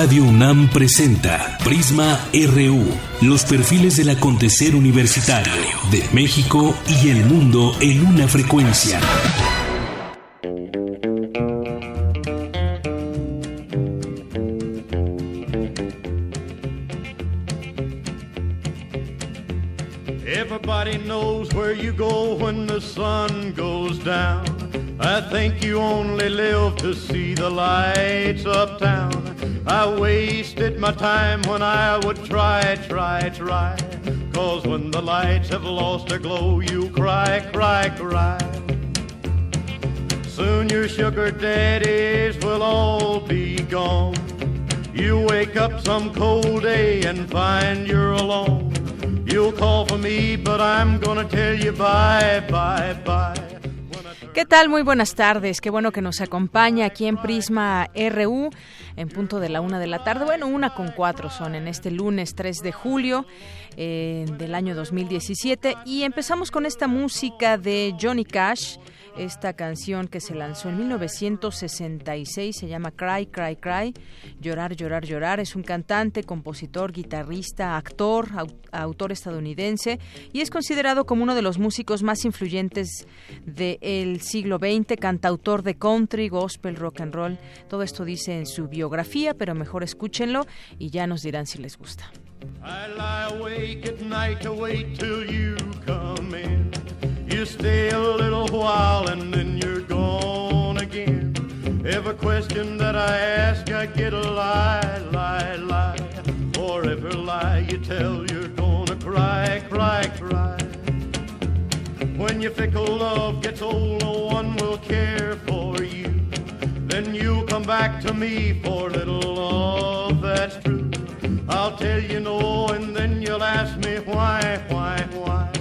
Radio UNAM presenta Prisma RU, los perfiles del acontecer universitario de México y el mundo en una frecuencia. Everybody knows where you go when the sun goes down. I think you only live to see the lights uptown. I wasted my time when I would try, try, try. Cause when the lights have lost their glow, you cry, cry, cry. Soon your sugar daddies will all be gone. You wake up some cold day and find you're alone. You'll call for me, but I'm gonna tell you bye, bye, bye. ¿Qué tal? Muy buenas tardes. Qué bueno que nos acompaña aquí en Prisma RU en punto de la una de la tarde. Bueno, una con cuatro son en este lunes 3 de julio eh, del año 2017. Y empezamos con esta música de Johnny Cash esta canción que se lanzó en 1966 se llama Cry, Cry, Cry, Llorar, Llorar, Llorar. Es un cantante, compositor, guitarrista, actor, autor estadounidense y es considerado como uno de los músicos más influyentes del siglo XX, cantautor de country, gospel, rock and roll. Todo esto dice en su biografía, pero mejor escúchenlo y ya nos dirán si les gusta. You stay a little while and then you're gone again. Every question that I ask, I get a lie, lie, lie. For every lie you tell, you're gonna cry, cry, cry. When your fickle love gets old, no one will care for you. Then you'll come back to me for little love that's true. I'll tell you no, and then you'll ask me why, why, why.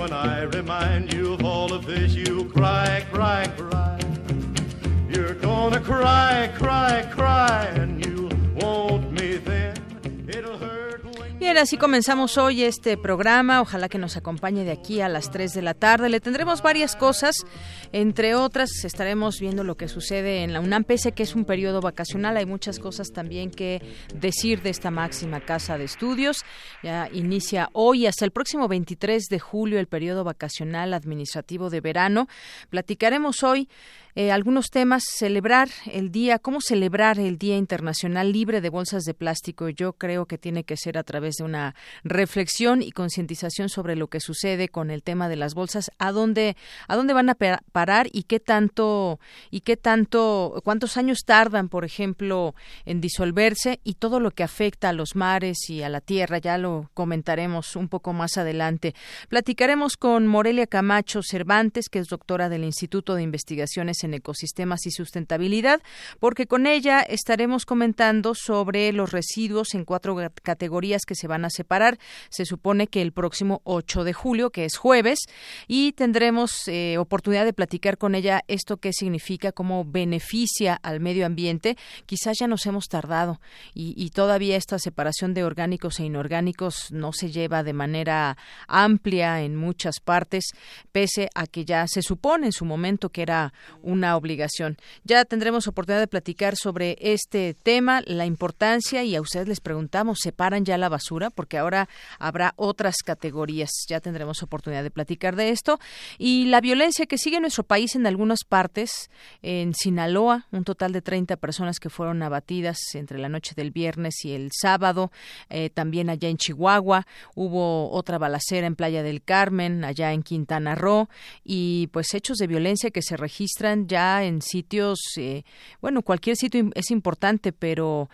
When I remind you of all of this, you cry, cry, cry. You're gonna cry, cry, cry, and you want Bien, así comenzamos hoy este programa. Ojalá que nos acompañe de aquí a las 3 de la tarde. Le tendremos varias cosas. Entre otras, estaremos viendo lo que sucede en la UNAM, pese que es un periodo vacacional. Hay muchas cosas también que decir de esta máxima casa de estudios. Ya inicia hoy hasta el próximo 23 de julio el periodo vacacional administrativo de verano. Platicaremos hoy eh, algunos temas, celebrar el día, cómo celebrar el Día Internacional Libre de Bolsas de Plástico. Yo creo que tiene que ser a través de una reflexión y concientización sobre lo que sucede con el tema de las bolsas, a dónde, a dónde van a parar y qué tanto, y qué tanto, cuántos años tardan, por ejemplo, en disolverse y todo lo que afecta a los mares y a la tierra. Ya lo comentaremos un poco más adelante. Platicaremos con Morelia Camacho Cervantes, que es doctora del Instituto de Investigaciones en ecosistemas y sustentabilidad, porque con ella estaremos comentando sobre los residuos en cuatro categorías que se van a separar. Se supone que el próximo 8 de julio, que es jueves, y tendremos eh, oportunidad de platicar con ella esto qué significa, cómo beneficia al medio ambiente. Quizás ya nos hemos tardado y, y todavía esta separación de orgánicos e inorgánicos no se lleva de manera amplia en muchas partes, pese a que ya se supone en su momento que era una obligación. Ya tendremos oportunidad de platicar sobre este tema, la importancia y a ustedes les preguntamos, ¿separan ya la basura? Porque ahora habrá otras categorías. Ya tendremos oportunidad de platicar de esto. Y la violencia que sigue en nuestro país en algunas partes, en Sinaloa, un total de 30 personas que fueron abatidas entre la noche del viernes y el sábado. Eh, también allá en Chihuahua hubo otra balacera en Playa del Carmen, allá en Quintana Roo. Y pues hechos de violencia que se registran ya en sitios, eh, bueno, cualquier sitio es importante, pero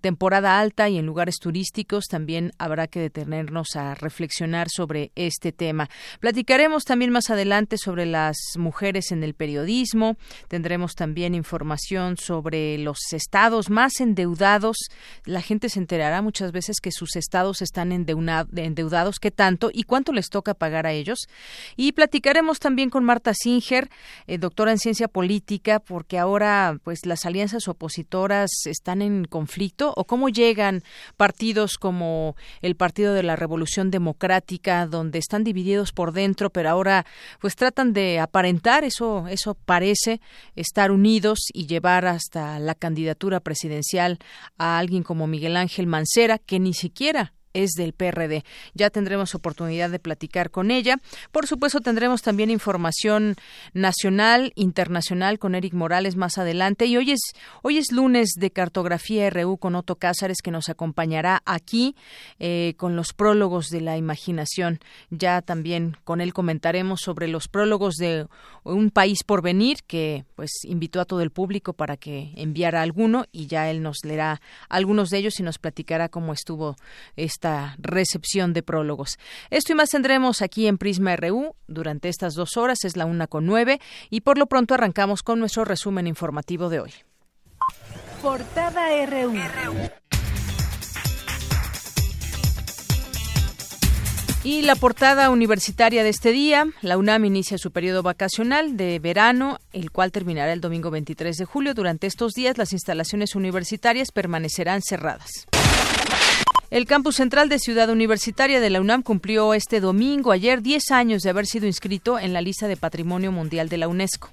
temporada alta y en lugares turísticos también habrá que detenernos a reflexionar sobre este tema. Platicaremos también más adelante sobre las mujeres en el periodismo, tendremos también información sobre los estados más endeudados. La gente se enterará muchas veces que sus estados están endeudados, qué tanto y cuánto les toca pagar a ellos. Y platicaremos también con Marta Singer, eh, doctora en ciencia política porque ahora pues las alianzas opositoras están en conflicto o cómo llegan partidos como el Partido de la Revolución Democrática donde están divididos por dentro pero ahora pues tratan de aparentar eso eso parece estar unidos y llevar hasta la candidatura presidencial a alguien como Miguel Ángel Mancera que ni siquiera es del PRD. Ya tendremos oportunidad de platicar con ella. Por supuesto, tendremos también información nacional, internacional con Eric Morales más adelante. Y hoy es, hoy es lunes de Cartografía RU con Otto Cázares, que nos acompañará aquí eh, con los prólogos de la imaginación. Ya también con él comentaremos sobre los prólogos de Un País por Venir, que pues invitó a todo el público para que enviara alguno y ya él nos leerá algunos de ellos y nos platicará cómo estuvo este esta recepción de prólogos. Esto y más tendremos aquí en Prisma RU durante estas dos horas, es la una con nueve, y por lo pronto arrancamos con nuestro resumen informativo de hoy. Portada RU. Y la portada universitaria de este día, la UNAM inicia su periodo vacacional de verano, el cual terminará el domingo 23 de julio. Durante estos días, las instalaciones universitarias permanecerán cerradas. El campus central de Ciudad Universitaria de la UNAM cumplió este domingo, ayer, 10 años de haber sido inscrito en la lista de Patrimonio Mundial de la UNESCO.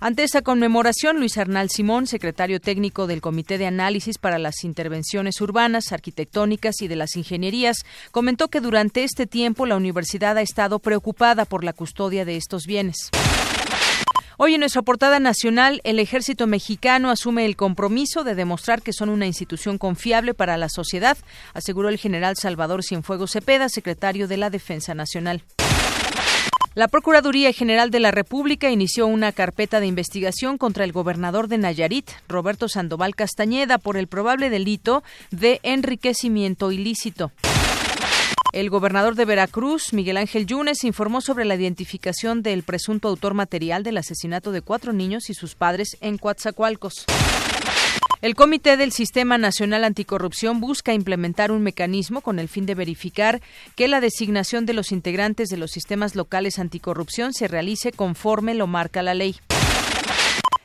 Ante esta conmemoración, Luis Arnal Simón, secretario técnico del Comité de Análisis para las Intervenciones Urbanas, Arquitectónicas y de las Ingenierías, comentó que durante este tiempo la universidad ha estado preocupada por la custodia de estos bienes. Hoy en nuestra portada nacional, el ejército mexicano asume el compromiso de demostrar que son una institución confiable para la sociedad, aseguró el general Salvador Cienfuegos Cepeda, secretario de la Defensa Nacional. La Procuraduría General de la República inició una carpeta de investigación contra el gobernador de Nayarit, Roberto Sandoval Castañeda, por el probable delito de enriquecimiento ilícito. El gobernador de Veracruz, Miguel Ángel Yunes, informó sobre la identificación del presunto autor material del asesinato de cuatro niños y sus padres en Coatzacoalcos. El Comité del Sistema Nacional Anticorrupción busca implementar un mecanismo con el fin de verificar que la designación de los integrantes de los sistemas locales anticorrupción se realice conforme lo marca la ley.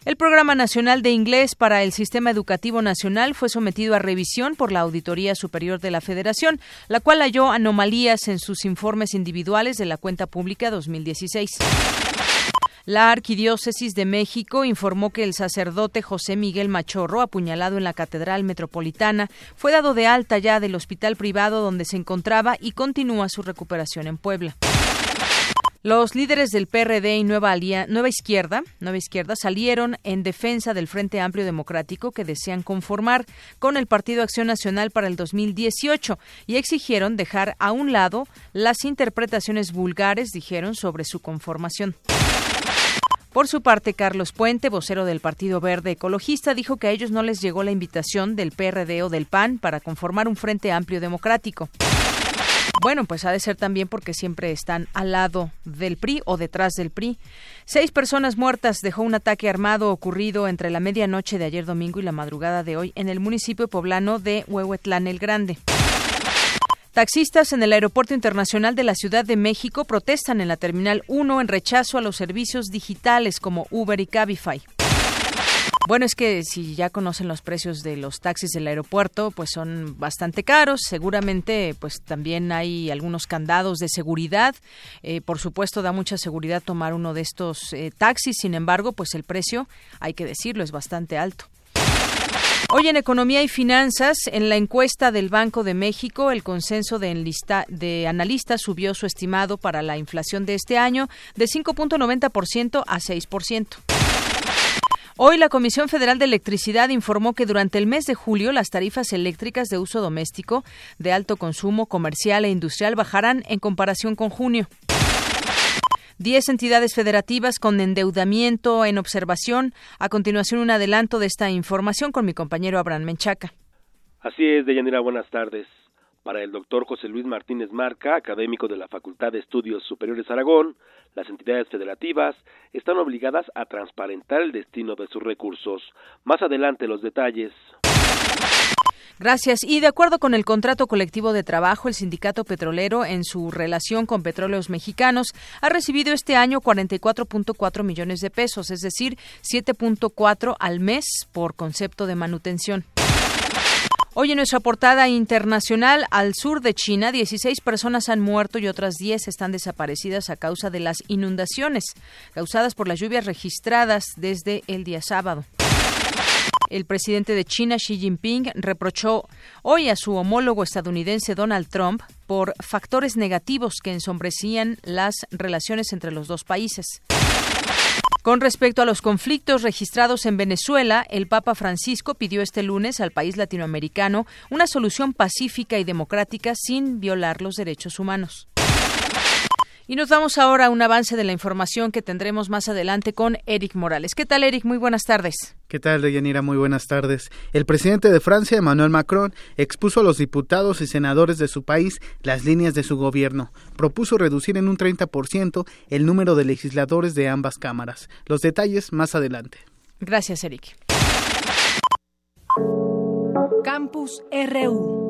El Programa Nacional de Inglés para el Sistema Educativo Nacional fue sometido a revisión por la Auditoría Superior de la Federación, la cual halló anomalías en sus informes individuales de la cuenta pública 2016. La Arquidiócesis de México informó que el sacerdote José Miguel Machorro, apuñalado en la Catedral Metropolitana, fue dado de alta ya del hospital privado donde se encontraba y continúa su recuperación en Puebla. Los líderes del PRD y Nueva, Izquierda, Izquierda salieron en defensa del Frente Amplio Democrático que desean conformar con el Partido Acción Nacional para el 2018 y exigieron dejar a un lado las interpretaciones vulgares, dijeron, sobre su conformación. Por su parte, Carlos Puente, vocero del Partido Verde Ecologista, dijo que a ellos no les llegó la invitación del PRD o del PAN para conformar un Frente Amplio Democrático. Bueno, pues ha de ser también porque siempre están al lado del PRI o detrás del PRI. Seis personas muertas dejó un ataque armado ocurrido entre la medianoche de ayer domingo y la madrugada de hoy en el municipio poblano de Huehuetlán el Grande. Taxistas en el Aeropuerto Internacional de la Ciudad de México protestan en la Terminal 1 en rechazo a los servicios digitales como Uber y Cabify. Bueno, es que si ya conocen los precios de los taxis del aeropuerto, pues son bastante caros. Seguramente, pues también hay algunos candados de seguridad. Eh, por supuesto, da mucha seguridad tomar uno de estos eh, taxis. Sin embargo, pues el precio, hay que decirlo, es bastante alto. Hoy en Economía y Finanzas, en la encuesta del Banco de México, el consenso de, de analistas subió su estimado para la inflación de este año de 5.90% a 6%. Hoy la Comisión Federal de Electricidad informó que durante el mes de julio las tarifas eléctricas de uso doméstico, de alto consumo, comercial e industrial bajarán en comparación con junio. Diez entidades federativas con endeudamiento en observación. A continuación, un adelanto de esta información con mi compañero Abraham Menchaca. Así es, Deyanira, buenas tardes. Para el doctor José Luis Martínez Marca, académico de la Facultad de Estudios Superiores Aragón, las entidades federativas están obligadas a transparentar el destino de sus recursos. Más adelante los detalles. Gracias. Y de acuerdo con el contrato colectivo de trabajo, el sindicato petrolero, en su relación con petróleos mexicanos, ha recibido este año 44.4 millones de pesos, es decir, 7.4 al mes por concepto de manutención. Hoy en nuestra portada internacional, al sur de China, 16 personas han muerto y otras 10 están desaparecidas a causa de las inundaciones causadas por las lluvias registradas desde el día sábado. El presidente de China, Xi Jinping, reprochó hoy a su homólogo estadounidense Donald Trump por factores negativos que ensombrecían las relaciones entre los dos países. Con respecto a los conflictos registrados en Venezuela, el Papa Francisco pidió este lunes al país latinoamericano una solución pacífica y democrática sin violar los derechos humanos. Y nos vamos ahora a un avance de la información que tendremos más adelante con Eric Morales. ¿Qué tal, Eric? Muy buenas tardes. ¿Qué tal, Deyanira? Muy buenas tardes. El presidente de Francia, Emmanuel Macron, expuso a los diputados y senadores de su país las líneas de su gobierno. Propuso reducir en un 30% el número de legisladores de ambas cámaras. Los detalles más adelante. Gracias, Eric. Campus RU.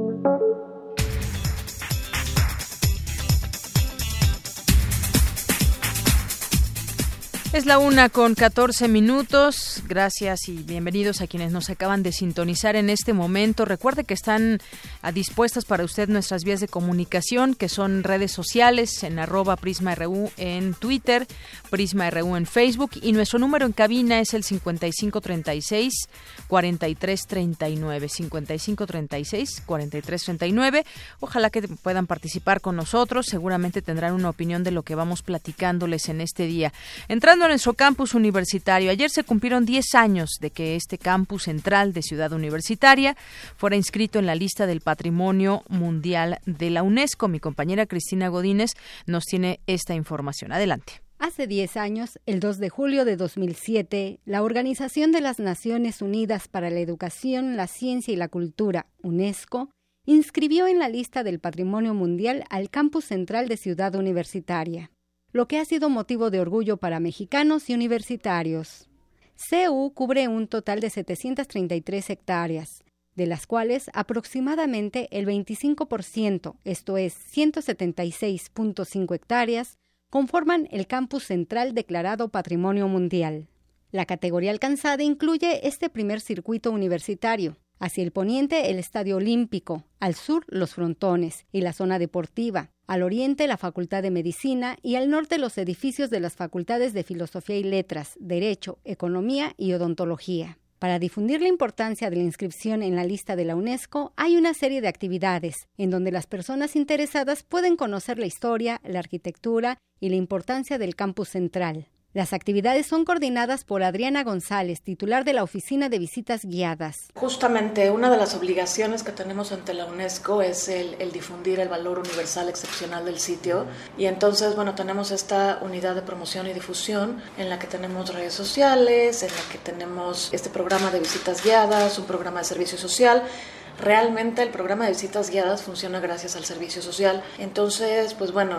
Es la una con 14 minutos. Gracias y bienvenidos a quienes nos acaban de sintonizar en este momento. Recuerde que están a dispuestas para usted nuestras vías de comunicación, que son redes sociales en arroba PrismaRU en Twitter, PrismaRU en Facebook y nuestro número en cabina es el 5536 4339 5536 4339. Ojalá que puedan participar con nosotros. Seguramente tendrán una opinión de lo que vamos platicándoles en este día. Entrando en nuestro campus universitario. Ayer se cumplieron 10 años de que este campus central de Ciudad Universitaria fuera inscrito en la lista del Patrimonio Mundial de la UNESCO. Mi compañera Cristina Godínez nos tiene esta información. Adelante. Hace 10 años, el 2 de julio de 2007, la Organización de las Naciones Unidas para la Educación, la Ciencia y la Cultura, UNESCO, inscribió en la lista del Patrimonio Mundial al campus central de Ciudad Universitaria lo que ha sido motivo de orgullo para mexicanos y universitarios. CEU cubre un total de 733 hectáreas, de las cuales aproximadamente el 25%, esto es 176.5 hectáreas, conforman el campus central declarado Patrimonio Mundial. La categoría alcanzada incluye este primer circuito universitario, hacia el poniente el Estadio Olímpico, al sur los frontones y la zona deportiva, al oriente la Facultad de Medicina y al norte los edificios de las Facultades de Filosofía y Letras, Derecho, Economía y Odontología. Para difundir la importancia de la inscripción en la lista de la UNESCO, hay una serie de actividades en donde las personas interesadas pueden conocer la historia, la arquitectura y la importancia del campus central. Las actividades son coordinadas por Adriana González, titular de la Oficina de Visitas Guiadas. Justamente una de las obligaciones que tenemos ante la UNESCO es el, difundir el valor universal excepcional del sitio y entonces, bueno, tenemos esta unidad de promoción y difusión en la que tenemos redes sociales, en la que tenemos este programa de visitas guiadas, un programa de servicio social realmente el programa de visitas guiadas funciona gracias al servicio social. Entonces, pues bueno,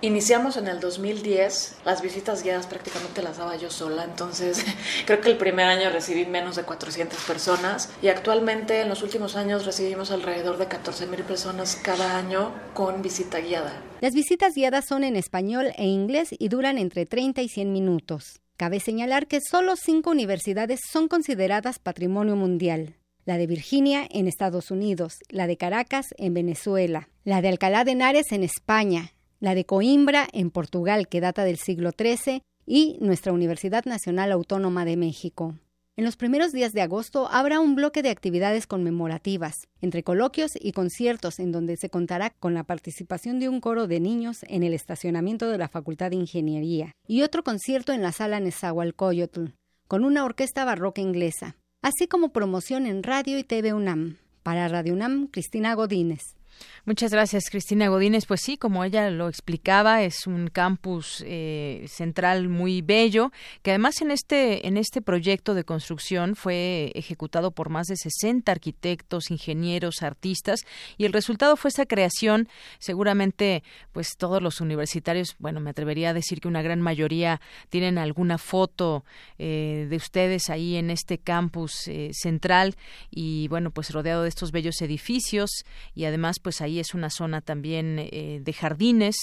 Iniciamos en el 2010, las visitas guiadas prácticamente las daba yo sola, entonces creo que el primer año recibí menos de 400 personas y actualmente en los últimos años recibimos alrededor de 14 mil personas cada año con visita guiada. Las visitas guiadas son en español e inglés y duran entre 30 y 100 minutos. Cabe señalar que solo cinco universidades son consideradas patrimonio mundial. La de Virginia en Estados Unidos, la de Caracas en Venezuela, la de Alcalá de Henares en España, la de Coimbra en Portugal, que data del siglo XIII, y nuestra Universidad Nacional Autónoma de México. En los primeros días de agosto habrá un bloque de actividades conmemorativas, entre coloquios y conciertos, en donde se contará con la participación de un coro de niños en el estacionamiento de la Facultad de Ingeniería y otro concierto en la sala Nezahualcóyotl, con una orquesta barroca inglesa, así como promoción en radio y TV UNAM. Para Radio UNAM, Cristina Godínez. Muchas gracias, Cristina Godínez. Pues sí, como ella lo explicaba, es un campus eh, central muy bello, que además en este, en este proyecto de construcción fue ejecutado por más de 60 arquitectos, ingenieros, artistas, y el resultado fue esa creación. Seguramente, pues todos los universitarios, bueno, me atrevería a decir que una gran mayoría tienen alguna foto eh, de ustedes ahí en este campus eh, central y bueno, pues rodeado de estos bellos edificios y además pues ahí es una zona también eh, de jardines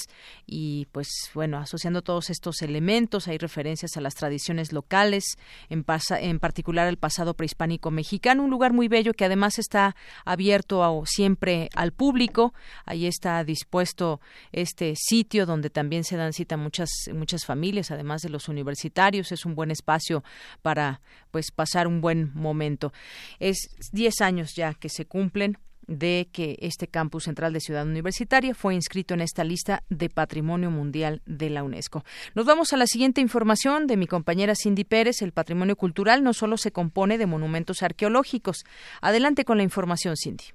y pues bueno, asociando todos estos elementos hay referencias a las tradiciones locales, en, en particular al pasado prehispánico mexicano, un lugar muy bello que además está abierto siempre al público, ahí está dispuesto este sitio donde también se dan cita muchas muchas familias, además de los universitarios, es un buen espacio para pues pasar un buen momento. Es 10 años ya que se cumplen de que este campus central de Ciudad Universitaria fue inscrito en esta lista de Patrimonio Mundial de la UNESCO. Nos vamos a la siguiente información de mi compañera Cindy Pérez. El patrimonio cultural no solo se compone de monumentos arqueológicos. Adelante con la información, Cindy.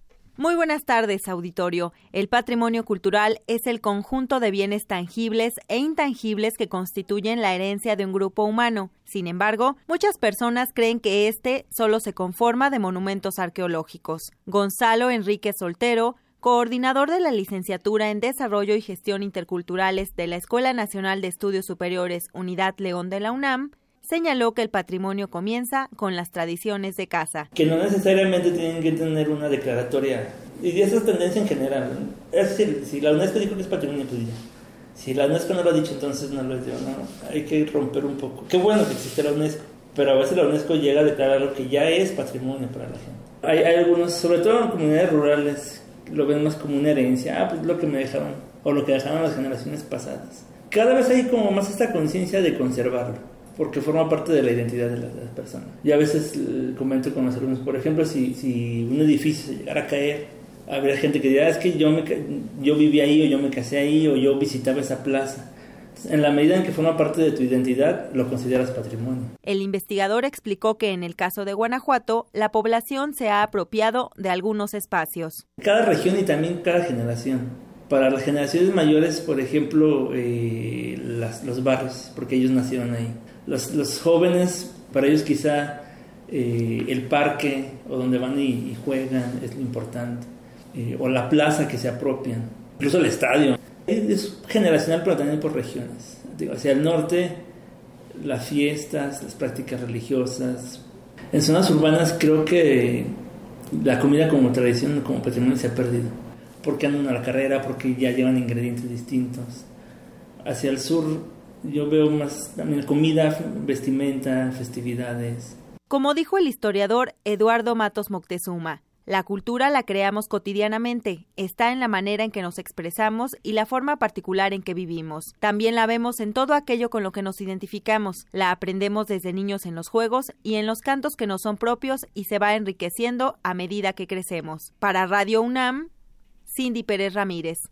Muy buenas tardes, auditorio. El patrimonio cultural es el conjunto de bienes tangibles e intangibles que constituyen la herencia de un grupo humano. Sin embargo, muchas personas creen que este solo se conforma de monumentos arqueológicos. Gonzalo Enrique Soltero, coordinador de la licenciatura en Desarrollo y Gestión Interculturales de la Escuela Nacional de Estudios Superiores Unidad León de la UNAM, señaló que el patrimonio comienza con las tradiciones de casa. Que no necesariamente tienen que tener una declaratoria. Y esa es tendencia en general. Es decir, si la UNESCO dijo que es patrimonio, pues ya. Si la UNESCO no lo ha dicho, entonces no lo es yo. No, hay que romper un poco. Qué bueno que existe la UNESCO, pero a veces la UNESCO llega a declarar lo que ya es patrimonio para la gente. Hay, hay algunos, sobre todo en comunidades rurales, lo ven más como una herencia. Ah, pues lo que me dejaban, o lo que dejaban las generaciones pasadas. Cada vez hay como más esta conciencia de conservarlo porque forma parte de la identidad de la, persona. Y a veces eh, comento con los alumnos, por ejemplo, si, si un edificio se llegara a caer, habría gente que dirá, es que yo, me, yo viví ahí o yo me casé ahí o yo visitaba esa plaza. En la medida en que forma parte de tu identidad, lo consideras patrimonio. El investigador explicó que en el caso de Guanajuato, la población se ha apropiado de algunos espacios. Cada región y también cada generación. Para las generaciones mayores, por ejemplo, eh, los barrios, porque ellos nacieron ahí los, jóvenes, para ellos quizá eh, el parque o donde van y, juegan es lo importante, eh, o la plaza que se apropian, incluso el estadio. Es generacional, pero también por regiones. Digo, hacia el norte, las fiestas, las prácticas religiosas. En zonas urbanas creo que la comida como tradición, como patrimonio se ha perdido, porque andan a la carrera, porque ya llevan ingredientes distintos. Hacia el sur yo veo más también comida, vestimenta, festividades. Como dijo el historiador Eduardo Matos Moctezuma, la cultura la creamos cotidianamente, está en la manera en que nos expresamos y la forma particular en que vivimos. También la vemos en todo aquello con lo que nos identificamos, la aprendemos desde niños en los juegos y en los cantos que nos son propios y se va enriqueciendo a medida que crecemos. Para Radio UNAM, Cindy Pérez Ramírez.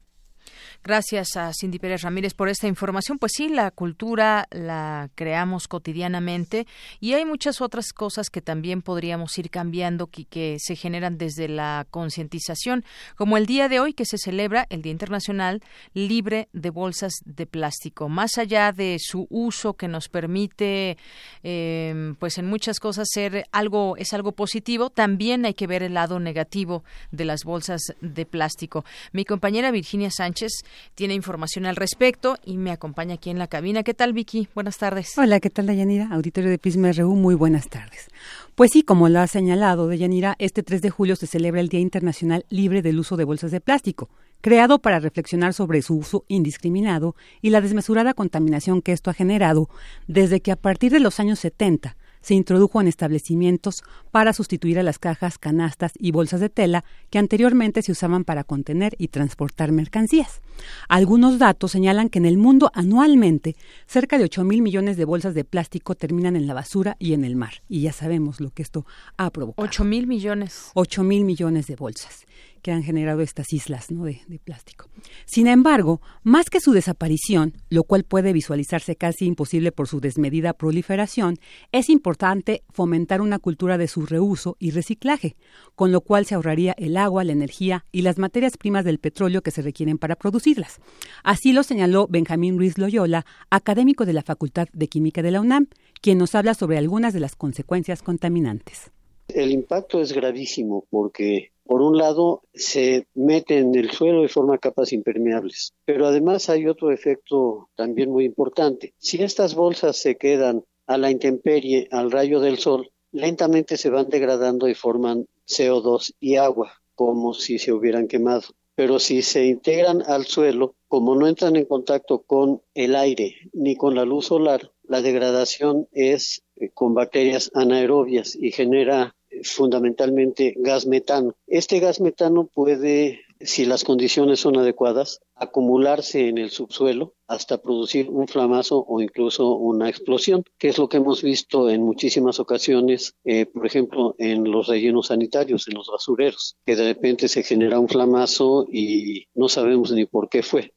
Gracias a Cindy Pérez Ramírez por esta información. Pues sí, la cultura la creamos cotidianamente y hay muchas otras cosas que también podríamos ir cambiando y que se generan desde la concientización, como el día de hoy que se celebra el Día Internacional Libre de Bolsas de Plástico. Más allá de su uso que nos permite, eh, pues en muchas cosas ser algo es algo positivo, también hay que ver el lado negativo de las bolsas de plástico. Mi compañera Virginia Sánchez tiene información al respecto y me acompaña aquí en la cabina. ¿Qué tal, Vicky? Buenas tardes. Hola, ¿qué tal, Dayanira? Auditorio de Prisma RU, muy buenas tardes. Pues sí, como lo ha señalado Dayanira, este 3 de julio se celebra el Día Internacional Libre del Uso de Bolsas de Plástico, creado para reflexionar sobre su uso indiscriminado y la desmesurada contaminación que esto ha generado desde que a partir de los años 70 se introdujo en establecimientos para sustituir a las cajas, canastas y bolsas de tela que anteriormente se usaban para contener y transportar mercancías. Algunos datos señalan que en el mundo anualmente cerca de 8 mil millones de bolsas de plástico terminan en la basura y en el mar. Y ya sabemos lo que esto ha provocado. 8 mil millones. 8 mil millones de bolsas que han generado estas islas de, de, plástico. Sin embargo, más que su desaparición, lo cual puede visualizarse casi imposible por su desmedida proliferación, es importante fomentar una cultura de su reuso y reciclaje, con lo cual se ahorraría el agua, la energía y las materias primas del petróleo que se requieren para producirlas. Así lo señaló Benjamín Ruiz Loyola, académico de la Facultad de Química de la UNAM, quien nos habla sobre algunas de las consecuencias contaminantes. El impacto es gravísimo porque, por un lado, se mete en el suelo y forma capas impermeables, pero además hay otro efecto también muy importante. Si estas bolsas se quedan a la intemperie, al rayo del sol, lentamente se van degradando y forman CO2 y agua, como si se hubieran quemado. Pero si se integran al suelo, como no entran en contacto con el aire ni con la luz solar, la degradación es eh, con bacterias anaerobias y genera fundamentalmente gas metano. Este gas metano puede, si las condiciones son adecuadas, acumularse en el subsuelo hasta producir un flamazo o incluso una explosión, que es lo que hemos visto en muchísimas ocasiones, eh, por ejemplo, en los rellenos sanitarios, en los basureros, que de repente se genera un flamazo y no sabemos ni por qué fue.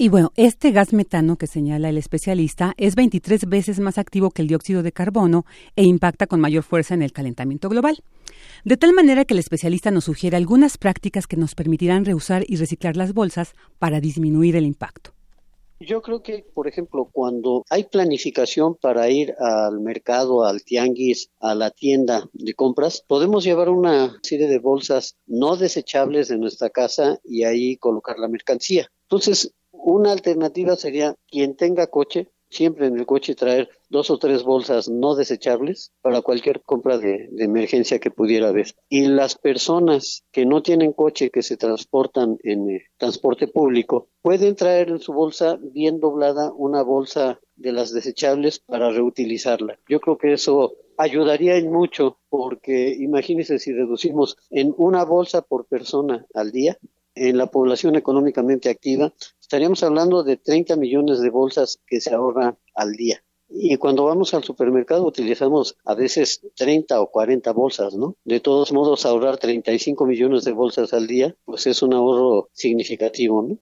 Y bueno, este gas metano que señala el especialista es 23 veces más activo que el dióxido de carbono e impacta con mayor fuerza en el calentamiento global. De tal manera que el especialista nos sugiere algunas prácticas que nos permitirán reusar y reciclar las bolsas para disminuir el impacto. Yo creo que, por ejemplo, cuando hay planificación para ir al mercado, al tianguis, a la tienda de compras, podemos llevar una serie de bolsas no desechables de nuestra casa y ahí colocar la mercancía. Entonces, una alternativa sería quien tenga coche, siempre en el coche traer dos o tres bolsas no desechables para cualquier compra de, emergencia que pudiera haber. Y las personas que no tienen coche, que se transportan en eh, transporte público, pueden traer en su bolsa bien doblada una bolsa de las desechables para reutilizarla. Yo creo que eso ayudaría en mucho porque imagínense si reducimos en una bolsa por persona al día, en la población económicamente activa, estaríamos hablando de 30 millones de bolsas que se ahorran al día. Y cuando vamos al supermercado utilizamos a veces 30 o 40 bolsas, ¿no? De todos modos, ahorrar 35 millones de bolsas al día, pues es un ahorro significativo, ¿no?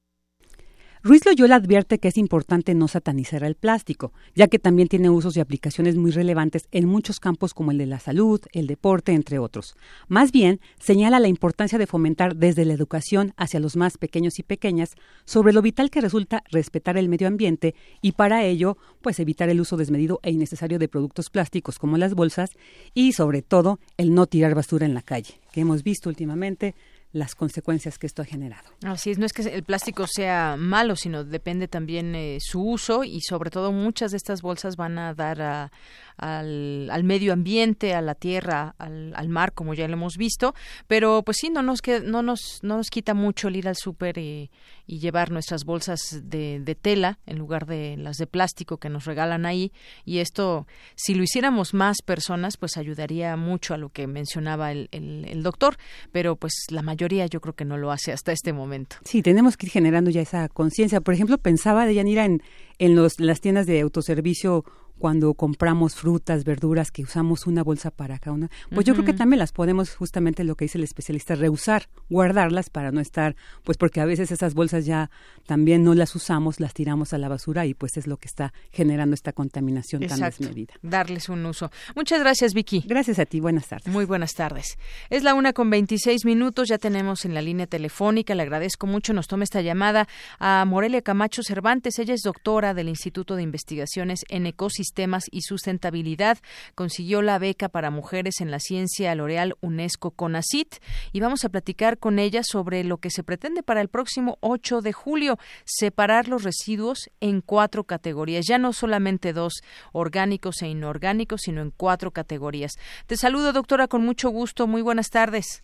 Ruiz Loyola advierte que es importante no satanizar el plástico, ya que también tiene usos y aplicaciones muy relevantes en muchos campos como el de la salud, el deporte, entre otros. Más bien, señala la importancia de fomentar desde la educación hacia los más pequeños y pequeñas sobre lo vital que resulta respetar el medio ambiente y para ello, pues evitar el uso desmedido e innecesario de productos plásticos como las bolsas y sobre todo el no tirar basura en la calle, que hemos visto últimamente las consecuencias que esto ha generado. Así es, no es que el plástico sea malo, sino depende también eh, su uso y sobre todo muchas de estas bolsas van a dar a, al, al, medio ambiente, a la tierra, al, al, mar, como ya lo hemos visto, pero pues sí, no nos, que, no nos, no nos quita mucho el ir al súper y, y, llevar nuestras bolsas de, de, tela en lugar de las de plástico que nos regalan ahí y esto, si lo hiciéramos más personas, pues ayudaría mucho a lo que mencionaba el, el, el doctor, pero pues la mayoría yo creo que no lo hace hasta este momento. Sí, tenemos que ir generando ya esa conciencia. Por ejemplo, pensaba de Yanira en, en los, las tiendas de autoservicio cuando compramos frutas, verduras, que usamos una bolsa para cada una, pues yo creo que también las podemos, justamente lo que dice el especialista, reusar, guardarlas para no estar, pues porque a veces esas bolsas ya también no las usamos, las tiramos a la basura y pues es lo que está generando esta contaminación tan desmedida. Darles un uso. Muchas gracias, Vicky. Gracias a ti, buenas tardes. Muy buenas tardes. Es la una con 26 minutos, ya tenemos en la línea telefónica, le agradezco mucho, nos toma esta llamada a Morelia Camacho Cervantes, ella es doctora del Instituto de Investigaciones en Ecosistemas Sistemas y Sustentabilidad. Consiguió la beca para mujeres en la ciencia L'Oreal UNESCO CONACIT y vamos a platicar con ella sobre lo que se pretende para el próximo 8 de julio, separar los residuos en cuatro categorías, ya no solamente dos, orgánicos e inorgánicos, sino en cuatro categorías. Te saludo, doctora, con mucho gusto. Muy buenas tardes.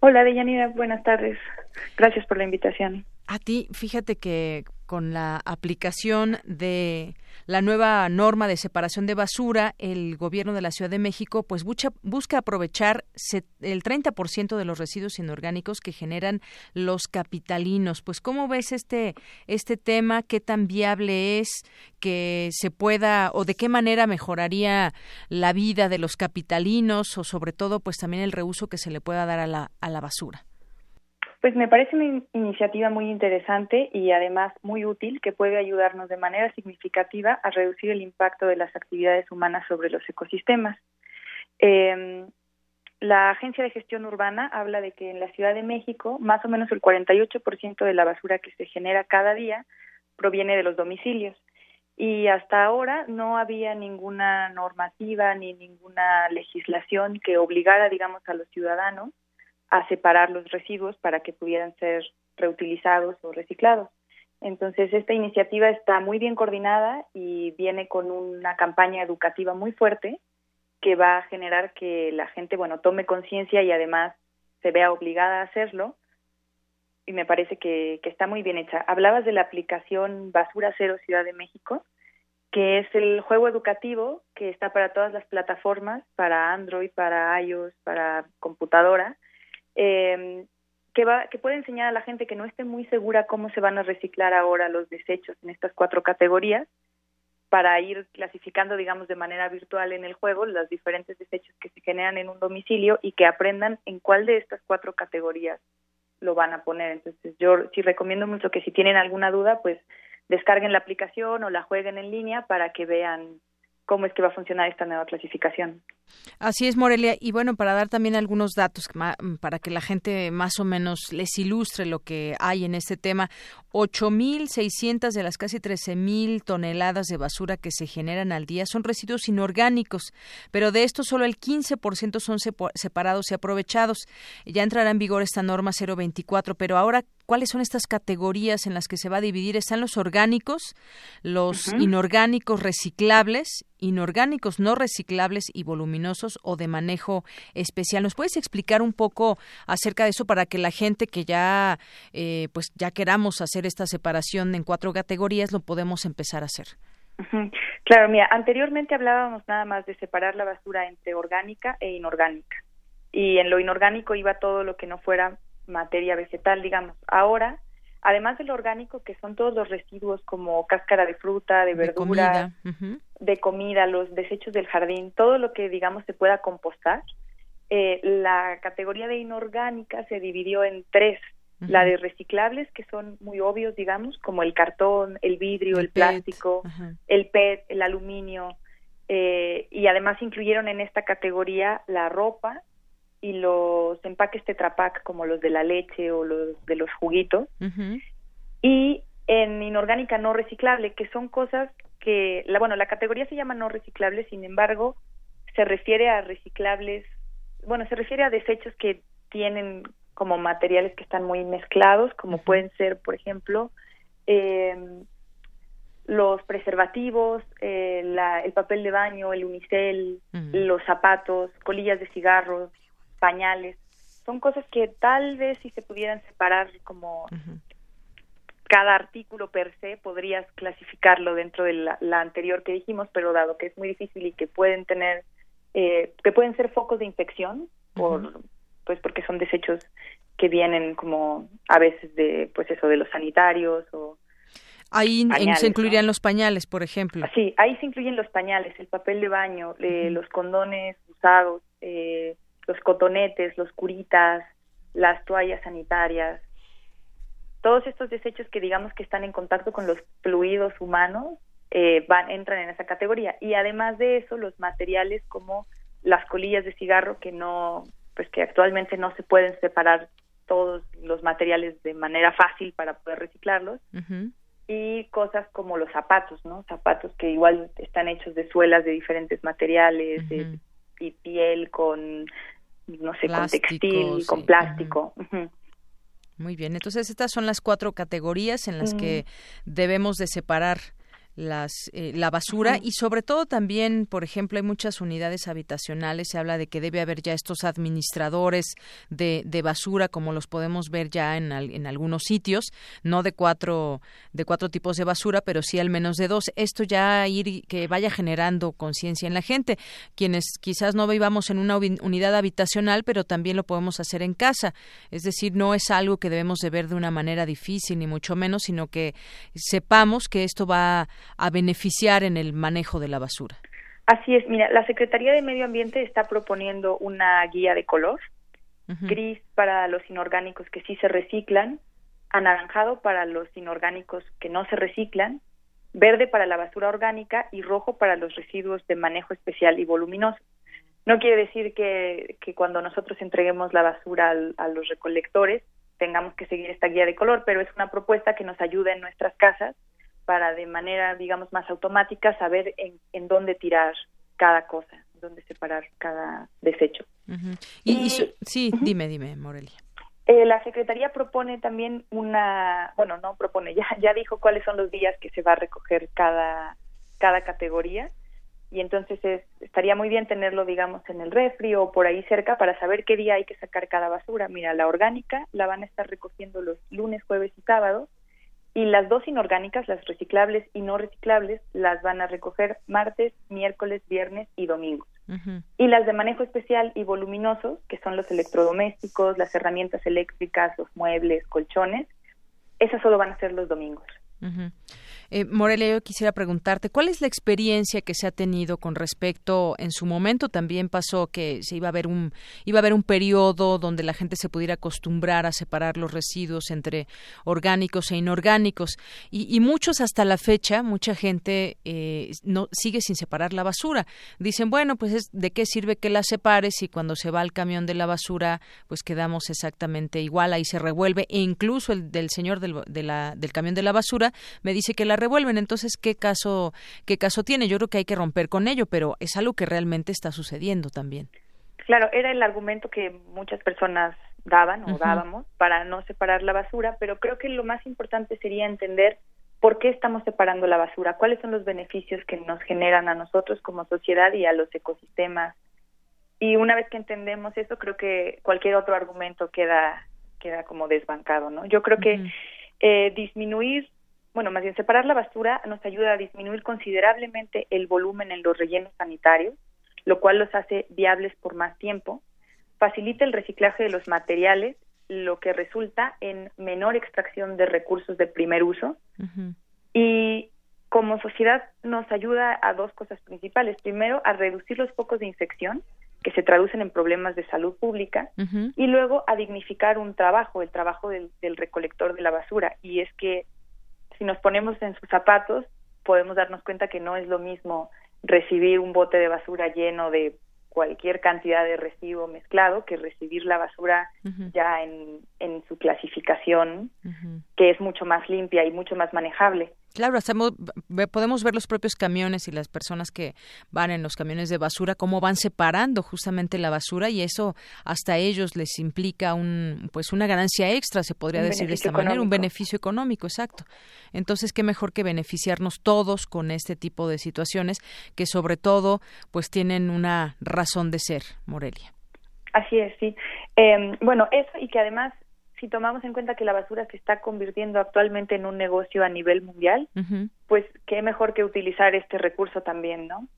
Hola, Deyanira. Buenas tardes. Gracias por la invitación. A ti, fíjate que con la aplicación de la nueva norma de separación de basura, el gobierno de la Ciudad de México pues busca, busca aprovechar el 30% de los residuos inorgánicos que generan los capitalinos. Pues cómo ves este este tema, qué tan viable es que se pueda o de qué manera mejoraría la vida de los capitalinos o sobre todo pues también el reuso que se le pueda dar a la a la basura. Pues me parece una iniciativa muy interesante y además muy útil que puede ayudarnos de manera significativa a reducir el impacto de las actividades humanas sobre los ecosistemas. Eh, la Agencia de Gestión Urbana habla de que en la Ciudad de México más o menos el 48% de la basura que se genera cada día proviene de los domicilios y hasta ahora no había ninguna normativa ni ninguna legislación que obligara, digamos, a los ciudadanos a separar los residuos para que pudieran ser reutilizados o reciclados. Entonces, esta iniciativa está muy bien coordinada y viene con una campaña educativa muy fuerte que va a generar que la gente, bueno, tome conciencia y además se vea obligada a hacerlo. Y me parece que, que está muy bien hecha. Hablabas de la aplicación Basura Cero Ciudad de México, que es el juego educativo que está para todas las plataformas, para Android, para iOS, para computadora, eh, que, va, que puede enseñar a la gente que no esté muy segura cómo se van a reciclar ahora los desechos en estas cuatro categorías para ir clasificando, digamos, de manera virtual en el juego los diferentes desechos que se generan en un domicilio y que aprendan en cuál de estas cuatro categorías lo van a poner. Entonces, yo sí recomiendo mucho que si tienen alguna duda, pues descarguen la aplicación o la jueguen en línea para que vean cómo es que va a funcionar esta nueva clasificación. Así es, Morelia. Y bueno, para dar también algunos datos para que la gente más o menos les ilustre lo que hay en este tema, 8.600 de las casi 13.000 toneladas de basura que se generan al día son residuos inorgánicos, pero de estos solo el 15% son separados y aprovechados. Ya entrará en vigor esta norma 024, pero ahora, ¿cuáles son estas categorías en las que se va a dividir? Están los orgánicos, los inorgánicos reciclables inorgánicos no reciclables y voluminosos o de manejo especial. ¿Nos puedes explicar un poco acerca de eso para que la gente que ya eh, pues ya queramos hacer esta separación en cuatro categorías lo podemos empezar a hacer? Claro, mira, anteriormente hablábamos nada más de separar la basura entre orgánica e inorgánica. Y en lo inorgánico iba todo lo que no fuera materia vegetal, digamos. Ahora además del orgánico, que son todos los residuos como cáscara de fruta, de verdura, de comida, los desechos del jardín, todo lo que digamos se pueda compostar, eh, la categoría de inorgánica se dividió en tres. La de reciclables, que son muy obvios, digamos, como el cartón, el vidrio, el, plástico, el PET, el aluminio, eh, y además incluyeron en esta categoría la ropa, y los empaques Tetra como los de la leche o los de los juguitos y en inorgánica no reciclable que son cosas que la bueno la categoría se llama no reciclable sin embargo se refiere a reciclables bueno se refiere a desechos que tienen como materiales que están muy mezclados como pueden ser por ejemplo eh, los preservativos, eh, el papel de baño, el unicel, los zapatos, colillas de cigarros, pañales, son cosas que tal vez si se pudieran separar como cada artículo per se, podrías clasificarlo dentro de la, anterior que dijimos, pero dado que es muy difícil y que pueden tener, eh, que pueden ser focos de infección, por, pues porque son desechos que vienen como a veces de, pues eso, de los sanitarios o Ahí se incluirían los pañales, por ejemplo. Sí, ahí se incluyen los pañales, el papel de baño, eh, los condones usados, eh, los cotonetes, los curitas, las toallas sanitarias, todos estos desechos que digamos que están en contacto con los fluidos humanos eh, van entran en esa categoría. Y además de eso los materiales como las colillas de cigarro que no pues que actualmente no se pueden separar todos los materiales de manera fácil para poder reciclarlos y cosas como los zapatos no zapatos que igual están hechos de suelas de diferentes materiales y piel con no sé, con textil, con plástico. Muy bien, entonces estas son las cuatro categorías en las que debemos de separar las, eh, la basura y sobre todo también, por ejemplo, hay muchas unidades habitacionales, se habla de que debe haber ya estos administradores de, de basura como los podemos ver ya en, en algunos sitios, no de cuatro, de cuatro tipos de basura, pero sí al menos de dos. Esto ya ir que vaya generando conciencia en la gente, quienes quizás no vivamos en una unidad habitacional, pero también lo podemos hacer en casa. Es decir, no es algo que debemos de ver de una manera difícil, ni mucho menos, sino que sepamos que esto va a beneficiar en el manejo de la basura. Así es, mira, la Secretaría de Medio Ambiente está proponiendo una guía de color gris para los inorgánicos que sí se reciclan, anaranjado para los inorgánicos que no se reciclan, verde para la basura orgánica y rojo para los residuos de manejo especial y voluminoso. No quiere decir que, que cuando nosotros entreguemos la basura a los recolectores tengamos que seguir esta guía de color, pero es una propuesta que nos ayuda en nuestras casas para de manera, digamos, más automática saber en, en dónde tirar cada cosa, dónde separar cada desecho. y, sí, dime, dime, Morelia. Eh, la Secretaría propone también una, bueno, no propone, ya, ya dijo cuáles son los días que se va a recoger cada, cada categoría y entonces estaría muy bien tenerlo, digamos, en el refri o por ahí cerca para saber qué día hay que sacar cada basura. Mira, la orgánica la van a estar recogiendo los lunes, jueves y sábados y las dos inorgánicas, las reciclables y no reciclables, las van a recoger martes, miércoles, viernes y domingos. Y las de manejo especial y voluminosos, que son los electrodomésticos, las herramientas eléctricas, los muebles, colchones, esas solo van a ser los domingos. Eh, Morelia, yo quisiera preguntarte, ¿cuál es la experiencia que se ha tenido con respecto, en su momento también pasó que se iba a ver un, iba a haber un periodo donde la gente se pudiera acostumbrar a separar los residuos entre orgánicos e inorgánicos y, muchos hasta la fecha, mucha gente eh, no sigue sin separar la basura. Dicen, bueno, pues es, ¿de qué sirve que la separes y cuando se va al camión de la basura, pues quedamos exactamente igual, ahí se revuelve. E incluso el del señor del, del camión de la basura me dice que la revuelven. Entonces, ¿qué caso, ¿qué caso tiene? Yo creo que hay que romper con ello, pero es algo que realmente está sucediendo también. Claro, era el argumento que muchas personas daban o dábamos para no separar la basura, pero creo que lo más importante sería entender por qué estamos separando la basura, cuáles son los beneficios que nos generan a nosotros como sociedad y a los ecosistemas. Y una vez que entendemos eso, creo que cualquier otro argumento queda queda como desbancado, ¿no? Yo creo que eh, disminuir bueno, más bien separar la basura nos ayuda a disminuir considerablemente el volumen en los rellenos sanitarios, lo cual los hace viables por más tiempo, facilita el reciclaje de los materiales, lo que resulta en menor extracción de recursos de primer uso y como sociedad nos ayuda a dos cosas principales. Primero, a reducir los focos de infección que se traducen en problemas de salud pública y luego a dignificar un trabajo, el trabajo del, del recolector de la basura. Y es que si nos ponemos en sus zapatos, podemos darnos cuenta que no es lo mismo recibir un bote de basura lleno de cualquier cantidad de residuo mezclado que recibir la basura ya en, en, su clasificación, que es mucho más limpia y mucho más manejable. Claro, hacemos, podemos ver los propios camiones y las personas que van en los camiones de basura cómo van separando justamente la basura y eso hasta a ellos les implica un pues una ganancia extra, se podría decir de esta manera, un beneficio económico, exacto. Entonces, qué mejor que beneficiarnos todos con este tipo de situaciones que sobre todo pues tienen una razón de ser, Morelia. Así es, sí. Eh, bueno, eso y que además si tomamos en cuenta que la basura se está convirtiendo actualmente en un negocio a nivel mundial, pues qué mejor que utilizar este recurso también, ¿no?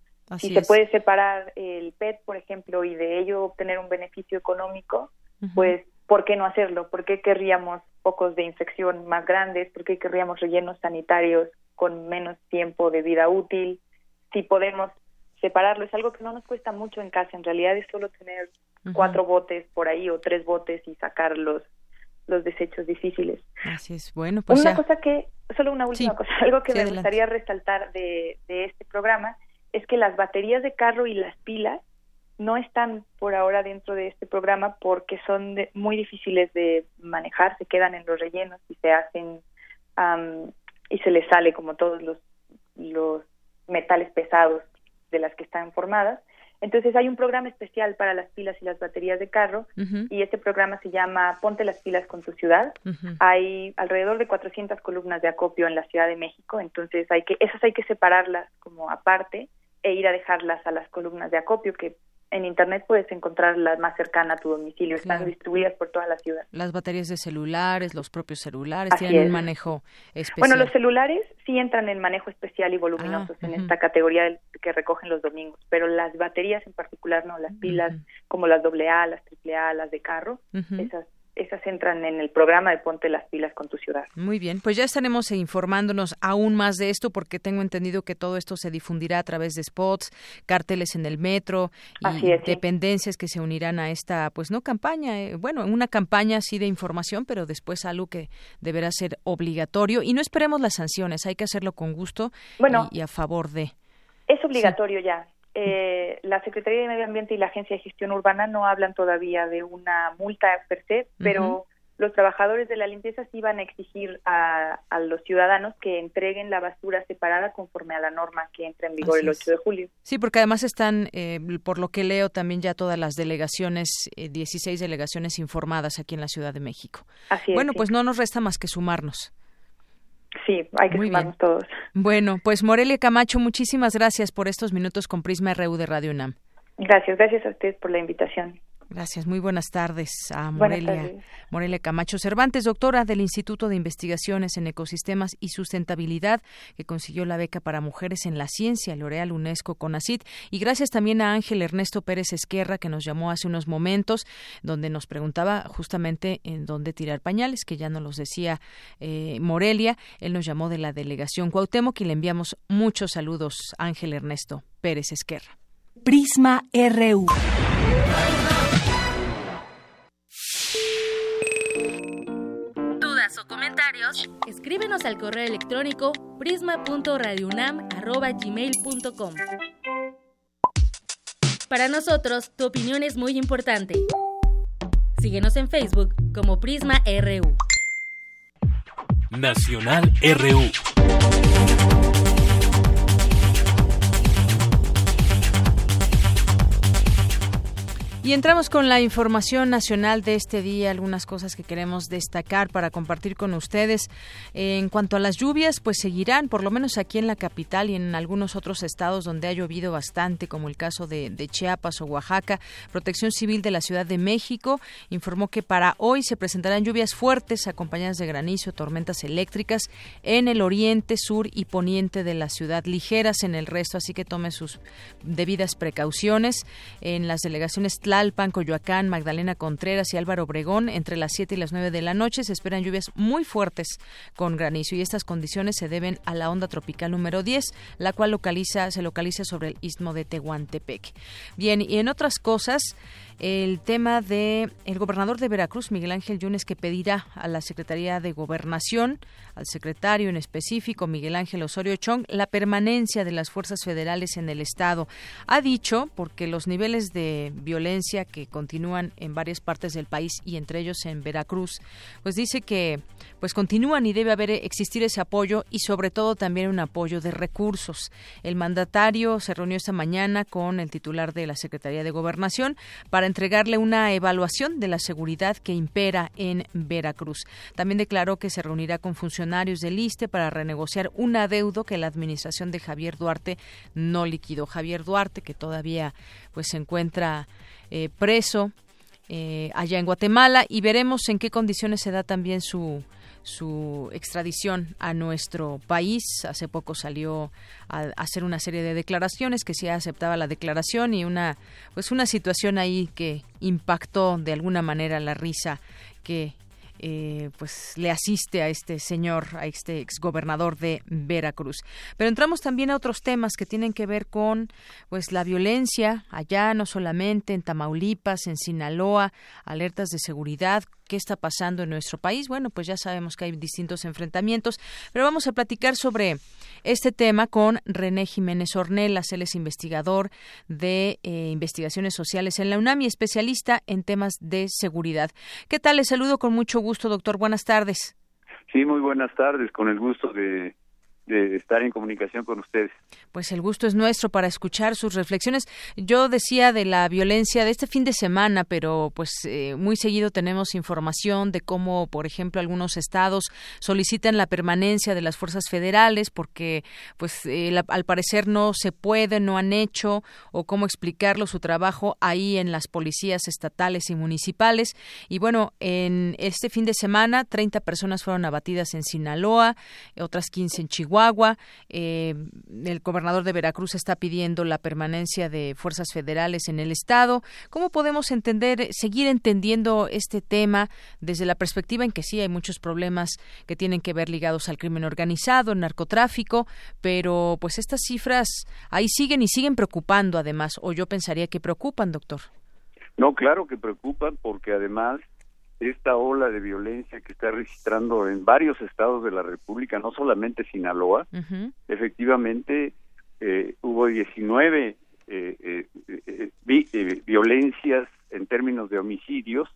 si se puede separar el PET, por ejemplo, y de ello obtener un beneficio económico, pues ¿por qué no hacerlo? ¿Por qué querríamos focos de infección más grandes? ¿Por qué querríamos rellenos sanitarios con menos tiempo de vida útil? Si podemos separarlo, es algo que no nos cuesta mucho en casa, en realidad es solo tener cuatro botes por ahí o tres botes y sacarlos los desechos difíciles. Así es, bueno, pues Una cosa que, solo una última cosa, algo que me gustaría resaltar de, de este programa es que las baterías de carro y las pilas no están por ahora dentro de este programa porque son muy difíciles de manejar, se quedan en los rellenos y se hacen y se les sale como todos los, los metales pesados de las que están formadas entonces hay un programa especial para las pilas y las baterías de carro y este programa se llama Ponte las pilas con tu ciudad. Hay alrededor de 400 columnas de acopio en la Ciudad de México, entonces hay que esas hay que separarlas como aparte e ir a dejarlas a las columnas de acopio que en internet puedes encontrar la más cercana a tu domicilio, están distribuidas por toda la ciudad. Las baterías de celulares, los propios celulares tienen un manejo especial. Bueno, los celulares sí entran en manejo especial y voluminosos ah, en esta categoría que recogen los domingos, pero las baterías en particular no, las pilas como las AA, las AAA, las de carro, esas esas entran en el programa de Ponte las pilas con tu ciudad. Muy bien, pues ya estaremos informándonos aún más de esto porque tengo entendido que todo esto se difundirá a través de spots, carteles en el metro y dependencias que se unirán a esta, pues no campaña, eh, bueno, una campaña así de información, pero después algo que deberá ser obligatorio y no esperemos las sanciones, hay que hacerlo con gusto y, a favor de. Es obligatorio ya. Eh, la Secretaría de Medio Ambiente y la Agencia de Gestión Urbana no hablan todavía de una multa per se, pero los trabajadores de la limpieza sí van a exigir a, los ciudadanos que entreguen la basura separada conforme a la norma que entra en vigor el 8 de julio. Sí, porque además están, eh, por lo que leo, también ya todas las delegaciones, 16 eh, delegaciones informadas aquí en la Ciudad de México. Así bueno, pues no nos resta más que sumarnos. Sí, hay que sumarnos todos. Bueno, pues Morelia Camacho, muchísimas gracias por estos minutos con Prisma RU de Radio UNAM. Gracias, gracias a ustedes por la invitación. Gracias, muy buenas tardes a Morelia, Morelia Camacho Cervantes, doctora del Instituto de Investigaciones en Ecosistemas y Sustentabilidad, que consiguió la beca para mujeres en la ciencia, L'Oreal UNESCO CONACIT, y gracias también a Ángel Ernesto Pérez Esquerra, que nos llamó hace unos momentos, donde nos preguntaba justamente en dónde tirar pañales, que ya nos los decía eh, Morelia, él nos llamó de la delegación Cuauhtémoc y le enviamos muchos saludos, Ángel Ernesto Pérez Esquerra. Prisma RU. Comentarios, escríbenos al correo electrónico prisma.radiounam@gmail.com. Para nosotros, tu opinión es muy importante. Síguenos en Facebook como Prisma RU. Nacional RU. Y entramos con la información nacional de este día, algunas cosas que queremos destacar para compartir con ustedes. En cuanto a las lluvias, pues seguirán, por lo menos aquí en la capital y en algunos otros estados donde ha llovido bastante, como el caso de, Chiapas o Oaxaca. Protección Civil de la Ciudad de México informó que para hoy se presentarán lluvias fuertes acompañadas de granizo, tormentas eléctricas en el oriente, sur y poniente de la ciudad, ligeras en el resto, así que tome sus debidas precauciones. En las delegaciones Tlalpan, Coyoacán, Magdalena Contreras y Álvaro Obregón, entre las 7 y las 9 de la noche se esperan lluvias muy fuertes con granizo y estas condiciones se deben a la onda tropical número 10, la cual se localiza sobre el istmo de Tehuantepec. Bien, y en otras cosas, el tema de el gobernador de Veracruz, Miguel Ángel Yunes, que pedirá a la Secretaría de Gobernación, al secretario en específico, Miguel Ángel Osorio Chong, la permanencia de las fuerzas federales en el Estado. Ha dicho, porque los niveles de violencia que continúan en varias partes del país y entre ellos en Veracruz, pues dice que pues continúan y debe haber existir ese apoyo y sobre todo también un apoyo de recursos. El mandatario se reunió esta mañana con el titular de la Secretaría de Gobernación para entregarle una evaluación de la seguridad que impera en Veracruz. También declaró que se reunirá con funcionarios del ISTE para renegociar un adeudo que la administración de Javier Duarte no liquidó. Javier Duarte, que todavía pues se encuentra eh, preso eh, allá en Guatemala y veremos en qué condiciones se da también su su extradición a nuestro país. Hace poco salió a hacer una serie de declaraciones que sí aceptaba la declaración y una pues una situación ahí que impactó de alguna manera la risa que eh, pues le asiste a este señor, a este exgobernador de Veracruz. Pero entramos también a otros temas que tienen que ver con pues la violencia allá, no solamente en Tamaulipas, en Sinaloa, alertas de seguridad, qué está pasando en nuestro país. Bueno, pues ya sabemos que hay distintos enfrentamientos, pero vamos a platicar sobre este tema con René Jiménez Ornelas. Él es investigador de eh, investigaciones sociales en la UNAM y especialista en temas de seguridad. ¿Qué tal? Les saludo con mucho gusto, doctor. Buenas tardes. Sí, muy buenas tardes. Con el gusto de de estar en comunicación con ustedes. Pues el gusto es nuestro para escuchar sus reflexiones. Yo decía de la violencia de este fin de semana, pero pues eh, muy seguido tenemos información de cómo, por ejemplo, algunos estados solicitan la permanencia de las fuerzas federales porque, pues, eh, al parecer no se puede, no han hecho o cómo explicarlo su trabajo ahí en las policías estatales y municipales. Y bueno, en este fin de semana 30 personas fueron abatidas en Sinaloa, otras 15 en Chihuahua Chihuahua, eh, el gobernador de Veracruz está pidiendo la permanencia de fuerzas federales en el estado. ¿Cómo podemos entender, seguir entendiendo este tema desde la perspectiva en que sí hay muchos problemas que tienen que ver ligados al crimen organizado, el narcotráfico, pero pues estas cifras ahí siguen y siguen preocupando además, o yo pensaría que preocupan, doctor. No, claro que preocupan porque además esta ola de violencia que está registrando en varios estados de la República, no solamente Sinaloa, efectivamente eh, hubo 19 eh, eh, violencias en términos de homicidios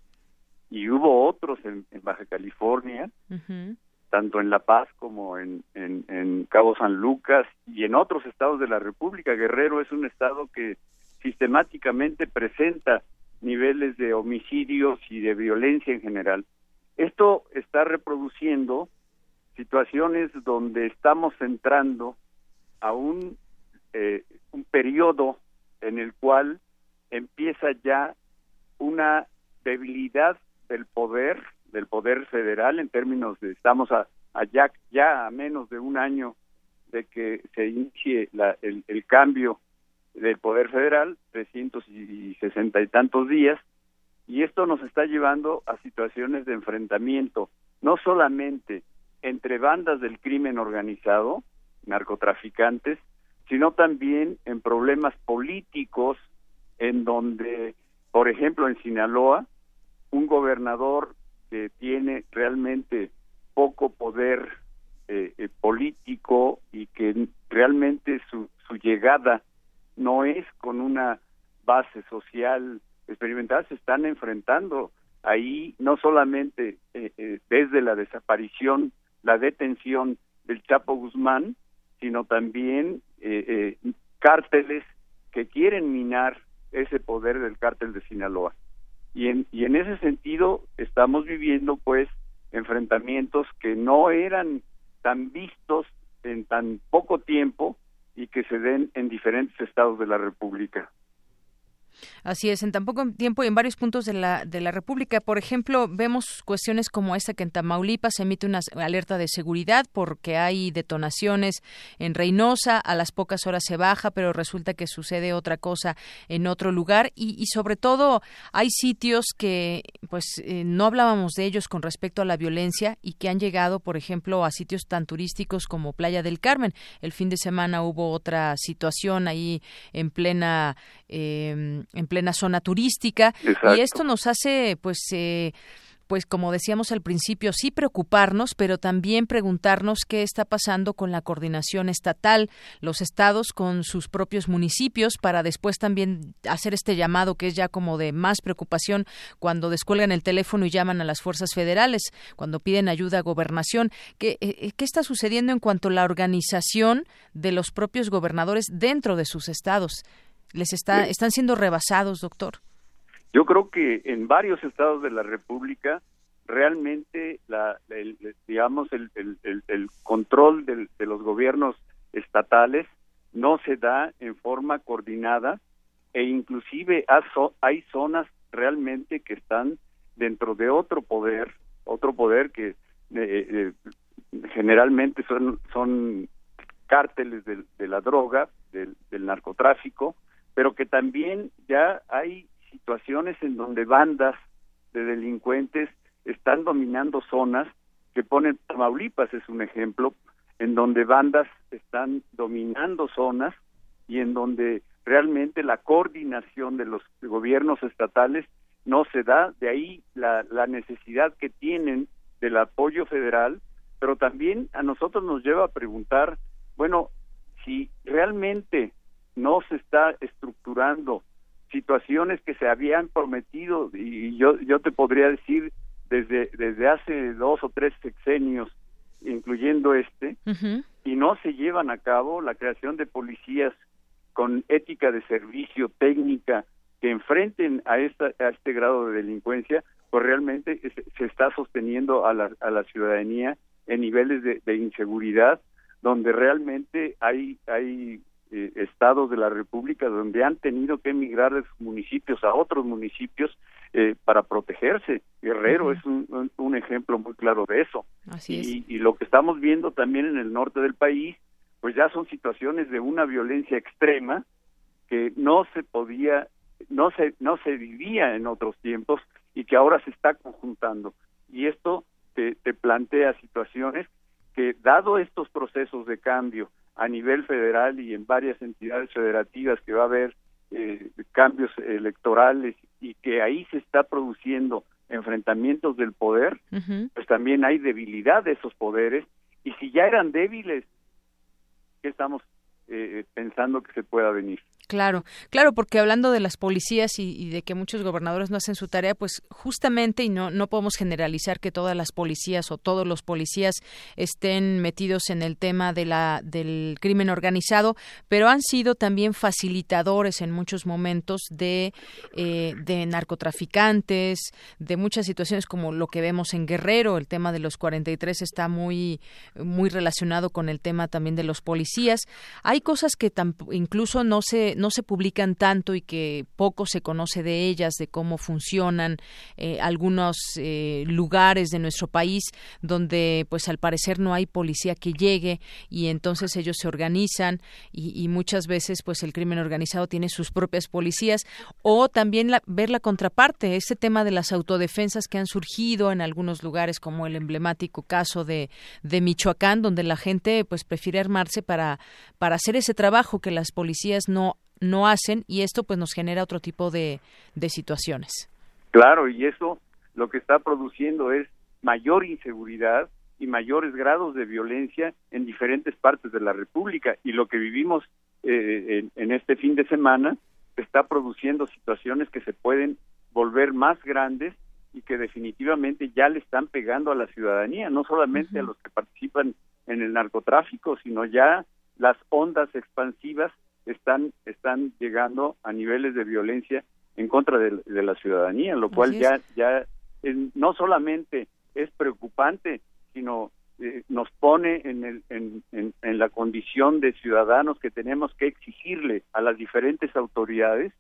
y hubo otros en, Baja California, tanto en La Paz como en, en Cabo San Lucas y en otros estados de la República. Guerrero es un estado que sistemáticamente presenta niveles de homicidios y de violencia en general. Esto está reproduciendo situaciones donde estamos entrando a un, eh, un periodo en el cual empieza ya una debilidad del poder, del poder federal en términos de estamos a, ya, ya a menos de un año de que se inicie la, el, el cambio del Poder Federal, 360 y tantos días, y esto nos está llevando a situaciones de enfrentamiento, no solamente entre bandas del crimen organizado, narcotraficantes, sino también en problemas políticos en donde, por ejemplo, en Sinaloa, un gobernador que tiene realmente poco poder eh, eh, político y que realmente su, su llegada no es con una base social experimental, se están enfrentando ahí no solamente eh, eh, desde la desaparición, la detención del Chapo Guzmán, sino también eh, cárteles que quieren minar ese poder del cártel de Sinaloa. Y en, y en ese sentido estamos viviendo pues enfrentamientos que no eran tan vistos en tan poco tiempo y que se den en diferentes estados de la República. Así es, en tan poco tiempo y en varios puntos de la, de la República. Por ejemplo, vemos cuestiones como esta que en Tamaulipas se emite una alerta de seguridad porque hay detonaciones en Reynosa, a las pocas horas se baja, pero resulta que sucede otra cosa en otro lugar y, sobre todo hay sitios que pues eh, no hablábamos de ellos con respecto a la violencia y que han llegado, por ejemplo, a sitios tan turísticos como Playa del Carmen. El fin de semana hubo otra situación ahí en plena eh, en plena zona turística y esto nos hace pues eh, pues como decíamos al principio, sí preocuparnos, pero también preguntarnos qué está pasando con la coordinación estatal, los estados con sus propios municipios, para después también hacer este llamado que es ya como de más preocupación cuando descuelgan el teléfono y llaman a las fuerzas federales, cuando piden ayuda a gobernación. ¿Qué, eh, qué está sucediendo en cuanto a la organización de los propios gobernadores dentro de sus estados? Les está, están siendo rebasados, doctor? Yo creo que en varios estados de la República realmente la, el, digamos el, el, control de los gobiernos estatales no se da en forma coordinada e inclusive hay zonas realmente que están dentro de otro poder otro poder que eh, eh, generalmente son son cárteles de, de la droga del, del narcotráfico pero que también ya hay situaciones en donde bandas de delincuentes están dominando zonas que ponen Tamaulipas es un ejemplo en donde bandas están dominando zonas y en donde realmente la coordinación de los gobiernos estatales no se da, de ahí la, la necesidad que tienen del apoyo federal, pero también a nosotros nos lleva a preguntar, bueno, si realmente no se está estructurando situaciones que se habían prometido y yo yo te podría decir desde desde hace dos o tres sexenios incluyendo este y no se llevan a cabo la creación de policías con ética de servicio técnica que enfrenten a esta a este grado de delincuencia pues realmente se está sosteniendo a la, a la ciudadanía en niveles de, de inseguridad donde realmente hay hay eh, estados de la República donde han tenido que emigrar de sus municipios a otros municipios eh, para protegerse. Guerrero es un, un, ejemplo muy claro de eso. Así y, y lo que estamos viendo también en el norte del país, pues ya son situaciones de una violencia extrema que no se podía, no se, no se vivía en otros tiempos y que ahora se está conjuntando. Y esto te, te plantea situaciones que, dado estos procesos de cambio a nivel federal y en varias entidades federativas que va a haber eh, cambios electorales y que ahí se está produciendo enfrentamientos del poder, pues también hay debilidad de esos poderes y si ya eran débiles, ¿qué estamos eh, pensando que se pueda venir? Claro, claro, porque hablando de las policías y, de que muchos gobernadores no hacen su tarea, pues justamente, y no, no podemos generalizar que todas las policías o todos los policías estén metidos en el tema de la, del crimen organizado, pero han sido también facilitadores en muchos momentos de, eh, de narcotraficantes, de muchas situaciones como lo que vemos en Guerrero, el tema de los 43 está muy, muy relacionado con el tema también de los policías. Hay cosas que incluso no se no se publican tanto y que poco se conoce de ellas, de cómo funcionan eh, algunos eh, lugares de nuestro país donde pues al parecer no hay policía que llegue y entonces ellos se organizan y, muchas veces pues el crimen organizado tiene sus propias policías o también ver la contraparte, este tema de las autodefensas que han surgido en algunos lugares como el emblemático caso de, de Michoacán donde la gente pues prefiere armarse para, para hacer ese trabajo que las policías no no hacen y esto pues nos genera otro tipo de, de situaciones. Claro, y eso lo que está produciendo es mayor inseguridad y mayores grados de violencia en diferentes partes de la República y lo que vivimos eh, en, este fin de semana está produciendo situaciones que se pueden volver más grandes y que definitivamente ya le están pegando a la ciudadanía, no solamente a los que participan en el narcotráfico, sino ya las ondas expansivas están están llegando a niveles de violencia en contra de, la ciudadanía, lo cual ya ya no solamente es preocupante, sino eh, nos pone en, el, en, en, la condición de ciudadanos que tenemos que exigirle a las diferentes autoridades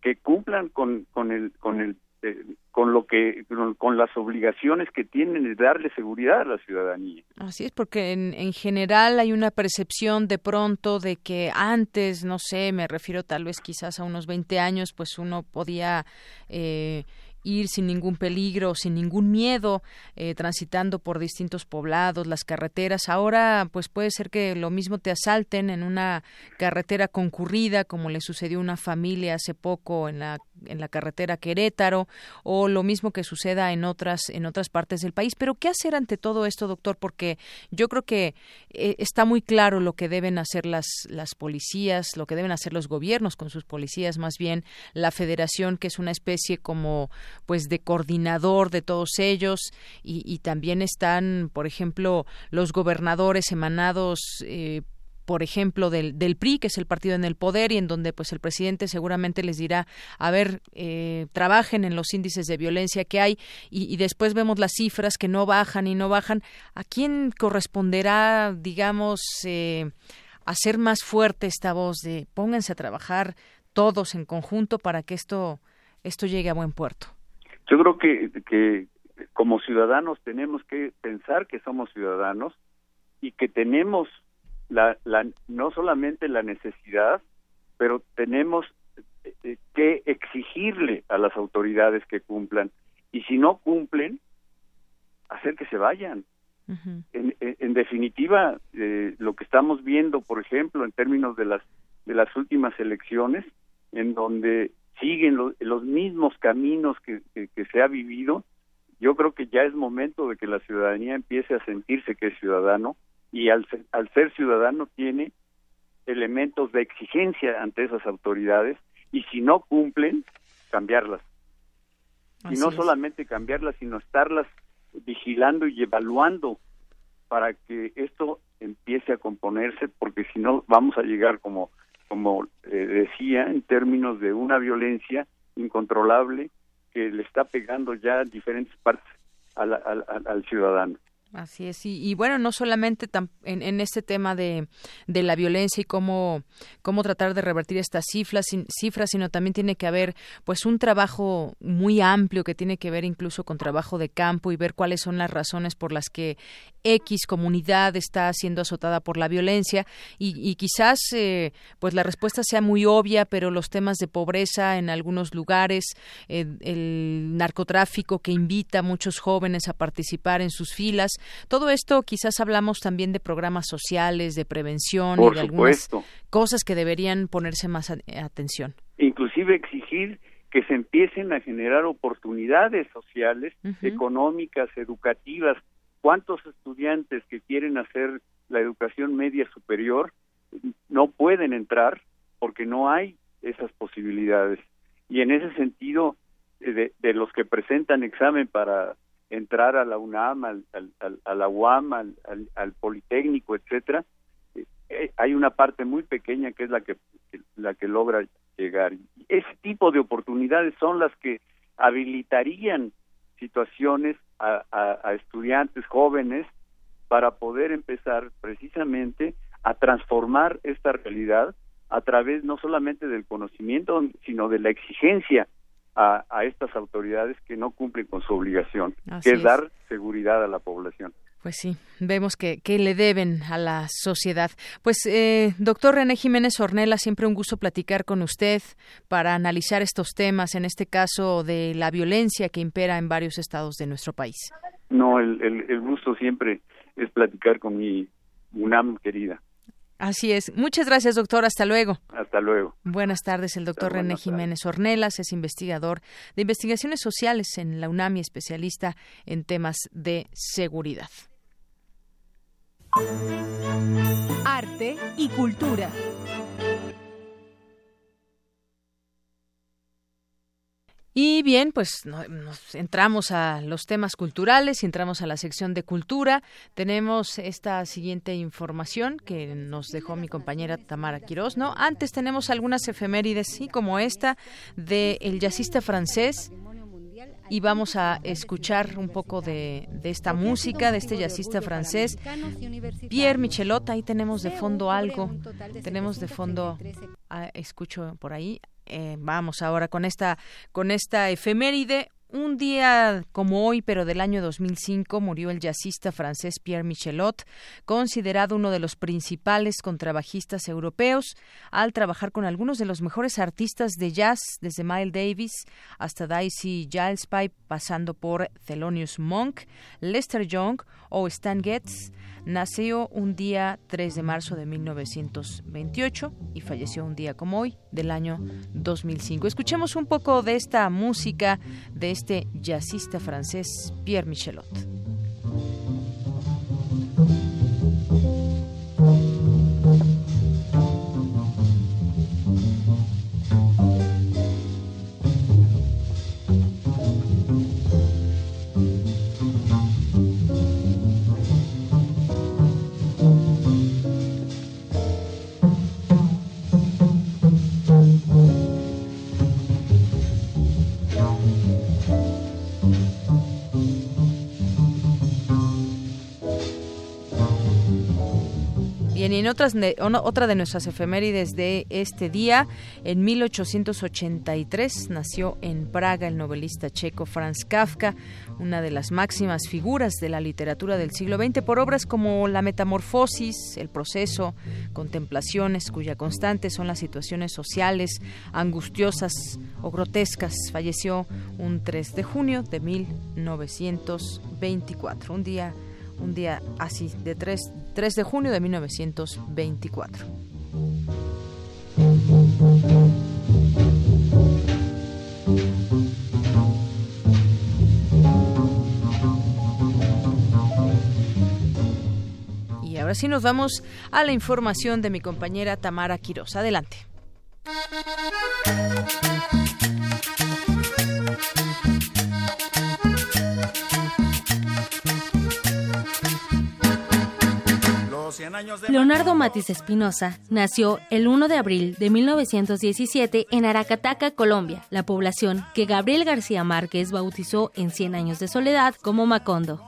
que cumplan con, con, el, con el eh, con lo que con, las obligaciones que tienen de darle seguridad a la ciudadanía. Así es, porque en, en general hay una percepción de pronto de que antes, no sé, me refiero tal vez quizás a unos 20 años, pues uno podía eh, ir sin ningún peligro, sin ningún miedo, eh, transitando por distintos poblados, las carreteras. Ahora, pues puede ser que lo mismo te asalten en una carretera concurrida, como le sucedió a una familia hace poco en la en la carretera Querétaro o lo mismo que suceda en otras en otras partes del país. Pero qué hacer ante todo esto, doctor, porque yo creo que eh, está muy claro lo que deben hacer las las policías, lo que deben hacer los gobiernos con sus policías, más bien la Federación que es una especie como pues de coordinador de todos ellos y, también están, por ejemplo, los gobernadores emanados eh, por ejemplo, del, del, PRI, que es el partido en el poder y en donde pues el presidente seguramente les dirá, a ver, eh, trabajen en los índices de violencia que hay y, después vemos las cifras que no bajan y no bajan. ¿A quién corresponderá, digamos, eh, hacer más fuerte esta voz de pónganse a trabajar todos en conjunto para que esto, esto llegue a buen puerto? Yo creo que, que como ciudadanos tenemos que pensar que somos ciudadanos y que tenemos la, la, no solamente la necesidad, pero tenemos eh, que exigirle a las autoridades que cumplan y si no cumplen, hacer que se vayan. en, en, definitiva, eh, lo que estamos viendo, por ejemplo, en términos de las de las últimas elecciones, en donde siguen los mismos caminos que, se ha vivido, yo creo que ya es momento de que la ciudadanía empiece a sentirse que es ciudadano y al, al ser ciudadano tiene elementos de exigencia ante esas autoridades y si no cumplen, cambiarlas. y no solamente cambiarlas, sino estarlas vigilando y evaluando para que esto empiece a componerse, porque si no vamos a llegar como como eh, decía, en términos de una violencia incontrolable que le está pegando ya diferentes partes al, al, ciudadano. Así es, y, bueno, no solamente en, en, este tema de, de, la violencia y cómo, cómo tratar de revertir estas cifras, cifras, sino también tiene que haber pues un trabajo muy amplio que tiene que ver incluso con trabajo de campo y ver cuáles son las razones por las que X comunidad está siendo azotada por la violencia. Y, y quizás eh, pues la respuesta sea muy obvia, pero los temas de pobreza en algunos lugares, eh, el narcotráfico que invita a muchos jóvenes a participar en sus filas, todo esto quizás hablamos también de programas sociales, de prevención y de algunas cosas que deberían ponerse más atención. Inclusive exigir que se empiecen a generar oportunidades sociales, económicas, educativas. ¿Cuántos estudiantes que quieren hacer la educación media superior no pueden entrar porque no hay esas posibilidades? Y en ese sentido, de, de los que presentan examen para entrar a la UNAM, al, al, a la UAM, al, al Politécnico, etcétera, eh, eh, hay una parte muy pequeña que es la que, la que logra llegar. Ese tipo de oportunidades son las que habilitarían situaciones a, a, estudiantes jóvenes para poder empezar precisamente a transformar esta realidad a través no solamente del conocimiento, sino de la exigencia a, estas autoridades que no cumplen con su obligación, que es, dar seguridad a la población. Pues sí, vemos que, que, le deben a la sociedad. Pues, eh, doctor René Jiménez Ornella, siempre un gusto platicar con usted para analizar estos temas, en este caso de la violencia que impera en varios estados de nuestro país. No, el, el gusto siempre es platicar con mi UNAM querida. Así es. Muchas gracias, doctor. Hasta luego. Hasta luego. Buenas tardes. El doctor René Jiménez Ornelas es investigador de investigaciones sociales en la UNAMI, especialista en temas de seguridad. Arte y cultura. Y bien, pues nos entramos a los temas culturales y entramos a la sección de cultura. Tenemos esta siguiente información que nos dejó mi compañera Tamara Quirós, ¿no? Antes tenemos algunas efemérides, sí, como esta de el jazzista francés y vamos a escuchar un poco de, esta música de este jazzista francés Pierre Michelot ahí tenemos de fondo algo tenemos de fondo ah, escucho por ahí eh, vamos ahora con esta, con esta efeméride. Un día como hoy, pero del año 2005, murió el jazzista francés Pierre Michelot, considerado uno de los principales contrabajistas europeos, al trabajar con algunos de los mejores artistas de jazz, desde Miles Davis hasta Dicey Gillespie, pasando por Thelonious Monk, Lester Young o Stan Getz. Nació un día 3 de marzo de 1928 y falleció un día como hoy del año 2005. Escuchemos un poco de esta música de este jazzista francés Pierre Michelot. En otras, otra de nuestras efemérides de este día, en 1883 nació en Praga el novelista checo Franz Kafka, una de las máximas figuras de la literatura del siglo XX por obras como La Metamorfosis, El Proceso, Contemplaciones, cuya constante son las situaciones sociales angustiosas o grotescas. Falleció un 3 de junio de 1924, un día un día así, de 3, 3 de junio de 1924. Y ahora sí nos vamos a la información de mi compañera Tamara Quiroz. Adelante. Leonardo Matis Espinosa nació el 1 de abril de 1917 en Aracataca, Colombia, la población que Gabriel García Márquez bautizó en Cien años de soledad como Macondo.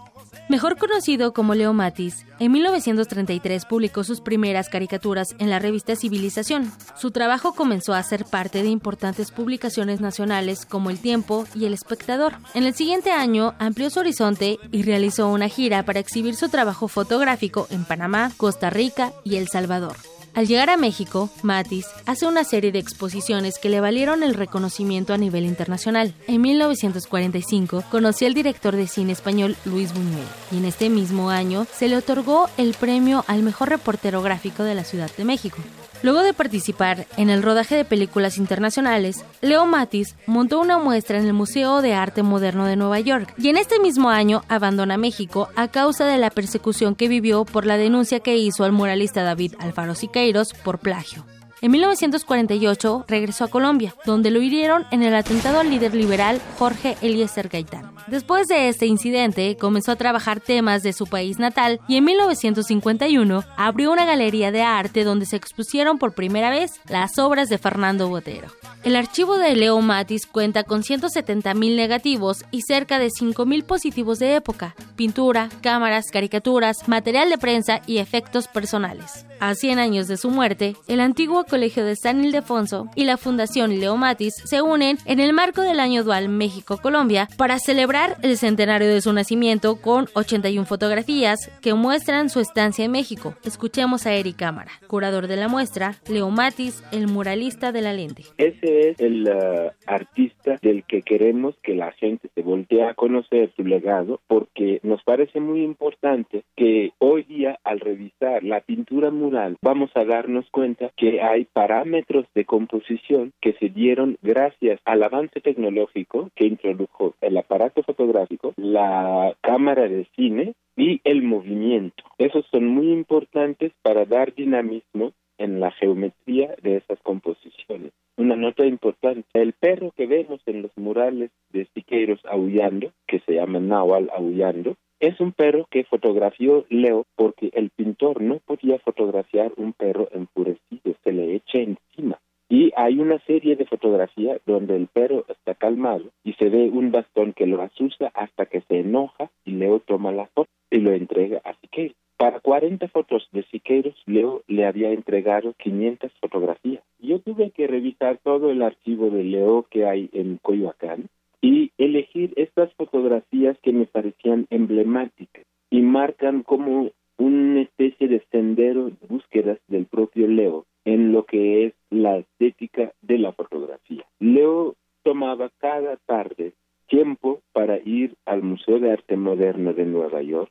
Mejor conocido como Leo Matis, en 1933 publicó sus primeras caricaturas en la revista Civilización. Su trabajo comenzó a ser parte de importantes publicaciones nacionales como El Tiempo y El Espectador. En el siguiente año amplió su horizonte y realizó una gira para exhibir su trabajo fotográfico en Panamá, Costa Rica y El Salvador. Al llegar a México, Matis hace una serie de exposiciones que le valieron el reconocimiento a nivel internacional. En 1945 conoció al director de cine español Luis Buñuel y en este mismo año se le otorgó el premio al mejor reportero gráfico de la Ciudad de México. Luego de participar en el rodaje de películas internacionales, Leo Matis montó una muestra en el Museo de Arte Moderno de Nueva York y en este mismo año abandona México a causa de la persecución que vivió por la denuncia que hizo al muralista David Alfaro Siqueiros por plagio. En 1948 regresó a Colombia, donde lo hirieron en el atentado al líder liberal Jorge Eliezer Gaitán. Después de este incidente, comenzó a trabajar temas de su país natal y en 1951 abrió una galería de arte donde se expusieron por primera vez las obras de Fernando Botero. El archivo de Leo Matis cuenta con 170.000 negativos y cerca de 5.000 positivos de época, pintura, cámaras, caricaturas, material de prensa y efectos personales. A 100 años de su muerte, el antiguo Colegio de San Ildefonso y la Fundación Leo Matis se unen en el marco del año dual México-Colombia para celebrar el centenario de su nacimiento con 81 fotografías que muestran su estancia en México. Escuchemos a Eric Cámara, curador de la muestra, Leo Matis, el muralista de la lente. Ese es el uh, artista del que queremos que la gente se voltee a conocer su legado porque nos parece muy importante que hoy día al revisar la pintura mural vamos a darnos cuenta que hay parámetros de composición que se dieron gracias al avance tecnológico que introdujo el aparato fotográfico, la cámara de cine y el movimiento. Esos son muy importantes para dar dinamismo en la geometría de esas composiciones. Una nota importante, el perro que vemos en los murales de Siqueiros aullando, que se llama Nahual aullando, es un perro que fotografió Leo porque el pintor no podía fotografiar un perro enfurecido, se le echa encima. Y hay una serie de fotografías donde el perro está calmado y se ve un bastón que lo asusta hasta que se enoja y Leo toma la foto y lo entrega a Siqueiros. Para 40 fotos de Siqueiros, Leo le había entregado 500 fotografías. Yo tuve que revisar todo el archivo de Leo que hay en Coyoacán y elegir estas fotografías que me parecían emblemáticas y marcan como una especie de sendero de búsquedas del propio Leo en lo que es la estética de la fotografía. Leo tomaba cada tarde tiempo para ir al Museo de Arte Moderno de Nueva York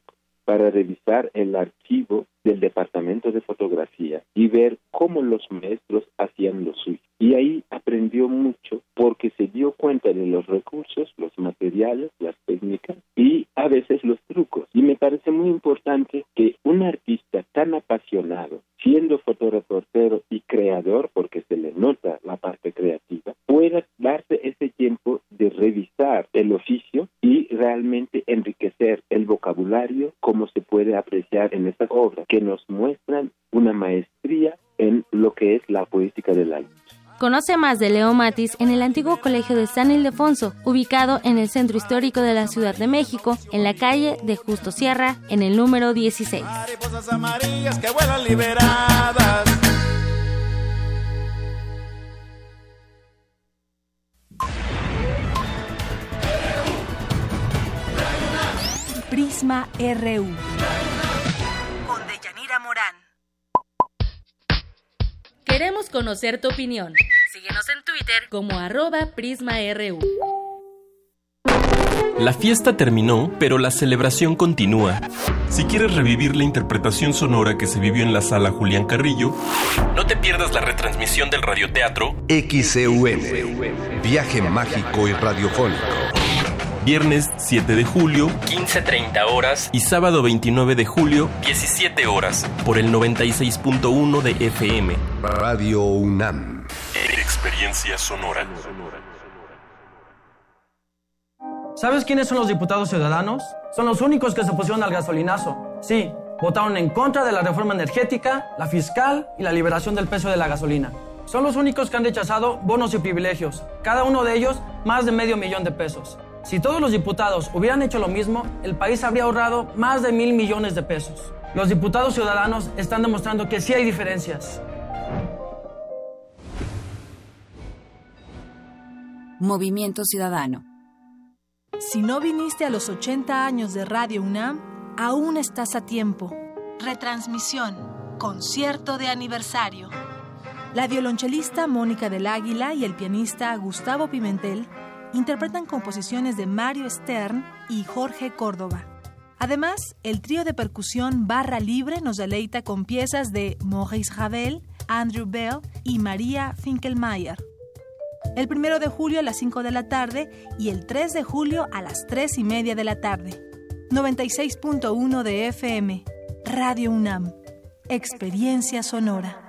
para revisar el archivo del departamento de fotografía y ver cómo los maestros hacían lo suyo. Y ahí aprendió mucho porque se dio cuenta de los recursos, los materiales, las técnicas y a veces los trucos. Y me parece muy importante que un artista tan apasionado, siendo fotoreportero creador, porque se le nota la parte creativa, pueda darse ese tiempo de revisar el oficio y realmente enriquecer el vocabulario como se puede apreciar en estas obras que nos muestran una maestría en lo que es la poética del arte. Conoce más de Leo Matis en el antiguo Colegio de San Ildefonso, ubicado en el centro histórico de la Ciudad de México, en la calle de Justo Sierra, en el número 16. que vuelan liberadas. Prisma RU. Con Deyanira Morán. Queremos conocer tu opinión. Síguenos en Twitter como arroba PrismaRU. La fiesta terminó, pero la celebración continúa. Si quieres revivir la interpretación sonora que se vivió en la sala Julián Carrillo, no te pierdas la retransmisión del radioteatro XCUM, Viaje Mágico y Radiofónico. Viernes 7 de julio, 15.30 horas, y sábado 29 de julio, 17 horas, por el 96.1 de FM. Radio UNAM. Experiencia sonora. ¿Sabes quiénes son los diputados ciudadanos? Son los únicos que se opusieron al gasolinazo. Sí, votaron en contra de la reforma energética, la fiscal y la liberación del peso de la gasolina. Son los únicos que han rechazado bonos y privilegios, cada uno de ellos más de medio millón de pesos. Si todos los diputados hubieran hecho lo mismo, el país habría ahorrado más de mil millones de pesos. Los diputados ciudadanos están demostrando que sí hay diferencias. Movimiento Ciudadano. Si no viniste a los 80 años de Radio UNAM, aún estás a tiempo. Retransmisión. Concierto de aniversario. La violonchelista Mónica del Águila y el pianista Gustavo Pimentel interpretan composiciones de Mario Stern y Jorge Córdoba. Además, el trío de percusión Barra Libre nos deleita con piezas de Maurice Ravel, Andrew Bell y María Finkelmeyer. El primero de julio a las 5 de la tarde y el 3 de julio a las 3 y media de la tarde. 96.1 de FM. Radio UNAM. Experiencia sonora.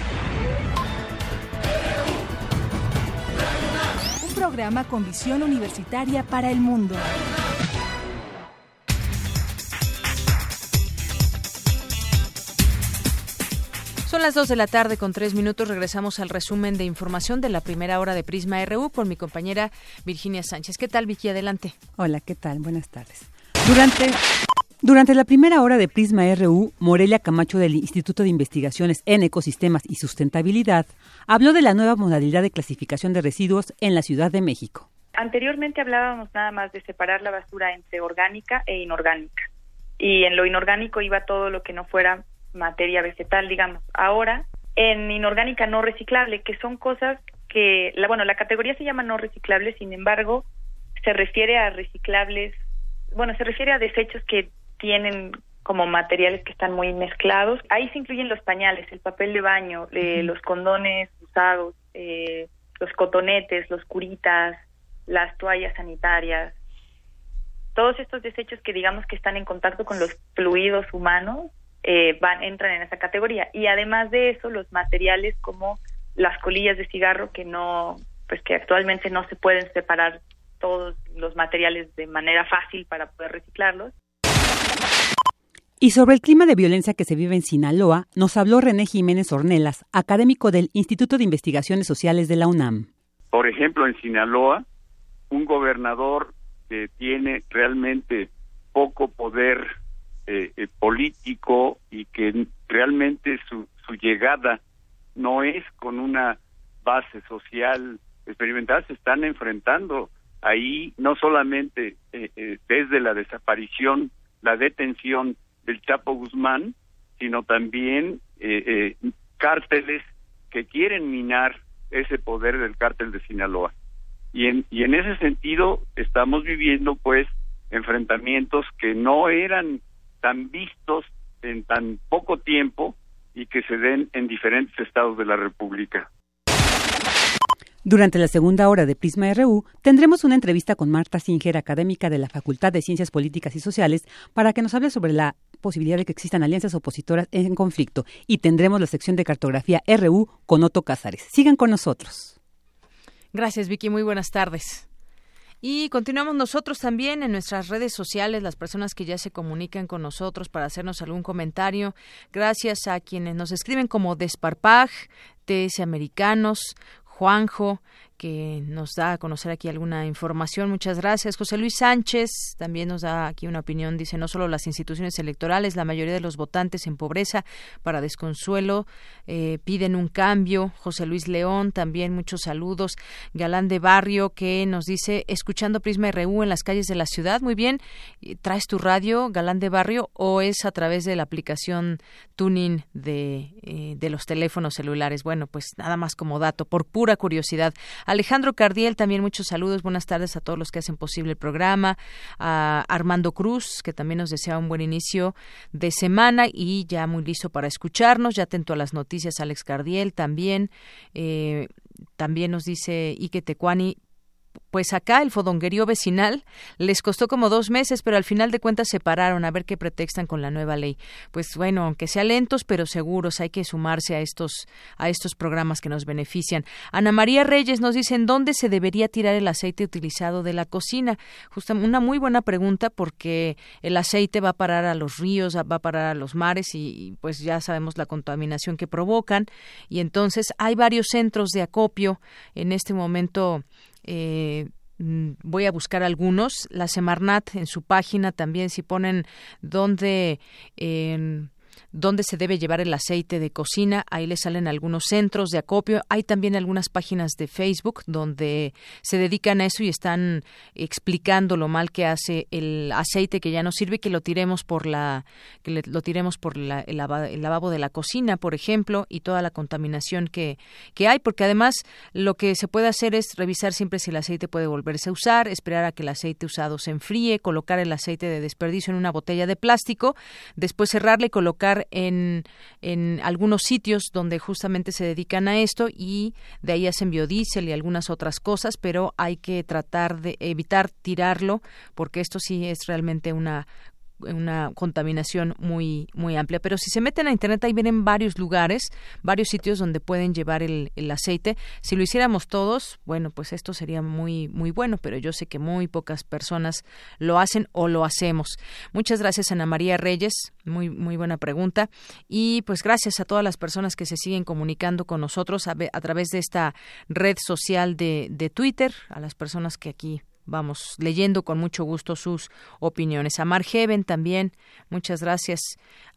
Programa con visión universitaria para el mundo. Son las 2 de la tarde con tres minutos. Regresamos al resumen de información de la primera hora de Prisma RU por mi compañera Virginia Sánchez. ¿Qué tal, Vicky? Adelante. Hola, ¿qué tal? Buenas tardes. Durante, durante la primera hora de Prisma RU, Morelia Camacho del Instituto de Investigaciones en Ecosistemas y Sustentabilidad habló de la nueva modalidad de clasificación de residuos en la Ciudad de México. Anteriormente hablábamos nada más de separar la basura entre orgánica e inorgánica. Y en lo inorgánico iba todo lo que no fuera materia vegetal, digamos. Ahora, en inorgánica no reciclable, que son cosas que, la, bueno, la categoría se llama no reciclable, sin embargo, se refiere a reciclables, bueno, se refiere a desechos que tienen como materiales que están muy mezclados. Ahí se incluyen los pañales, el papel de baño, eh, los condones usados, eh, los cotonetes, los curitas, las toallas sanitarias. Todos estos desechos que digamos que están en contacto con los fluidos humanos eh, van entran en esa categoría y además de eso los materiales como las colillas de cigarro que no pues que actualmente no se pueden separar todos los materiales de manera fácil para poder reciclarlos y sobre el clima de violencia que se vive en Sinaloa, nos habló René Jiménez Ornelas, académico del Instituto de Investigaciones Sociales de la UNAM. Por ejemplo, en Sinaloa, un gobernador que tiene realmente poco poder eh, eh, político y que realmente su, su llegada no es con una base social experimental, se están enfrentando ahí no solamente eh, desde la desaparición, la detención del Chapo Guzmán, sino también eh, eh, cárteles que quieren minar ese poder del cártel de Sinaloa. Y en, y en ese sentido estamos viviendo pues enfrentamientos que no eran tan vistos en tan poco tiempo y que se den en diferentes estados de la República. Durante la segunda hora de Prisma RU tendremos una entrevista con Marta Singer, académica de la Facultad de Ciencias Políticas y Sociales, para que nos hable sobre la posibilidad de que existan alianzas opositoras en conflicto y tendremos la sección de cartografía RU con Otto Cázares. Sigan con nosotros. Gracias, Vicky. Muy buenas tardes. Y continuamos nosotros también en nuestras redes sociales, las personas que ya se comunican con nosotros para hacernos algún comentario. Gracias a quienes nos escriben como Desparpag, TS Americanos, Juanjo, que nos da a conocer aquí alguna información. Muchas gracias. José Luis Sánchez también nos da aquí una opinión. Dice, no solo las instituciones electorales, la mayoría de los votantes en pobreza para desconsuelo eh, piden un cambio. José Luis León también muchos saludos. Galán de Barrio que nos dice, escuchando Prisma RU en las calles de la ciudad. Muy bien. ¿Traes tu radio, Galán de Barrio, o es a través de la aplicación Tuning de, eh, de los teléfonos celulares? Bueno, pues nada más como dato, por pura curiosidad. Alejandro Cardiel, también muchos saludos, buenas tardes a todos los que hacen posible el programa, a Armando Cruz, que también nos desea un buen inicio de semana y ya muy listo para escucharnos, ya atento a las noticias, Alex Cardiel también, eh, también nos dice Ike Tecuani, pues acá el fodonguerío vecinal les costó como dos meses, pero al final de cuentas se pararon a ver qué pretextan con la nueva ley. Pues bueno, aunque sea lentos, pero seguros, hay que sumarse a estos, a estos programas que nos benefician. Ana María Reyes nos dice, ¿en dónde se debería tirar el aceite utilizado de la cocina? Justamente una muy buena pregunta porque el aceite va a parar a los ríos, va a parar a los mares y pues ya sabemos la contaminación que provocan. Y entonces hay varios centros de acopio en este momento eh, mm, voy a buscar algunos. La Semarnat en su página también, si ponen donde dónde se debe llevar el aceite de cocina. Ahí le salen algunos centros de acopio. Hay también algunas páginas de Facebook donde se dedican a eso y están explicando lo mal que hace el aceite que ya no sirve, que lo tiremos por la, que lo tiremos por el, lavabo de la cocina, por ejemplo, y toda la contaminación que, que hay, porque además lo que se puede hacer es revisar siempre si el aceite puede volverse a usar, esperar a que el aceite usado se enfríe, colocar el aceite de desperdicio en una botella de plástico, después cerrarle y colocar en, en algunos sitios donde justamente se dedican a esto y de ahí hacen biodiesel y algunas otras cosas, pero hay que tratar de evitar tirarlo porque esto sí es realmente una una contaminación muy muy amplia. Pero si se meten a internet ahí vienen varios lugares, varios sitios donde pueden llevar el, el, aceite. Si lo hiciéramos todos, bueno, pues esto sería muy muy bueno, pero yo sé que muy pocas personas lo hacen o lo hacemos. Muchas gracias Ana María Reyes, muy muy buena pregunta y pues gracias a todas las personas que se siguen comunicando con nosotros a, a través de esta red social de, de Twitter, a las personas que aquí vamos leyendo con mucho gusto sus opiniones. A Margeven también, muchas gracias.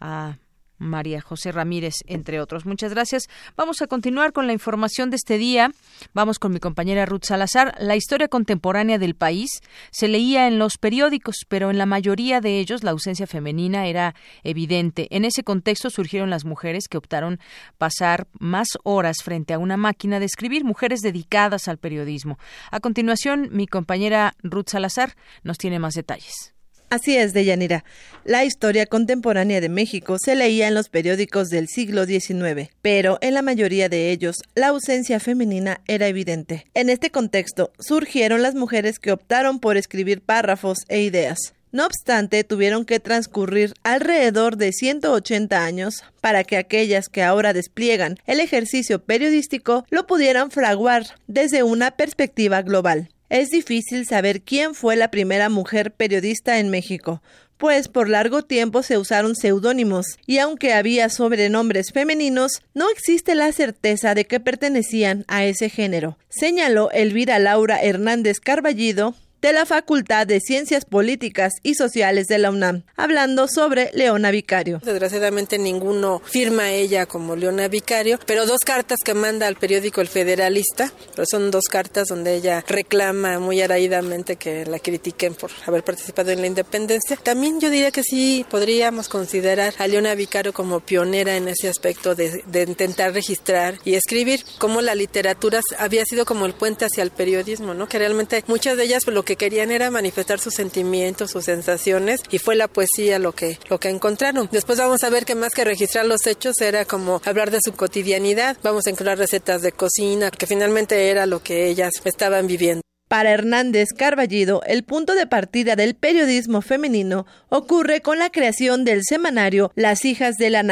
A María José Ramírez, entre otros. Muchas gracias. Vamos a continuar con la información de este día. Vamos con mi compañera Ruth Salazar. La historia contemporánea del país se leía en los periódicos, pero en la mayoría de ellos la ausencia femenina era evidente. En ese contexto surgieron las mujeres que optaron pasar más horas frente a una máquina de escribir, mujeres dedicadas al periodismo. A continuación, mi compañera Ruth Salazar nos tiene más detalles. Así es, Deyanira. La historia contemporánea de México se leía en los periódicos del siglo XIX, pero en la mayoría de ellos la ausencia femenina era evidente. En este contexto surgieron las mujeres que optaron por escribir párrafos e ideas. No obstante, tuvieron que transcurrir alrededor de 180 años para que aquellas que ahora despliegan el ejercicio periodístico lo pudieran fraguar desde una perspectiva global. Es difícil saber quién fue la primera mujer periodista en México, pues por largo tiempo se usaron seudónimos, y aunque había sobrenombres femeninos, no existe la certeza de que pertenecían a ese género, señaló Elvira Laura Hernández Carballido, de la Facultad de Ciencias Políticas y Sociales de la UNAM, hablando sobre Leona Vicario. Desgraciadamente ninguno firma ella como Leona Vicario, pero dos cartas que manda al periódico El Federalista, pero son dos cartas donde ella reclama muy araídamente que la critiquen por haber participado en la independencia. También yo diría que sí podríamos considerar a Leona Vicario como pionera en ese aspecto de, de intentar registrar y escribir, como la literatura había sido como el puente hacia el periodismo, ¿no? Que realmente muchas de ellas lo que querían era manifestar sus sentimientos, sus sensaciones y fue la poesía lo que, lo que encontraron. Después vamos a ver que más que registrar los hechos era como hablar de su cotidianidad, vamos a encontrar recetas de cocina, que finalmente era lo que ellas estaban viviendo. Para Hernández Carballido, el punto de partida del periodismo femenino ocurre con la creación del semanario Las Hijas de la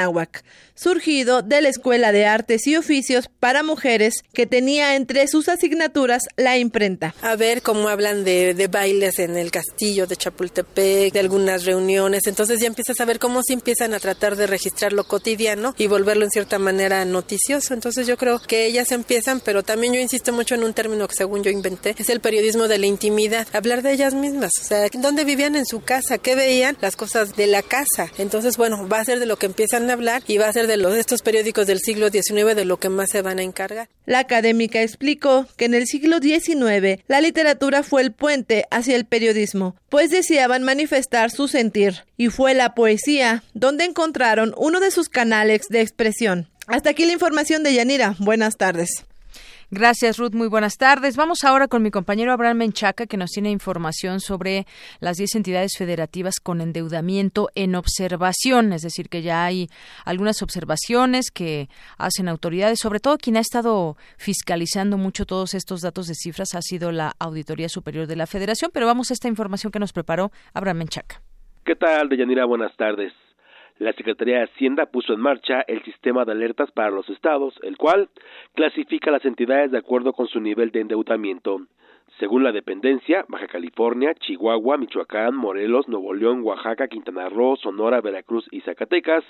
surgido de la Escuela de Artes y Oficios para Mujeres que tenía entre sus asignaturas la imprenta. A ver cómo hablan de, de bailes en el castillo de Chapultepec, de algunas reuniones, entonces ya empiezas a ver cómo se empiezan a tratar de registrar lo cotidiano y volverlo en cierta manera noticioso. Entonces yo creo que ellas empiezan, pero también yo insisto mucho en un término que según yo inventé, es el periodismo de la intimidad, hablar de ellas mismas, o sea, dónde vivían en su casa, qué veían, las cosas de la casa. Entonces, bueno, va a ser de lo que empiezan a hablar y va a ser de los estos periódicos del siglo XIX de lo que más se van a encargar. La académica explicó que en el siglo XIX la literatura fue el puente hacia el periodismo, pues deseaban manifestar su sentir, y fue la poesía donde encontraron uno de sus canales de expresión. Hasta aquí la información de Yanira. Buenas tardes. Gracias, Ruth. Muy buenas tardes. Vamos ahora con mi compañero Abraham Menchaca, que nos tiene información sobre las 10 entidades federativas con endeudamiento en observación. Es decir, que ya hay algunas observaciones que hacen autoridades, sobre todo quien ha estado fiscalizando mucho todos estos datos de cifras ha sido la Auditoría Superior de la Federación. Pero vamos a esta información que nos preparó Abraham Menchaca. ¿Qué tal, Deyanira? Buenas tardes la Secretaría de Hacienda puso en marcha el sistema de alertas para los estados, el cual clasifica las entidades de acuerdo con su nivel de endeudamiento. Según la dependencia, Baja California, Chihuahua, Michoacán, Morelos, Nuevo León, Oaxaca, Quintana Roo, Sonora, Veracruz y Zacatecas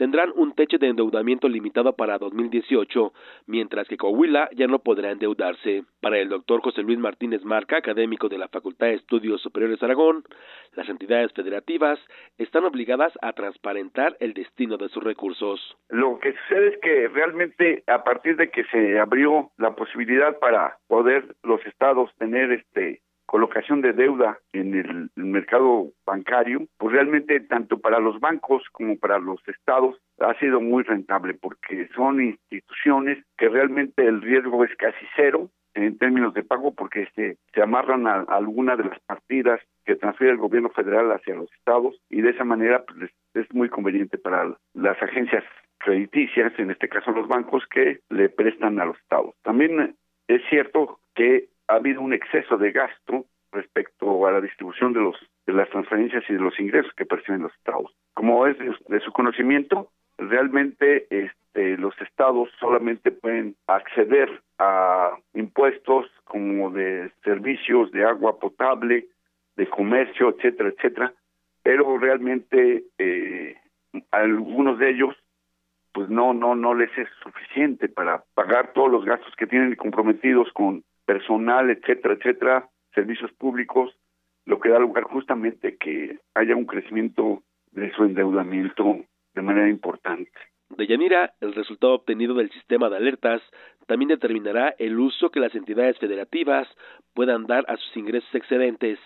tendrán un techo de endeudamiento limitado para 2018, mientras que Coahuila ya no podrá endeudarse. Para el doctor José Luis Martínez Marca, académico de la Facultad de Estudios Superiores Aragón, las entidades federativas están obligadas a transparentar el destino de sus recursos. Lo que sucede es que realmente a partir de que se abrió la posibilidad para poder los estados tener este colocación de deuda en el, mercado bancario, pues realmente tanto para los bancos como para los estados ha sido muy rentable porque son instituciones que realmente el riesgo es casi cero en términos de pago porque este, se amarran a, alguna de las partidas que transfiere el gobierno federal hacia los estados y de esa manera pues, es muy conveniente para las agencias crediticias, en este caso los bancos, que le prestan a los estados. También es cierto que ha habido un exceso de gasto respecto a la distribución de los de las transferencias y de los ingresos que perciben los estados. Como es de, su conocimiento, realmente este, los estados solamente pueden acceder a impuestos como de servicios de agua potable, de comercio, etcétera, etcétera, pero realmente eh, algunos de ellos pues no no no les es suficiente para pagar todos los gastos que tienen comprometidos con personal, etcétera, etcétera, servicios públicos, lo que da lugar justamente que haya un crecimiento de su endeudamiento de manera importante. De Yanira, el resultado obtenido del sistema de alertas también determinará el uso que las entidades federativas puedan dar a sus ingresos excedentes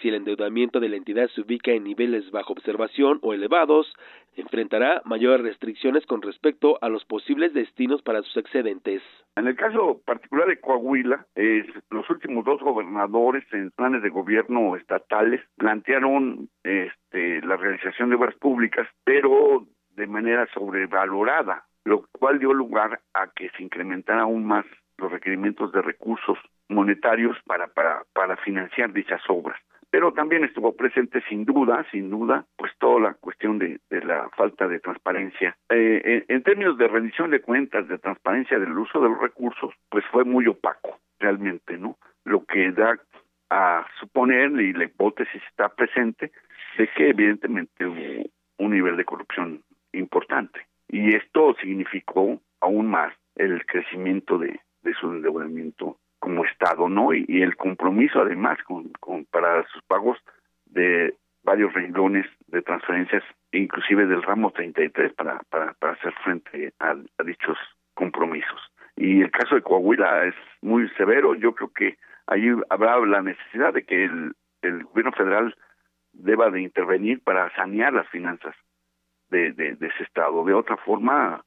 si el endeudamiento de la entidad se ubica en niveles bajo observación o elevados, enfrentará mayores restricciones con respecto a los posibles destinos para sus excedentes. En el caso particular de Coahuila, los últimos dos gobernadores en planes de gobierno estatales plantearon este, la realización de obras públicas, pero de manera sobrevalorada, lo cual dio lugar a que se incrementara aún más los requerimientos de recursos monetarios para, para, para financiar dichas obras pero también estuvo presente sin duda, sin duda, pues toda la cuestión de, la falta de transparencia. Eh, en, términos de rendición de cuentas, de transparencia del uso de los recursos, pues fue muy opaco realmente, ¿no? Lo que da a suponer, y la hipótesis está presente, de que evidentemente hubo un nivel de corrupción importante. Y esto significó aún más el crecimiento de su endeudamiento como Estado, ¿no? Y, el compromiso además con, para sus pagos de varios renglones de transferencias, inclusive del ramo 33 para, para, para hacer frente a, dichos compromisos. Y el caso de Coahuila es muy severo, yo creo que ahí habrá la necesidad de que el, el gobierno federal deba de intervenir para sanear las finanzas de, de, de ese estado. De otra forma,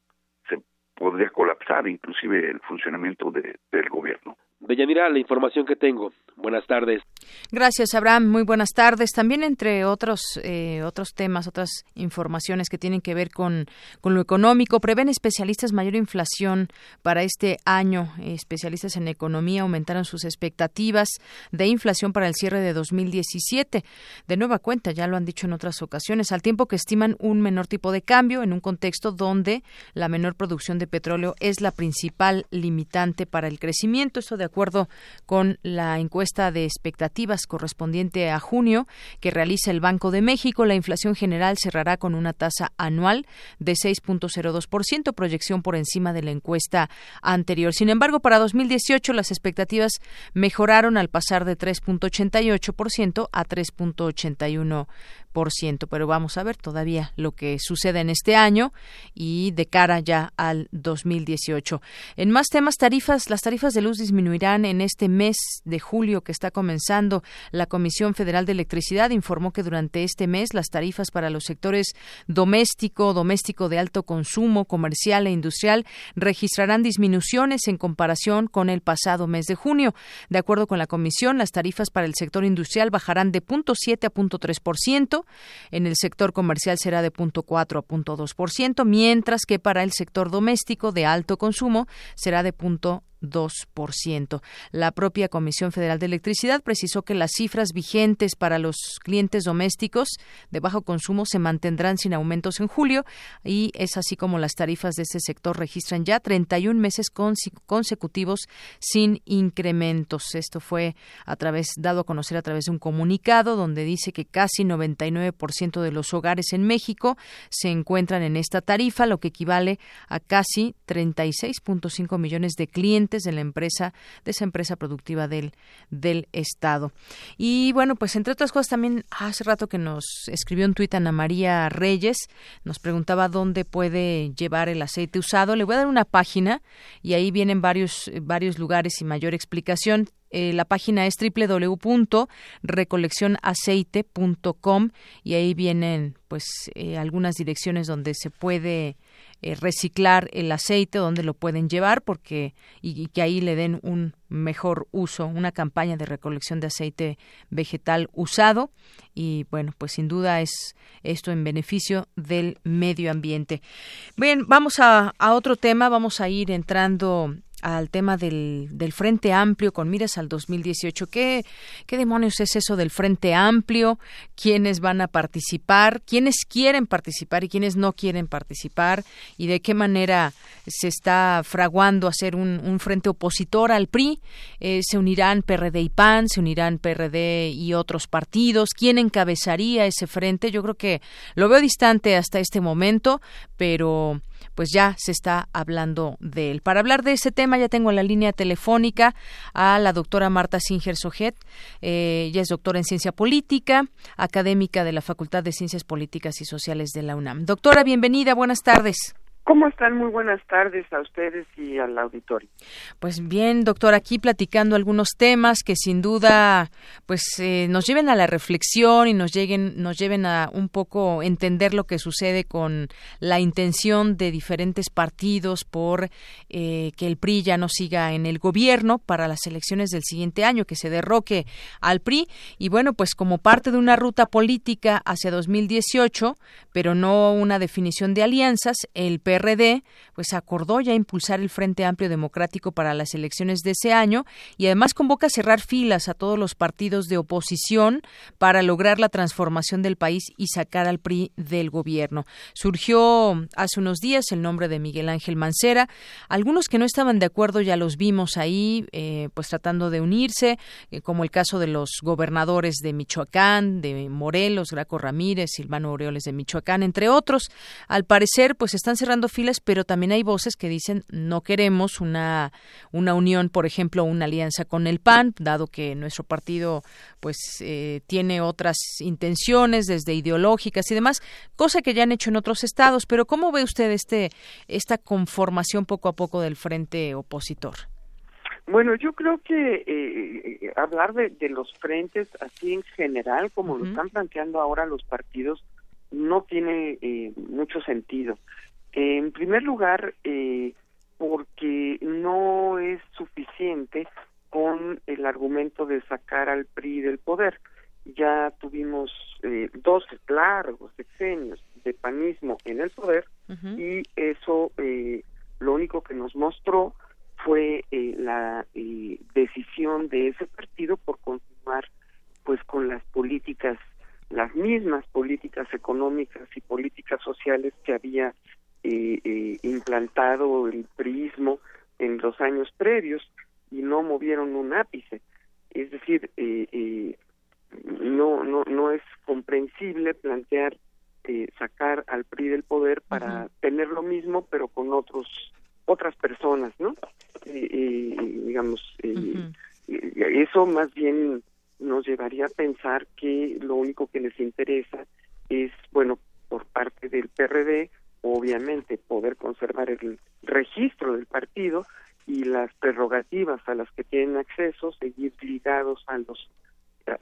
se podría colapsar inclusive el funcionamiento de, del gobierno. Deyanira, la información que tengo. Buenas tardes. Gracias, Abraham. Muy buenas tardes. También entre otros eh, otros temas, otras informaciones que tienen que ver con, con lo económico, prevén especialistas mayor inflación para este año. Especialistas en economía aumentaron sus expectativas de inflación para el cierre de 2017. De nueva cuenta, ya lo han dicho en otras ocasiones, al tiempo que estiman un menor tipo de cambio en un contexto donde la menor producción de petróleo es la principal limitante para el crecimiento. Esto de acuerdo con la encuesta de expectativas correspondiente a junio que realiza el Banco de México. La inflación general cerrará con una tasa anual de 6.02%, proyección por encima de la encuesta anterior. Sin embargo, para 2018 las expectativas mejoraron al pasar de 3.88% a 3.81% pero vamos a ver todavía lo que sucede en este año y de cara ya al 2018. En más temas, tarifas, las tarifas de luz disminuirán en este mes de julio que está comenzando. La Comisión Federal de Electricidad informó que durante este mes las tarifas para los sectores doméstico, doméstico de alto consumo, comercial e industrial registrarán disminuciones en comparación con el pasado mes de junio. De acuerdo con la Comisión, las tarifas para el sector industrial bajarán de 0.7 a 0.3%, en el sector comercial será de 0.4 a 0.2%, mientras que para el sector doméstico de alto consumo será de 0.2 2%. La propia Comisión Federal de Electricidad precisó que las cifras vigentes para los clientes domésticos de bajo consumo se mantendrán sin aumentos en julio y es así como las tarifas de este sector registran ya 31 meses consecutivos sin incrementos. Esto fue a través dado a conocer a través de un comunicado donde dice que casi 99% de los hogares en México se encuentran en esta tarifa, lo que equivale a casi 36.5 millones de clientes de la empresa, de esa empresa productiva del, del Estado. Y bueno, pues entre otras cosas también hace rato que nos escribió en Twitter Ana María Reyes, nos preguntaba dónde puede llevar el aceite usado. Le voy a dar una página y ahí vienen varios, varios lugares y mayor explicación. Eh, la página es www.recoleccionaceite.com y ahí vienen pues eh, algunas direcciones donde se puede eh, reciclar el aceite, donde lo pueden llevar, porque y, que ahí le den un mejor uso, una campaña de recolección de aceite vegetal usado y bueno, pues sin duda es esto en beneficio del medio ambiente. Bien, vamos a, a otro tema, vamos a ir entrando al tema del, del, Frente Amplio con miras al 2018. ¿Qué, ¿Qué demonios es eso del Frente Amplio? ¿Quiénes van a participar? ¿Quiénes quieren participar y quiénes no quieren participar? ¿Y de qué manera se está fraguando hacer un, un frente opositor al PRI? Eh, ¿Se unirán PRD y PAN? ¿Se unirán PRD y otros partidos? ¿Quién encabezaría ese frente? Yo creo que lo veo distante hasta este momento, pero pues ya se está hablando de él. Para hablar de ese tema ya tengo en la línea telefónica a la doctora Marta Singer Sojet. Eh, ella es doctora en ciencia política, académica de la Facultad de Ciencias Políticas y Sociales de la UNAM. Doctora, bienvenida, buenas tardes. ¿Cómo están? Muy buenas tardes a ustedes y al auditorio. Pues bien, doctor, aquí platicando algunos temas que sin duda pues eh, nos lleven a la reflexión y nos lleguen nos lleven a un poco entender lo que sucede con la intención de diferentes partidos por eh, que el PRI ya no siga en el gobierno para las elecciones del siguiente año, que se derroque al PRI y bueno, pues como parte de una ruta política hacia 2018, pero no una definición de alianzas, el PRD pues acordó ya impulsar el Frente Amplio Democrático para las elecciones de ese año y además convoca a cerrar filas a todos los partidos de oposición para lograr la transformación del país y sacar al PRI del gobierno. Surgió hace unos días el nombre de Miguel Ángel Mancera. Algunos que no estaban de acuerdo ya los vimos ahí, eh, pues tratando de unirse, eh, como el caso de los gobernadores de Michoacán, de Morelos, Graco Ramírez, Silvano Aureoles de Michoacán, entre otros. Al parecer, pues están cerrando filas, pero también hay voces que dicen no queremos una, una unión, por ejemplo, una alianza con el PAN, dado que nuestro partido pues eh, tiene otras intenciones desde ideológicas y demás, cosa que ya han hecho en otros estados. Pero ¿cómo ve usted este esta conformación poco a poco del frente opositor? Bueno, yo creo que eh, eh, hablar de, los frentes así en general, como lo están planteando ahora los partidos, no tiene mucho sentido. En primer lugar, eh, porque no es suficiente el argumento de sacar al PRI del poder. Ya tuvimos eh, dos largos sexenios de panismo en el poder y eso eh, lo único que nos mostró fue eh, la eh, decisión de ese partido por continuar pues con las políticas las mismas políticas económicas y políticas sociales que había eh, implantado el priismo en los años previos y no movieron un ápice. Es decir no no no es comprensible plantear sacar al PRI del poder para tener lo mismo pero con otros otras personas, ¿no? Eh, digamos, eh, eso más bien nos llevaría a pensar que lo único que les interesa es, bueno, por parte del PRD, obviamente poder conservar el registro del partido y las prerrogativas a las que tienen acceso, seguir ligados a los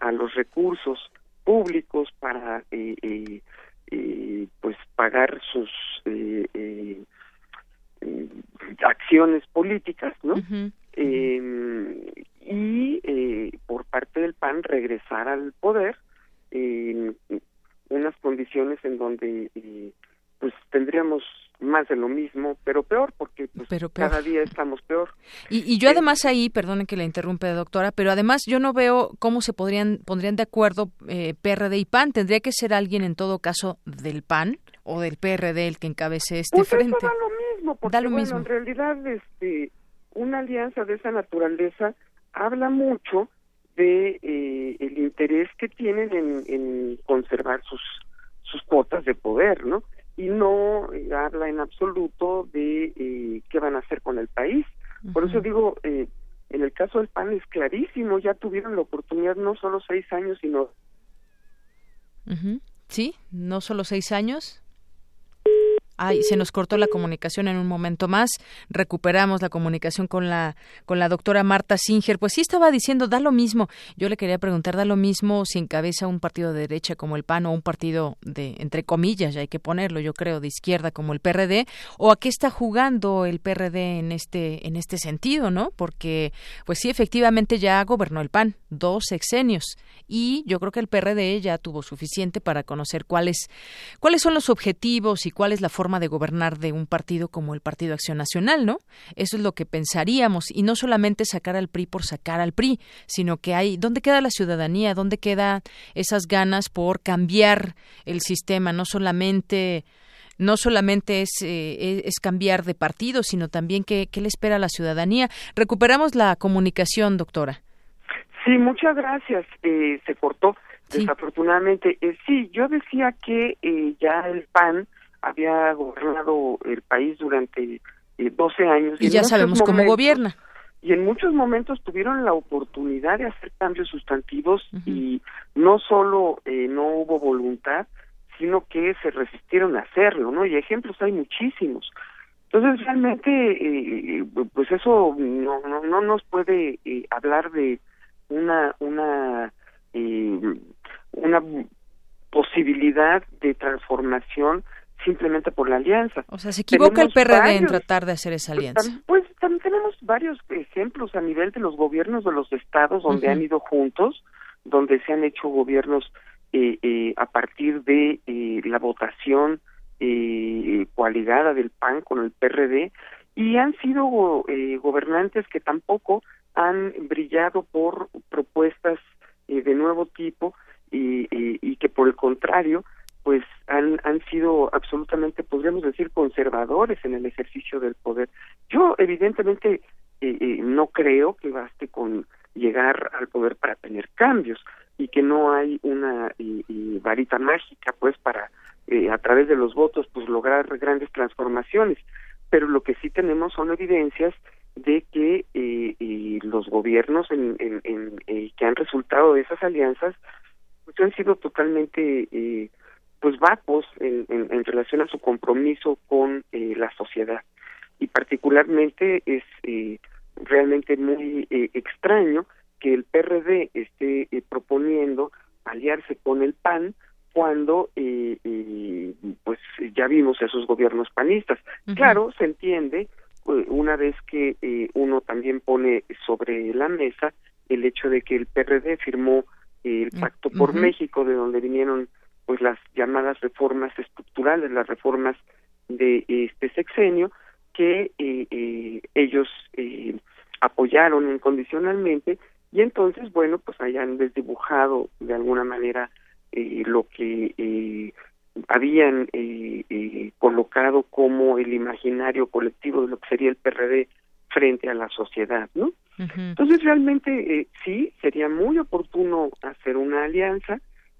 a los recursos públicos para eh, eh, pues pagar sus eh, acciones políticas, ¿no? eh, y eh, por parte del PAN regresar al poder en unas condiciones en donde eh, pues tendríamos más de lo mismo, pero peor, porque pues, cada día estamos peor. Y, y yo además ahí, perdone que le interrumpe, doctora, pero además yo no veo cómo se podrían pondrían de acuerdo eh, PRD y PAN. Tendría que ser alguien en todo caso del PAN o del PRD el que encabece este pues frente. Eso da lo mismo, porque bueno, en realidad este, una alianza de esa naturaleza habla mucho de eh, el interés que tienen en, en conservar sus sus cuotas de poder, ¿no? Y no eh, habla en absoluto de eh, qué van a hacer con el país. Por eso digo, eh, en el caso del PAN es clarísimo, ya tuvieron la oportunidad no solo seis años, sino... Sí, no solo seis años. Ay, se nos cortó la comunicación en un momento más. Recuperamos la comunicación con la con la doctora Marta Singer. Pues sí estaba diciendo, da lo mismo. Yo le quería preguntar, da lo mismo si encabeza un partido de derecha como el PAN o un partido de entre comillas, ya hay que ponerlo, yo creo, de izquierda como el PRD, o a qué está jugando el PRD en este en este sentido, ¿no? Porque pues sí efectivamente ya gobernó el PAN dos sexenios y yo creo que el PRD ya tuvo suficiente para conocer cuáles cuáles son los objetivos y cuál es la forma de gobernar de un partido como el Partido Acción Nacional, ¿no? Eso es lo que pensaríamos y no solamente sacar al PRI por sacar al PRI, sino que hay dónde queda la ciudadanía, dónde queda esas ganas por cambiar el sistema, no solamente no solamente es, eh, es cambiar de partido, sino también qué, qué le espera a la ciudadanía. Recuperamos la comunicación, doctora. Sí, muchas gracias. Eh, se cortó, desafortunadamente. Eh, sí, yo decía que eh, ya el PAN había gobernado el país durante eh, 12 años. Y, ya sabemos cómo gobierna. Y en muchos momentos tuvieron la oportunidad de hacer cambios sustantivos y no solo eh, no hubo voluntad, sino que se resistieron a hacerlo, ¿no? Y ejemplos hay muchísimos. Entonces realmente, eh, pues eso no, no, no nos puede eh, hablar de una una eh, una posibilidad de transformación simplemente por la alianza. O sea, se equivoca el PRD en tratar de hacer esa alianza. Pues también tenemos varios ejemplos a nivel de los gobiernos de los estados donde han ido juntos, donde se han hecho gobiernos eh, eh, a partir de eh, la votación eh, coaligada del PAN con el PRD y han sido eh, gobernantes que tampoco han brillado por propuestas eh, de nuevo tipo y, y, y que por el contrario pues han, han sido absolutamente, podríamos decir, conservadores en el ejercicio del poder. Yo evidentemente eh, eh, no creo que baste con llegar al poder para tener cambios y que no hay una eh, eh, varita mágica pues para a través de los votos pues lograr grandes transformaciones pero lo que sí tenemos son evidencias de que eh, eh, los gobiernos en, en, en, eh, que han resultado de esas alianzas pues han sido totalmente eh, pues vacuos en, relación a su compromiso con la sociedad y particularmente es eh, realmente muy eh, extraño que el PRD esté eh, proponiendo aliarse con el PAN cuando pues ya vimos esos gobiernos panistas. Uh -huh. Claro, se entiende una vez que uno también pone sobre la mesa el hecho de que el PRD firmó el mm, Pacto por México, de donde vinieron pues las llamadas reformas estructurales, las reformas de este sexenio, que ellos apoyaron incondicionalmente y entonces, bueno, pues hayan desdibujado de alguna manera eh, lo que eh, habían eh, eh, colocado como el imaginario colectivo de lo que sería el PRD frente a la sociedad, ¿no? Entonces realmente eh, sí, sería muy oportuno hacer una alianza,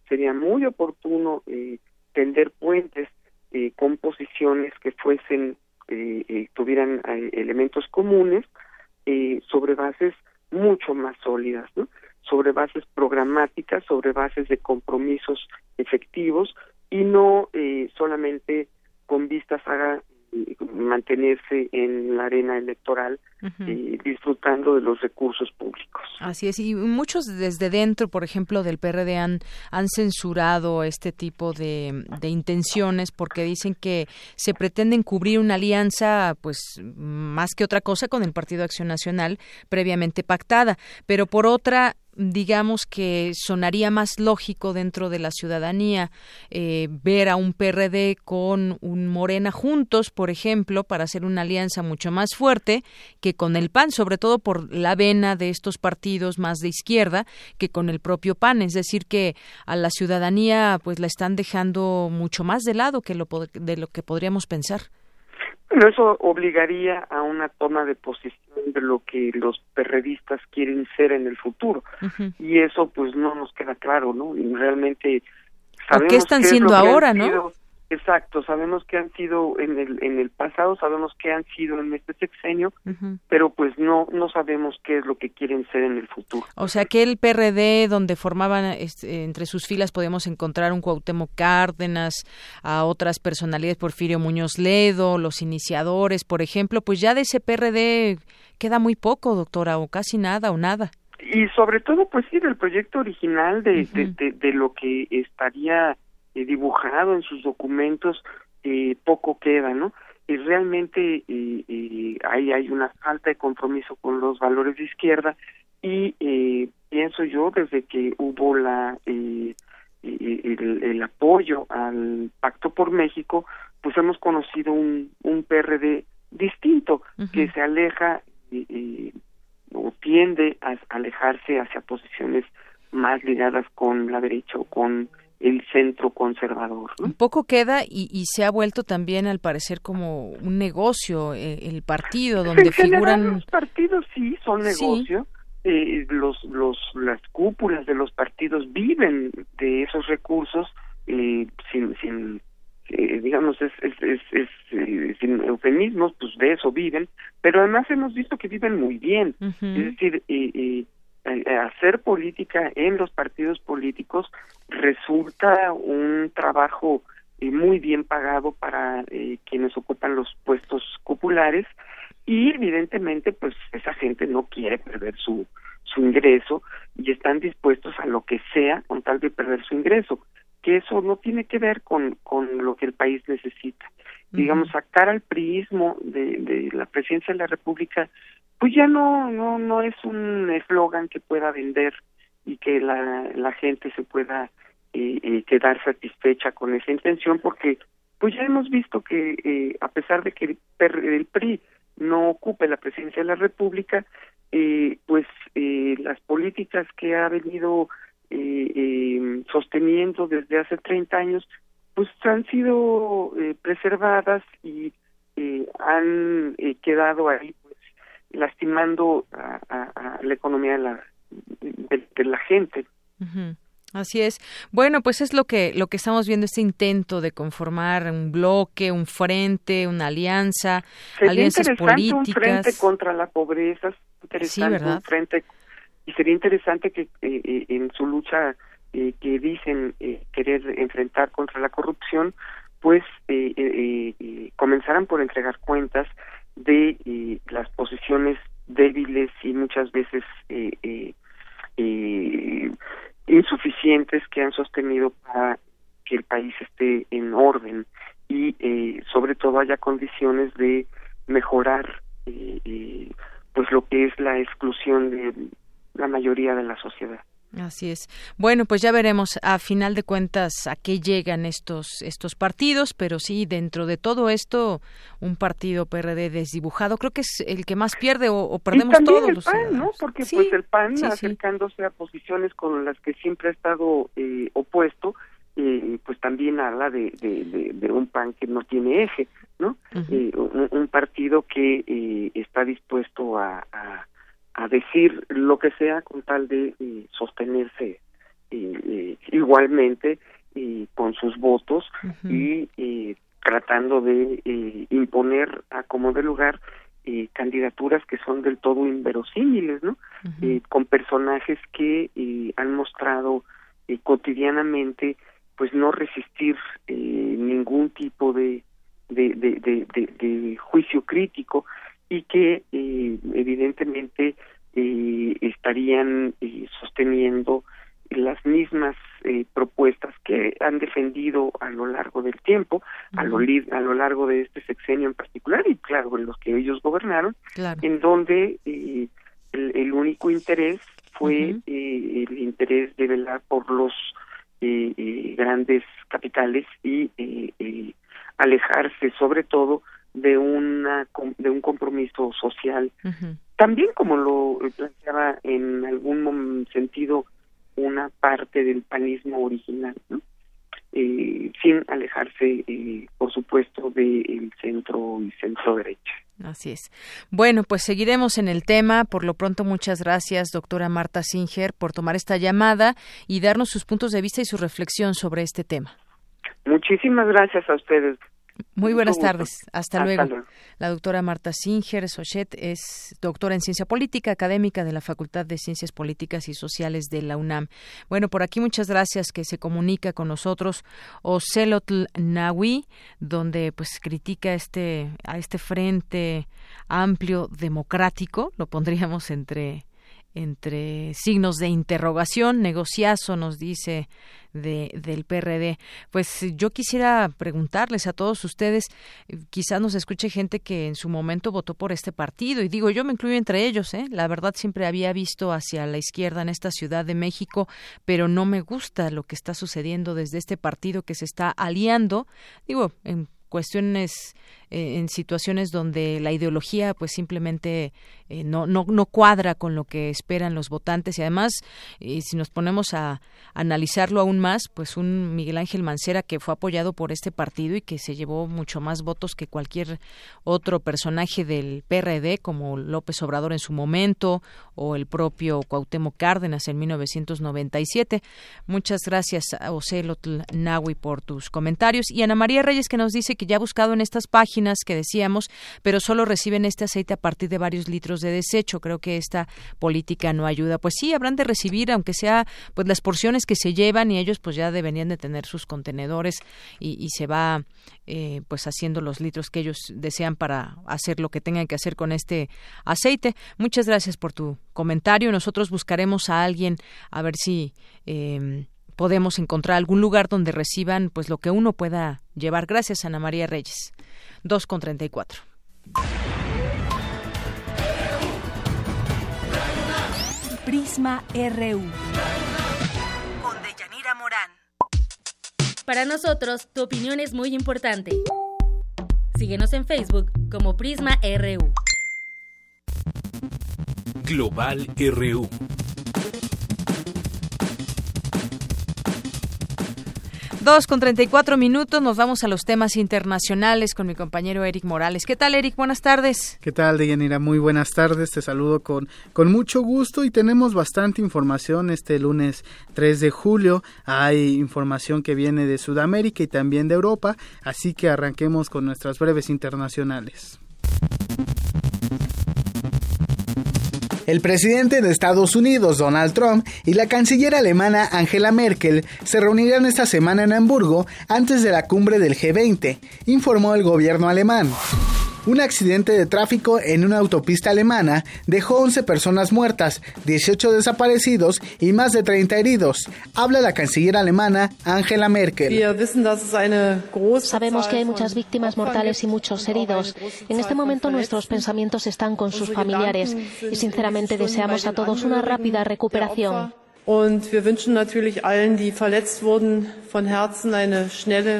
sería muy oportuno eh, tender puentes eh, con posiciones que fuesen, tuvieran elementos comunes eh, sobre bases mucho más sólidas, ¿no? Sobre bases programáticas, sobre bases de compromisos efectivos y no eh, solamente con vistas a eh, mantenerse en la arena electoral eh, disfrutando de los recursos públicos. Así es, y muchos desde dentro, por ejemplo, del PRD han, han censurado este tipo de, de intenciones porque dicen que se pretenden cubrir una alianza, pues más que otra cosa, con el Partido Acción Nacional previamente pactada, pero por otra digamos que sonaría más lógico dentro de la ciudadanía eh, ver a un PRD con un Morena juntos, por ejemplo, para hacer una alianza mucho más fuerte que con el PAN, sobre todo por la vena de estos partidos más de izquierda que con el propio PAN, es decir, que a la ciudadanía pues la están dejando mucho más de lado que lo de lo que podríamos pensar. Bueno, eso obligaría a una toma de posición de lo que los perredistas quieren ser en el futuro. Y eso pues no nos queda claro, ¿no? Y realmente sabemos qué están siendo ahora, no? Exacto, sabemos que han sido en el en el pasado, sabemos que han sido en este sexenio, pero pues no no sabemos qué es lo que quieren ser en el futuro. O sea, que el PRD donde formaban este, entre sus filas podemos encontrar un Cuauhtémoc Cárdenas, a otras personalidades Porfirio Muñoz Ledo, los iniciadores, por ejemplo, pues ya de ese PRD queda muy poco, doctora, o casi nada o nada. Y sobre todo pues sí del proyecto original de, de, de, de lo que estaría eh, dibujado en sus documentos eh, poco queda, ¿no? Y realmente eh, ahí hay una falta de compromiso con los valores de izquierda y pienso yo desde que hubo la el, el, apoyo al Pacto por México, pues hemos conocido un, un PRD distinto que se aleja o tiende a alejarse hacia posiciones más ligadas con la derecha o con el centro conservador. Un poco queda y, y, se ha vuelto también al parecer como un negocio eh, el partido donde en figuran los partidos sí son negocio. Eh, los los las cúpulas de los partidos viven de esos recursos eh, sin sin eh, digamos es es es, es eh, sin eufemismos pues de eso viven pero además hemos visto que viven muy bien es decir eh, hacer política en los partidos políticos resulta un trabajo eh, muy bien pagado para eh, quienes ocupan los puestos populares y evidentemente pues esa gente no quiere perder su su ingreso y están dispuestos a lo que sea con tal de perder su ingreso que eso no tiene que ver con con lo que el país necesita. Digamos sacar al priismo de, de la presidencia de la república pues ya no no no es un eslogan que pueda vender y que la, la gente se pueda eh, eh, quedar satisfecha con esa intención porque pues ya hemos visto que eh, a pesar de que el, el, PRI no ocupe la presidencia de la República pues las políticas que ha venido sosteniendo desde hace 30 años pues han sido preservadas y han quedado ahí pues lastimando a, a, a la economía de la de, de la gente. Así es. Bueno, pues es lo que lo que estamos viendo este intento de conformar un bloque, un frente, una alianza, sería alianzas interesante políticas. un frente contra la pobreza, interesante un frente y sería interesante que eh, en su lucha eh, que dicen eh, querer enfrentar contra la corrupción, pues eh, eh, comenzaran por entregar cuentas de las posiciones débiles y muchas veces eh, insuficientes que han sostenido para que el país esté en orden y sobre todo haya condiciones de mejorar pues lo que es la exclusión de la mayoría de la sociedad. Así es. Bueno, pues ya veremos a final de cuentas a qué llegan estos estos partidos, pero sí dentro de todo esto un partido PRD desdibujado creo que es el que más pierde o, perdemos y todos el PAN, ¿no? Porque pues el PAN acercándose a posiciones con las que siempre ha estado eh, opuesto, eh, pues también habla de, de, un PAN que no tiene eje, ¿no? Eh, un, partido que está dispuesto a a decir lo que sea con tal de eh, sostenerse eh, eh, igualmente con sus votos y tratando de imponer a como de lugar candidaturas que son del todo inverosímiles, ¿no? con personajes que han mostrado cotidianamente pues no resistir ningún tipo de de, de, de, juicio crítico y que eh, evidentemente eh, estarían eh, sosteniendo las mismas propuestas que han defendido a lo largo del tiempo, a, lo, a lo largo de este sexenio en particular y claro, en los que ellos gobernaron, en donde el, el, único interés fue el interés de velar por los grandes capitales y alejarse sobre todo de una de un compromiso social también como lo planteaba en algún sentido una parte del panismo original ¿no? eh, sin alejarse eh, por supuesto del centro y centro derecha Así es. Bueno, pues seguiremos en el tema. Por lo pronto, muchas gracias, doctora Marta Singer, por tomar esta llamada y darnos sus puntos de vista y su reflexión sobre este tema. Muchísimas gracias a ustedes. Muy buenas tardes. Hasta, luego. La doctora Marta Singer Sochet es doctora en ciencia política, académica de la Facultad de Ciencias Políticas y Sociales de la UNAM. Bueno, por aquí muchas gracias que se comunica con nosotros Ocelotl Nawi, donde pues critica este a este frente amplio democrático, lo pondríamos entre entre signos de interrogación, negociazo, nos dice de, del PRD. Pues yo quisiera preguntarles a todos ustedes, quizás nos escuche gente que en su momento votó por este partido, y digo, yo me incluyo entre ellos, ¿eh? la verdad siempre había visto hacia la izquierda en esta Ciudad de México, pero no me gusta lo que está sucediendo desde este partido que se está aliando, digo, en cuestiones eh, en situaciones donde la ideología pues simplemente eh, no, no, no cuadra con lo que esperan los votantes. Y además y si nos ponemos a analizarlo aún más pues un Miguel Ángel Mancera que fue apoyado por este partido y que se llevó mucho más votos que cualquier otro personaje del PRD como López Obrador en su momento o el propio Cuauhtémoc Cárdenas en 1997 muchas gracias a Ocelotl Nahui por tus comentarios. Y Ana María Reyes que nos dice que ya ha buscado en estas páginas que decíamos, pero solo reciben este aceite a partir de varios litros de desecho. Creo que esta política no ayuda. Pues sí, habrán de recibir, aunque sea pues las porciones que se llevan y ellos pues ya deberían de tener sus contenedores y, se va eh, pues haciendo los litros que ellos desean para hacer lo que tengan que hacer con este aceite. Muchas gracias por tu comentario. Nosotros buscaremos a alguien a ver si eh, podemos encontrar algún lugar donde reciban pues lo que uno pueda llevar. Gracias, Ana María Reyes. 2 con 34. Prisma RU. Con Deyanira Morán. Para nosotros, tu opinión es muy importante. Síguenos en Facebook como Prisma RU. Global RU. 2 con 34 minutos, nos vamos a los temas internacionales con mi compañero Eric Morales. ¿Qué tal, Eric? Buenas tardes. ¿Qué tal, Deyanira? Muy buenas tardes, te saludo con, con mucho gusto y tenemos bastante información este lunes 3 de julio. Hay información que viene de Sudamérica y también de Europa, así que arranquemos con nuestras breves internacionales. El presidente de Estados Unidos, Donald Trump, y la canciller alemana Angela Merkel se reunirán esta semana en Hamburgo antes de la cumbre del G20, informó el gobierno alemán. Un accidente de tráfico en una autopista alemana dejó 11 personas muertas, 18 desaparecidos y más de 30 heridos. Habla la canciller alemana Angela Merkel. Sabemos que hay muchas víctimas mortales y muchos heridos. En este momento nuestros pensamientos están con sus familiares y sinceramente deseamos a todos una rápida recuperación.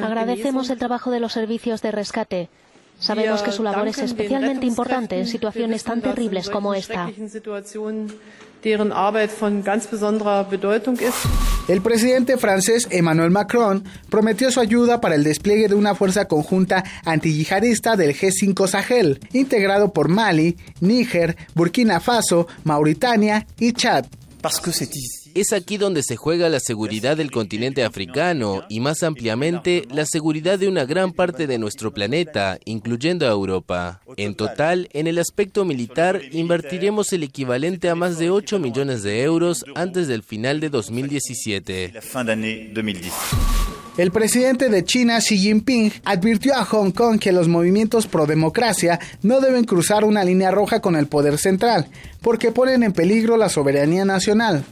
Agradecemos el trabajo de los servicios de rescate. Sabemos que su labor es especialmente importante en situaciones tan terribles como esta. El presidente francés Emmanuel Macron prometió su ayuda para el despliegue de una fuerza conjunta antiyihadista del G5 Sahel, integrado por Mali, Níger, Burkina Faso, Mauritania y Chad. Es aquí donde se juega la seguridad del continente africano y más ampliamente la seguridad de una gran parte de nuestro planeta, incluyendo a Europa. En total, en el aspecto militar, invertiremos el equivalente a más de 8 millones de euros antes del final de 2017. El presidente de China, Xi Jinping, advirtió a Hong Kong que los movimientos pro democracia no deben cruzar una línea roja con el poder central, porque ponen en peligro la soberanía nacional.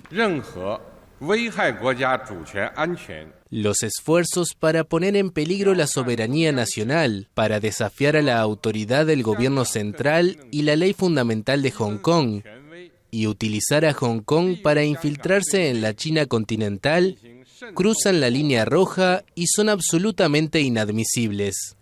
Los esfuerzos para poner en peligro la soberanía nacional, para desafiar a la autoridad del gobierno central y la ley fundamental de Hong Kong, y utilizar a Hong Kong para infiltrarse en la China continental, cruzan la línea roja y son absolutamente inadmisibles.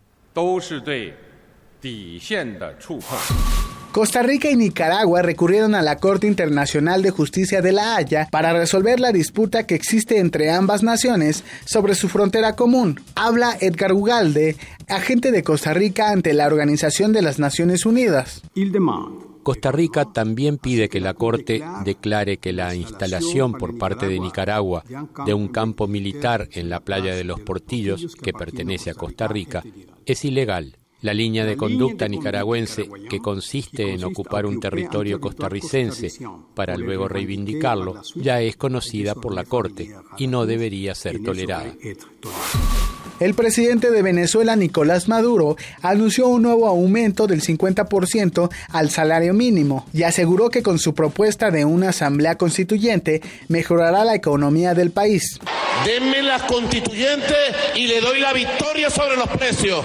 Costa Rica y Nicaragua recurrieron a la Corte Internacional de Justicia de La Haya para resolver la disputa que existe entre ambas naciones sobre su frontera común. Habla Edgar Ugalde, agente de Costa Rica ante la Organización de las Naciones Unidas. Costa Rica también pide que la Corte declare que la instalación por parte de Nicaragua de un campo militar en la playa de los Portillos, que pertenece a Costa Rica, es ilegal. La línea de conducta nicaragüense, que consiste en ocupar un territorio costarricense para luego reivindicarlo, ya es conocida por la Corte y no debería ser tolerada. El presidente de Venezuela, Nicolás Maduro, anunció un nuevo aumento del 50% al salario mínimo y aseguró que con su propuesta de una asamblea constituyente mejorará la economía del país. Denme las constituyentes y le doy la victoria sobre los precios.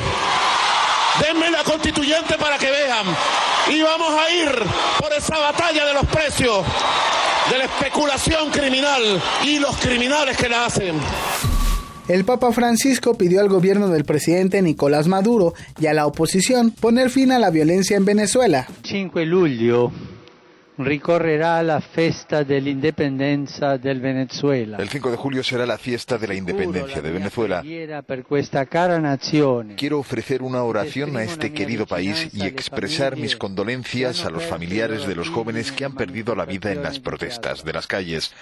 Denme la constituyente para que vean. Y vamos a ir por esa batalla de los precios, de la especulación criminal y los criminales que la hacen. El Papa Francisco pidió al gobierno del presidente Nicolás Maduro y a la oposición poner fin a la violencia en Venezuela. 5 luglio ricorrerá la festa de la independencia del Venezuela. El 5 de julio será la fiesta de la independencia de Venezuela. Quiero ofrecer una oración a este querido país y expresar mis condolencias a los familiares de los jóvenes que han perdido la vida en las protestas de las calles.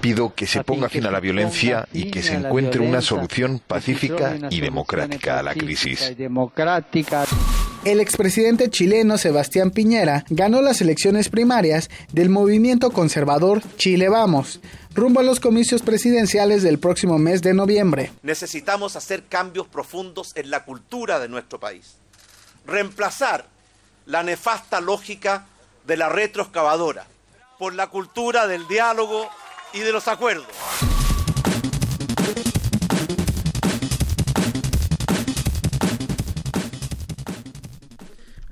Pido que se ponga fin a la violencia y que se encuentre una solución pacífica y democrática a la crisis. El expresidente chileno Sebastián Piñera ganó las elecciones primarias del movimiento conservador Chile Vamos, rumbo a los comicios presidenciales del próximo mes de noviembre. Necesitamos hacer cambios profundos en la cultura de nuestro país. Reemplazar la nefasta lógica de la retroexcavadora por la cultura del diálogo y de los acuerdos.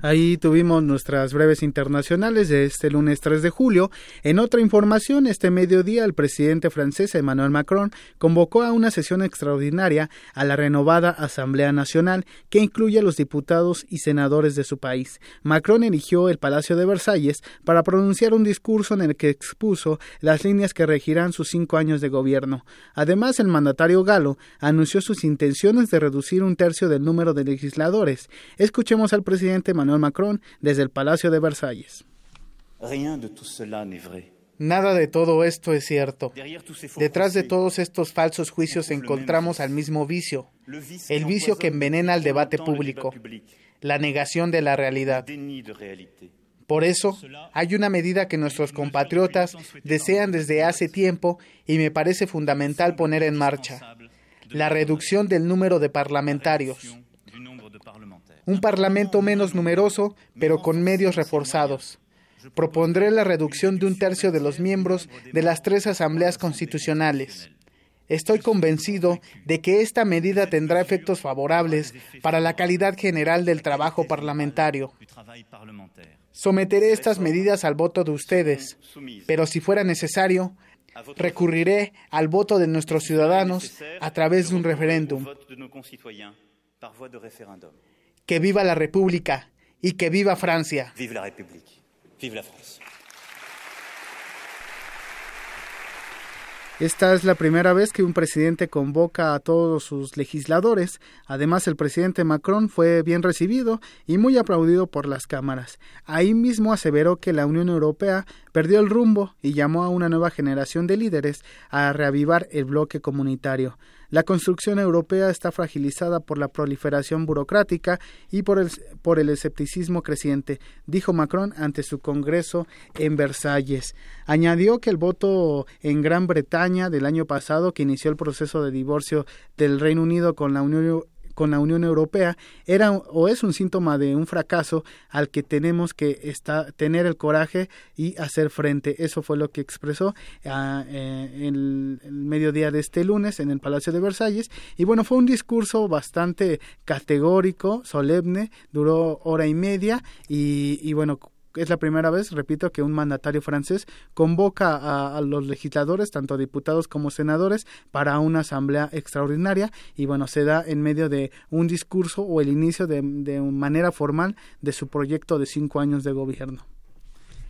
Ahí tuvimos nuestras breves internacionales de este lunes 3 de julio. En otra información, este mediodía el presidente francés Emmanuel Macron convocó a una sesión extraordinaria a la renovada Asamblea Nacional que incluye a los diputados y senadores de su país. Macron eligió el Palacio de Versalles para pronunciar un discurso en el que expuso las líneas que regirán sus cinco años de gobierno. Además, el mandatario galo anunció sus intenciones de reducir un tercio del número de legisladores. Escuchemos al presidente Emmanuel Macron desde el Palacio de Versalles. Nada de todo esto es cierto. Detrás de todos estos falsos juicios encontramos al mismo vicio, el vicio que envenena el debate público, la negación de la realidad. Por eso, hay una medida que nuestros compatriotas desean desde hace tiempo y me parece fundamental poner en marcha, la reducción del número de parlamentarios. Un parlamento menos numeroso, pero con medios reforzados. Propondré la reducción de un tercio de los miembros de las tres asambleas constitucionales. Estoy convencido de que esta medida tendrá efectos favorables para la calidad general del trabajo parlamentario. Someteré estas medidas al voto de ustedes, pero si fuera necesario, recurriré al voto de nuestros ciudadanos a través de un referéndum. Que viva la República y que viva Francia. Esta es la primera vez que un presidente convoca a todos sus legisladores. Además, el presidente Macron fue bien recibido y muy aplaudido por las cámaras. Ahí mismo aseveró que la Unión Europea perdió el rumbo y llamó a una nueva generación de líderes a reavivar el bloque comunitario. La construcción europea está fragilizada por la proliferación burocrática y por el, por el escepticismo creciente, dijo Macron ante su Congreso en Versalles. Añadió que el voto en Gran Bretaña del año pasado, que inició el proceso de divorcio del Reino Unido con la Unión con la Unión Europea era o es un síntoma de un fracaso al que tenemos que tener el coraje y hacer frente. Eso fue lo que expresó ah, eh, el, mediodía de este lunes en el Palacio de Versalles. Y bueno, fue un discurso bastante categórico, solemne, duró hora y media y, y bueno, es la primera vez, repito, que un mandatario francés convoca a, los legisladores, tanto diputados como senadores, para una asamblea extraordinaria y bueno, se da en medio de un discurso o el inicio de, de manera formal de su proyecto de cinco años de gobierno.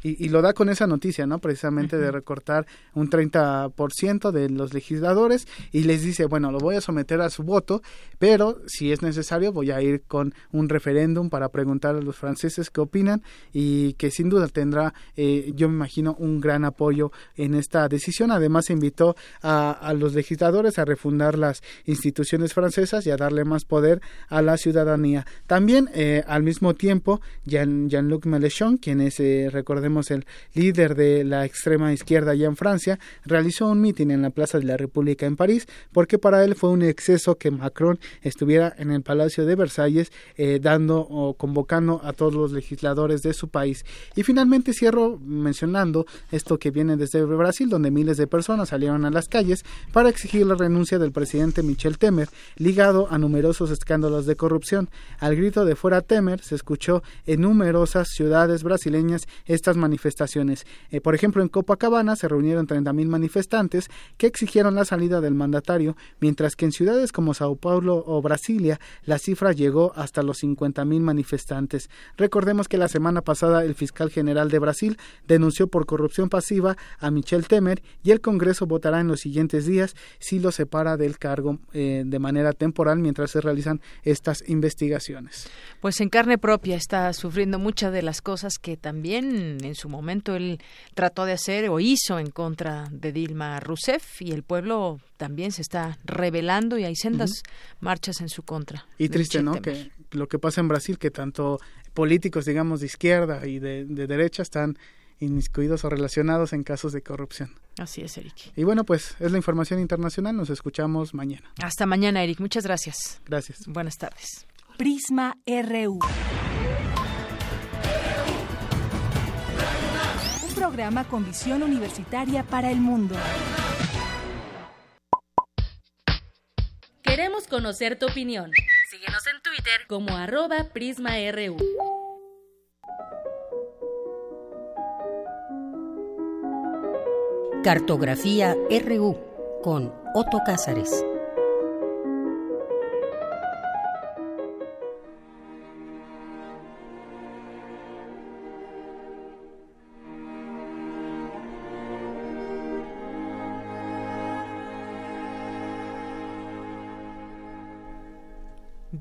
Y, lo da con esa noticia, ¿no? Precisamente de recortar un 30% de los legisladores y les dice, bueno, lo voy a someter a su voto, pero si es necesario voy a ir con un referéndum para preguntar a los franceses qué opinan y que sin duda tendrá, eh, yo me imagino, un gran apoyo en esta decisión. Además, invitó a, a los legisladores a refundar las instituciones francesas y a darle más poder a la ciudadanía. También, eh, al mismo tiempo, Jean, Jean-Luc Mélenchon, quien es, eh, recordemos, el líder de la extrema izquierda allá en Francia, realizó un mitin en la Plaza de la República en París, porque para él fue un exceso que Macron estuviera en el Palacio de Versalles eh, dando o convocando a todos los legisladores de su país. Y finalmente cierro mencionando esto que viene desde Brasil, donde miles de personas salieron a las calles para exigir la renuncia del presidente Michel Temer, ligado a numerosos escándalos de corrupción. Al grito de fuera Temer se escuchó en numerosas ciudades brasileñas estas manifestaciones. Eh, por ejemplo, en Copacabana se reunieron 30.000 manifestantes que exigieron la salida del mandatario, mientras que en ciudades como Sao Paulo o Brasilia la cifra llegó hasta los 50.000 manifestantes. Recordemos que la semana pasada el fiscal general de Brasil denunció por corrupción pasiva a Michel Temer y el Congreso votará en los siguientes días si lo separa del cargo eh, de manera temporal mientras se realizan estas investigaciones. Pues en carne propia está sufriendo muchas de las cosas que también en su momento él trató de hacer o hizo en contra de Dilma Rousseff y el pueblo también se está rebelando y hay sendas marchas en su contra. Y triste, ¿no? Que lo que pasa en Brasil, que tanto políticos, digamos, de izquierda y de, derecha están inmiscuidos o relacionados en casos de corrupción. Así es, Eric. Y bueno, pues es la información internacional. Nos escuchamos mañana. Hasta mañana, Eric. Muchas gracias. Gracias. Buenas tardes. Prisma RU. Programa con visión universitaria para el mundo. Queremos conocer tu opinión. Síguenos en Twitter como arroba PrismaRU. Cartografía RU con Otto Cázares.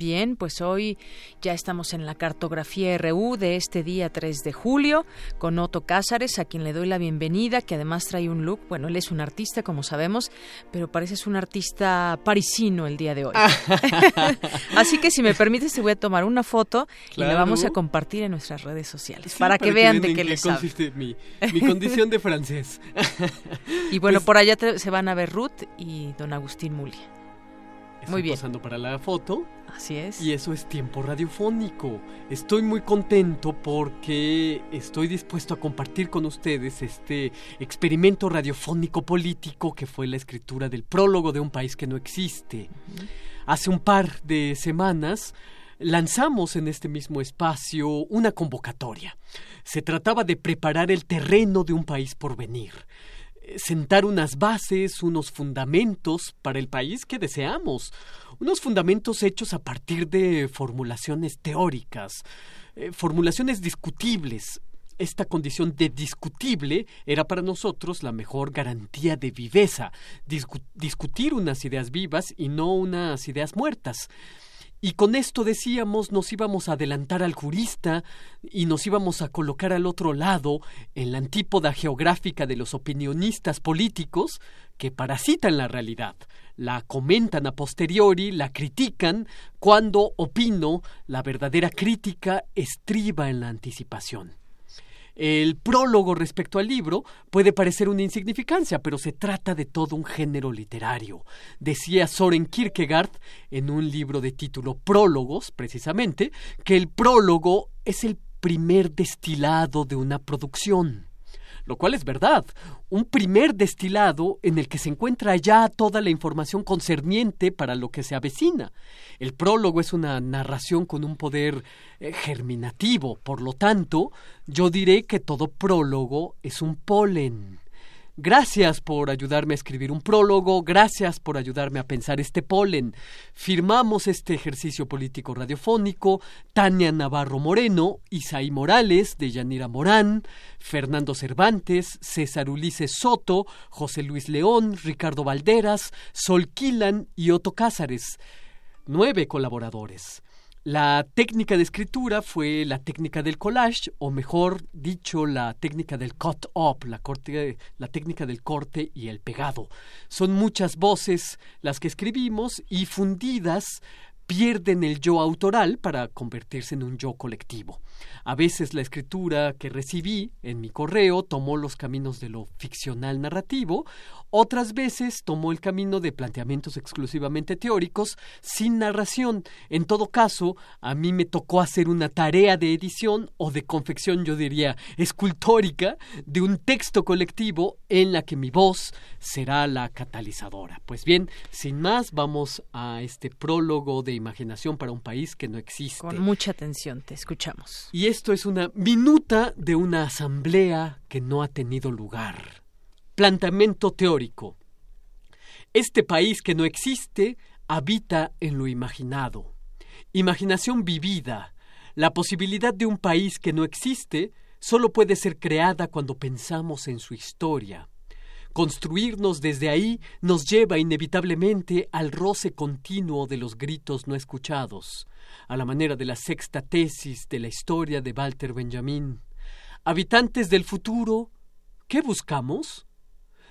Bien, pues hoy ya estamos en la cartografía RU de este día 3 de julio con Otto Cázares, a quien le doy la bienvenida, que además trae un look, bueno, él es un artista, como sabemos, pero parece un artista parisino el día de hoy. Así que si me permites te voy a tomar una foto y la vamos a compartir en nuestras redes sociales para, que vean de qué les consiste mi, mi, condición de francés. y bueno, pues por allá se van a ver Ruth y don Agustín Mulia. Muy bien. pasando para la foto. Así es. Y eso es tiempo radiofónico. Estoy muy contento porque estoy dispuesto a compartir con ustedes este experimento radiofónico político que fue la escritura del prólogo de un país que no existe. Hace un par de semanas lanzamos en este mismo espacio una convocatoria. Se trataba de preparar el terreno de un país por venir sentar unas bases, unos fundamentos para el país que deseamos, unos fundamentos hechos a partir de formulaciones teóricas, eh, formulaciones discutibles. Esta condición de discutible era para nosotros la mejor garantía de viveza, discutir unas ideas vivas y no unas ideas muertas. Y con esto decíamos nos íbamos a adelantar al jurista y nos íbamos a colocar al otro lado en la antípoda geográfica de los opinionistas políticos que parasitan la realidad, la comentan a posteriori, la critican, cuando opino la verdadera crítica estriba en la anticipación. El prólogo respecto al libro puede parecer una insignificancia, pero se trata de todo un género literario. Decía Soren Kierkegaard en un libro de título Prólogos, precisamente, que el prólogo es el primer destilado de una producción lo cual es verdad, un primer destilado en el que se encuentra ya toda la información concerniente para lo que se avecina. El prólogo es una narración con un poder eh, germinativo, por lo tanto, yo diré que todo prólogo es un polen. Gracias por ayudarme a escribir un prólogo, gracias por ayudarme a pensar este polen. Firmamos este ejercicio político radiofónico Tania Navarro Moreno, Isaí Morales, de Yanira Morán, Fernando Cervantes, César Ulises Soto, José Luis León, Ricardo Valderas, Sol Quilan y Otto Cázares. Nueve colaboradores. La técnica de escritura fue la técnica del collage, o mejor dicho, la técnica del cut-up, la, técnica del corte y el pegado. Son muchas voces las que escribimos y fundidas pierden el yo autoral para convertirse en un yo colectivo. A veces la escritura que recibí en mi correo tomó los caminos de lo ficcional narrativo, otras veces tomó el camino de planteamientos exclusivamente teóricos sin narración. En todo caso, a mí me tocó hacer una tarea de edición o de confección, yo diría, escultórica de un texto colectivo en la que mi voz será la catalizadora. Pues bien, sin más, vamos a este prólogo de imaginación para un país que no existe. Con mucha atención, te escuchamos. Y esto es una minuta de una asamblea que no ha tenido lugar. Planteamiento teórico. Este país que no existe habita en lo imaginado. Imaginación vivida. La posibilidad de un país que no existe solo puede ser creada cuando pensamos en su historia. Construirnos desde ahí nos lleva inevitablemente al roce continuo de los gritos no escuchados, a la manera de la sexta tesis de la historia de Walter Benjamin. Habitantes del futuro, ¿qué buscamos?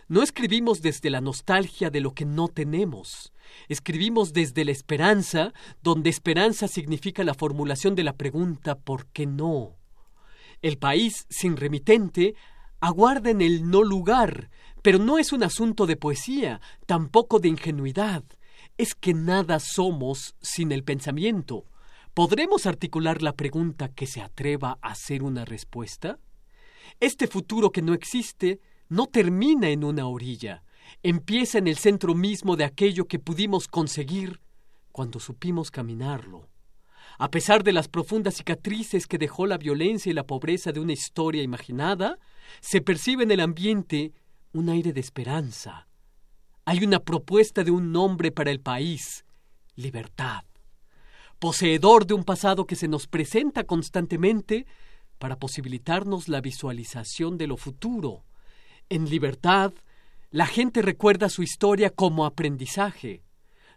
No escribimos desde la nostalgia de lo que no tenemos, escribimos desde la esperanza, donde esperanza significa la formulación de la pregunta ¿por qué no? El país sin remitente aguarda en el no lugar, pero no es un asunto de poesía, tampoco de ingenuidad. Es que nada somos sin el pensamiento. ¿Podremos articular la pregunta que se atreva a ser una respuesta? Este futuro que no existe no termina en una orilla, empieza en el centro mismo de aquello que pudimos conseguir cuando supimos caminarlo. A pesar de las profundas cicatrices que dejó la violencia y la pobreza de una historia imaginada, se percibe en el ambiente un aire de esperanza. Hay una propuesta de un nombre para el país, libertad. Poseedor de un pasado que se nos presenta constantemente para posibilitarnos la visualización de lo futuro. En libertad, la gente recuerda su historia como aprendizaje.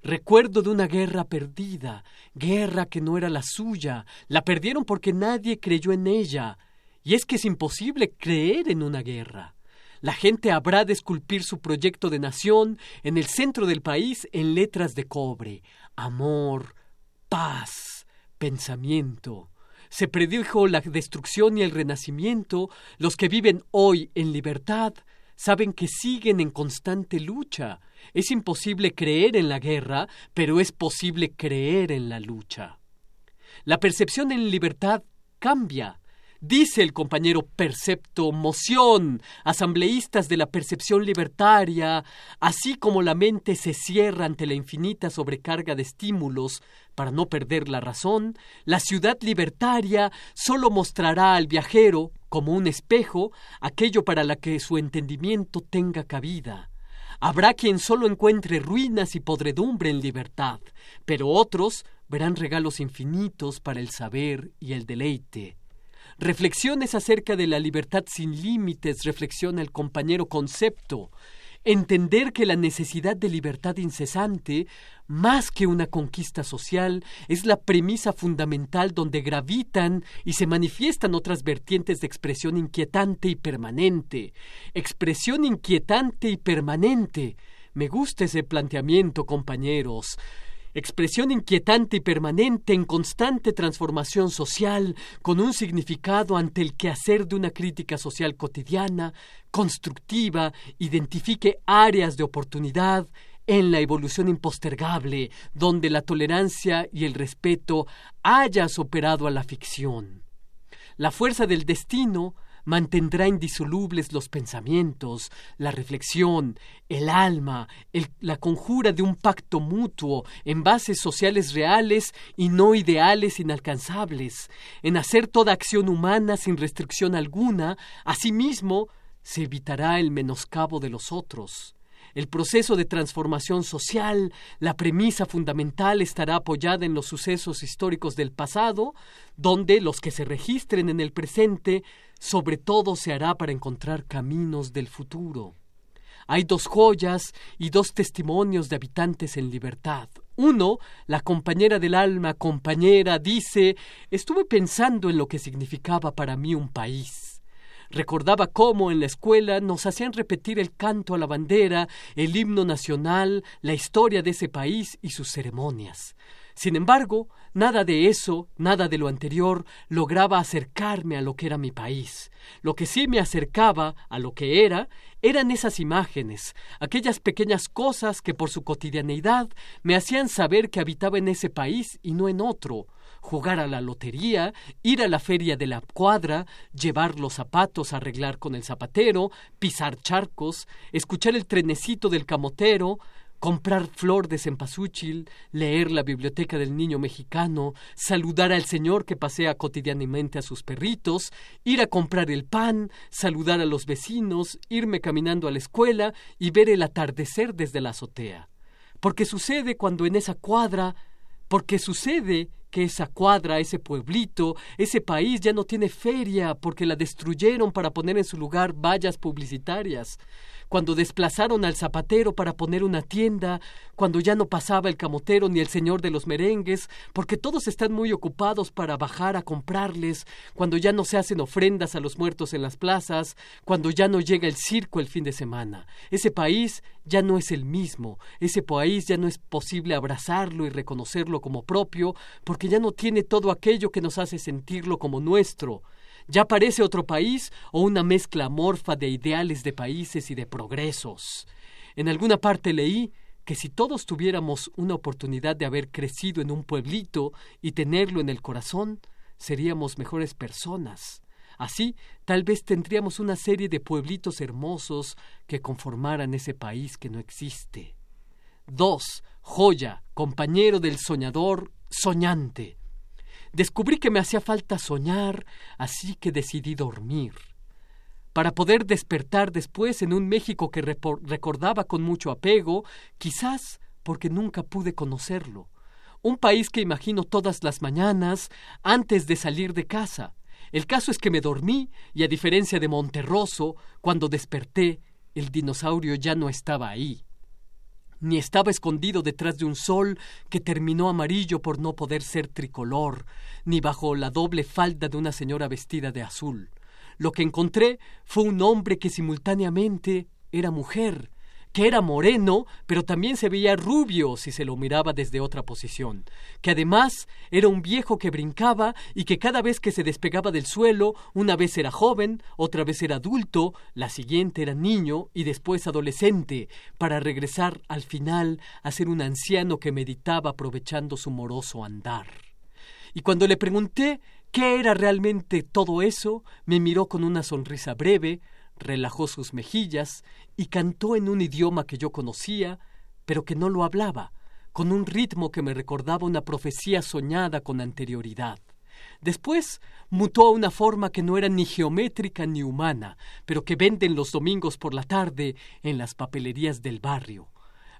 Recuerdo de una guerra perdida, guerra que no era la suya, la perdieron porque nadie creyó en ella. Y es que es imposible creer en una guerra. La gente habrá de esculpir su proyecto de nación en el centro del país en letras de cobre. Amor, paz, pensamiento. Se predijo la destrucción y el renacimiento. Los que viven hoy en libertad saben que siguen en constante lucha. Es imposible creer en la guerra, pero es posible creer en la lucha. La percepción en libertad cambia. Dice el compañero Percepto Moción, asambleístas de la percepción libertaria, así como la mente se cierra ante la infinita sobrecarga de estímulos para no perder la razón, la ciudad libertaria solo mostrará al viajero, como un espejo, aquello para la que su entendimiento tenga cabida. Habrá quien solo encuentre ruinas y podredumbre en libertad, pero otros verán regalos infinitos para el saber y el deleite. Reflexiones acerca de la libertad sin límites, reflexiona el compañero concepto. Entender que la necesidad de libertad incesante, más que una conquista social, es la premisa fundamental donde gravitan y se manifiestan otras vertientes de expresión inquietante y permanente. Expresión inquietante y permanente. Me gusta ese planteamiento, compañeros expresión inquietante y permanente en constante transformación social, con un significado ante el quehacer de una crítica social cotidiana, constructiva, identifique áreas de oportunidad en la evolución impostergable, donde la tolerancia y el respeto hayan superado a la ficción. La fuerza del destino mantendrá indisolubles los pensamientos, la reflexión, el alma, la conjura de un pacto mutuo en bases sociales reales y no ideales inalcanzables, en hacer toda acción humana sin restricción alguna, asimismo se evitará el menoscabo de los otros. El proceso de transformación social, la premisa fundamental estará apoyada en los sucesos históricos del pasado, donde los que se registren en el presente sobre todo se hará para encontrar caminos del futuro. Hay dos joyas y dos testimonios de habitantes en libertad. Uno, la compañera del alma, compañera, dice Estuve pensando en lo que significaba para mí un país. Recordaba cómo en la escuela nos hacían repetir el canto a la bandera, el himno nacional, la historia de ese país y sus ceremonias. Sin embargo, nada de eso, nada de lo anterior, lograba acercarme a lo que era mi país. Lo que sí me acercaba a lo que era eran esas imágenes, aquellas pequeñas cosas que por su cotidianeidad me hacían saber que habitaba en ese país y no en otro, jugar a la lotería, ir a la feria de la cuadra, llevar los zapatos a arreglar con el zapatero, pisar charcos, escuchar el trenecito del camotero, comprar flor de cempasúchil, leer la biblioteca del niño mexicano, saludar al señor que pasea cotidianamente a sus perritos, ir a comprar el pan, saludar a los vecinos, irme caminando a la escuela y ver el atardecer desde la azotea. Porque sucede cuando en esa cuadra, porque sucede que esa cuadra, ese pueblito, ese país ya no tiene feria porque la destruyeron para poner en su lugar vallas publicitarias cuando desplazaron al zapatero para poner una tienda, cuando ya no pasaba el camotero ni el señor de los merengues, porque todos están muy ocupados para bajar a comprarles, cuando ya no se hacen ofrendas a los muertos en las plazas, cuando ya no llega el circo el fin de semana. Ese país ya no es el mismo, ese país ya no es posible abrazarlo y reconocerlo como propio, porque ya no tiene todo aquello que nos hace sentirlo como nuestro. Ya parece otro país o una mezcla amorfa de ideales de países y de progresos. En alguna parte leí que si todos tuviéramos una oportunidad de haber crecido en un pueblito y tenerlo en el corazón, seríamos mejores personas. Así, tal vez tendríamos una serie de pueblitos hermosos que conformaran ese país que no existe. 2. Joya, compañero del soñador, soñante. Descubrí que me hacía falta soñar, así que decidí dormir. Para poder despertar después en un México que recordaba con mucho apego, quizás porque nunca pude conocerlo. Un país que imagino todas las mañanas antes de salir de casa. El caso es que me dormí y a diferencia de Monterroso, cuando desperté, el dinosaurio ya no estaba ahí ni estaba escondido detrás de un sol que terminó amarillo por no poder ser tricolor, ni bajo la doble falda de una señora vestida de azul. Lo que encontré fue un hombre que simultáneamente era mujer, que era moreno, pero también se veía rubio si se lo miraba desde otra posición, que además era un viejo que brincaba y que cada vez que se despegaba del suelo, una vez era joven, otra vez era adulto, la siguiente era niño y después adolescente, para regresar al final a ser un anciano que meditaba aprovechando su moroso andar. Y cuando le pregunté qué era realmente todo eso, me miró con una sonrisa breve, relajó sus mejillas y cantó en un idioma que yo conocía, pero que no lo hablaba, con un ritmo que me recordaba una profecía soñada con anterioridad. Después mutó a una forma que no era ni geométrica ni humana, pero que venden los domingos por la tarde en las papelerías del barrio.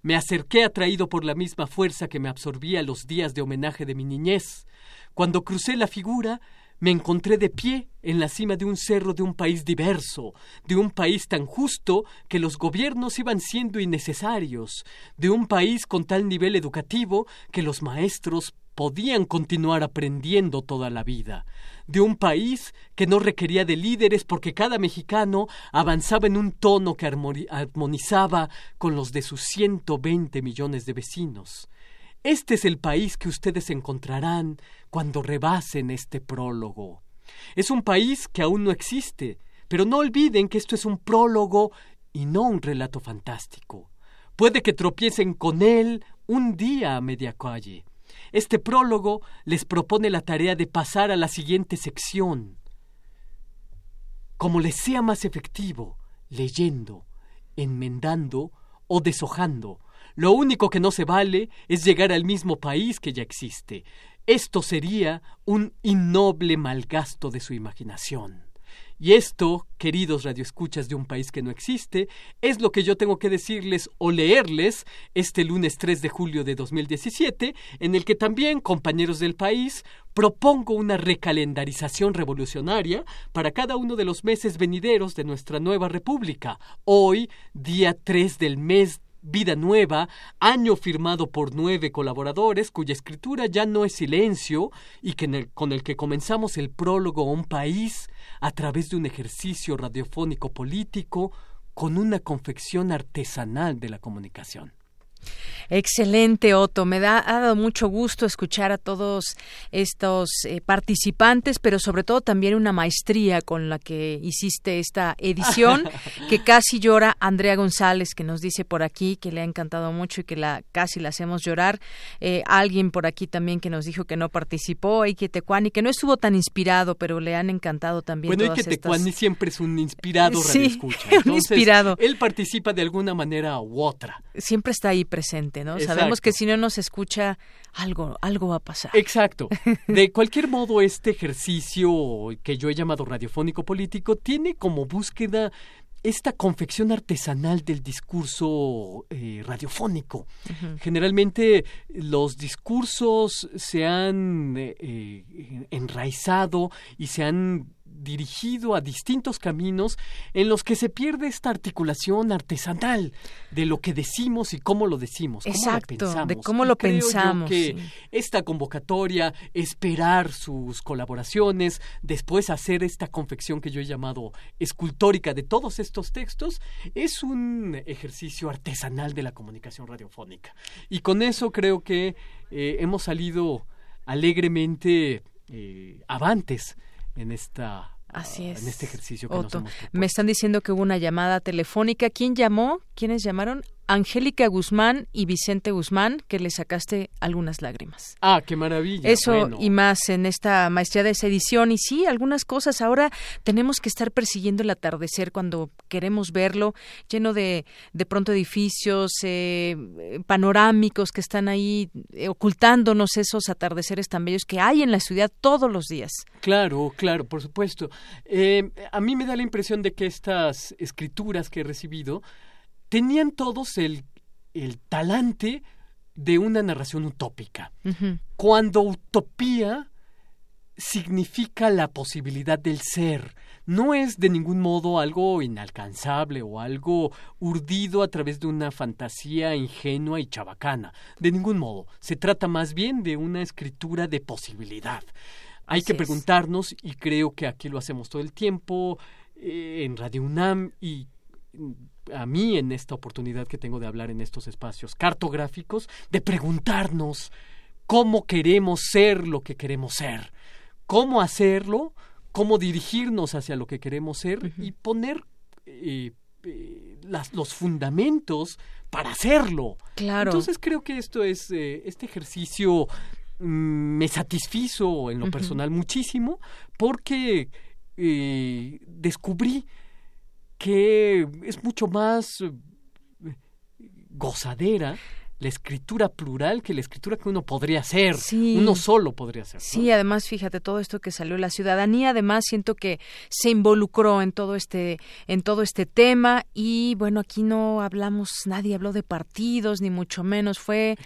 Me acerqué atraído por la misma fuerza que me absorbía los días de homenaje de mi niñez. Cuando crucé la figura, me encontré de pie en la cima de un cerro de un país diverso, de un país tan justo que los gobiernos iban siendo innecesarios, de un país con tal nivel educativo que los maestros podían continuar aprendiendo toda la vida, de un país que no requería de líderes porque cada mexicano avanzaba en un tono que armonizaba con los de sus ciento veinte millones de vecinos. Este es el país que ustedes encontrarán cuando rebasen este prólogo. Es un país que aún no existe, pero no olviden que esto es un prólogo y no un relato fantástico. Puede que tropiecen con él un día a media calle. Este prólogo les propone la tarea de pasar a la siguiente sección. Como les sea más efectivo, leyendo, enmendando o deshojando, lo único que no se vale es llegar al mismo país que ya existe. Esto sería un innoble malgasto de su imaginación. Y esto, queridos radioescuchas de un país que no existe, es lo que yo tengo que decirles o leerles este lunes 3 de julio de 2017, en el que también, compañeros del país, propongo una recalendarización revolucionaria para cada uno de los meses venideros de nuestra nueva república. Hoy, día 3 del mes Vida Nueva, año firmado por nueve colaboradores cuya escritura ya no es silencio y que con el que comenzamos el prólogo a un país a través de un ejercicio radiofónico político con una confección artesanal de la comunicación. Excelente, Otto. Me da, ha dado mucho gusto escuchar a todos estos eh, participantes, pero sobre todo también una maestría con la que hiciste esta edición, que casi llora Andrea González, que nos dice por aquí que le ha encantado mucho y que la casi la hacemos llorar. Eh, alguien por aquí también que nos dijo que no participó, y que Tecuani, que no estuvo tan inspirado, pero le han encantado también. Bueno, y que Tecuani siempre es un inspirado sí, un inspirado. Él participa de alguna manera u otra. Siempre está ahí presente, ¿no? Sabemos que si no nos escucha, algo, algo va a pasar. Exacto. De cualquier modo, este ejercicio que yo he llamado radiofónico político tiene como búsqueda esta confección artesanal del discurso eh, radiofónico. Generalmente los discursos se han eh, eh, enraizado y se han dirigido a distintos caminos en los que se pierde esta articulación artesanal de lo que decimos y cómo lo decimos, cómo Exacto, lo pensamos. de cómo lo pensamos. que esta convocatoria, esperar sus colaboraciones, después hacer esta confección que yo he llamado escultórica de todos estos textos, es un ejercicio artesanal de la comunicación radiofónica. Y con eso creo que eh, hemos salido alegremente eh, avantes en esta Así es. en este ejercicio que Otto, me están diciendo que hubo una llamada telefónica. ¿Quién llamó? ¿Quiénes llamaron? Angélica Guzmán y Vicente Guzmán, que le sacaste algunas lágrimas. Ah, qué maravilla. Eso y más en esta maestría de esa edición. Y sí, algunas cosas. Ahora tenemos que estar persiguiendo el atardecer cuando queremos verlo, lleno de, de pronto edificios eh, panorámicos que están ahí eh, ocultándonos esos atardeceres tan bellos que hay en la ciudad todos los días. Claro, claro, por supuesto. Eh, a mí me da la impresión de que estas escrituras que he recibido tenían todos el, el talante de una narración utópica. Cuando utopía significa la posibilidad del ser, no es de ningún modo algo inalcanzable o algo urdido a través de una fantasía ingenua y chabacana, de ningún modo. Se trata más bien de una escritura de posibilidad. Hay que preguntarnos, y creo que aquí lo hacemos todo el tiempo, eh, en Radio UNAM y a mí en esta oportunidad que tengo de hablar en estos espacios cartográficos, de preguntarnos cómo queremos ser lo que queremos ser, cómo hacerlo, cómo dirigirnos hacia lo que queremos ser y poner eh, eh, las, los fundamentos para hacerlo. Claro. Entonces creo que esto es eh, este ejercicio mm, me satisfizo en lo personal muchísimo porque descubrí que es mucho más gozadera la escritura plural que la escritura que uno podría hacer. Uno solo podría hacer. Sí, además, fíjate, todo esto que salió, la ciudadanía además siento que se involucró en todo este, en todo este tema y bueno, aquí no hablamos, nadie habló de partidos, ni mucho menos, fue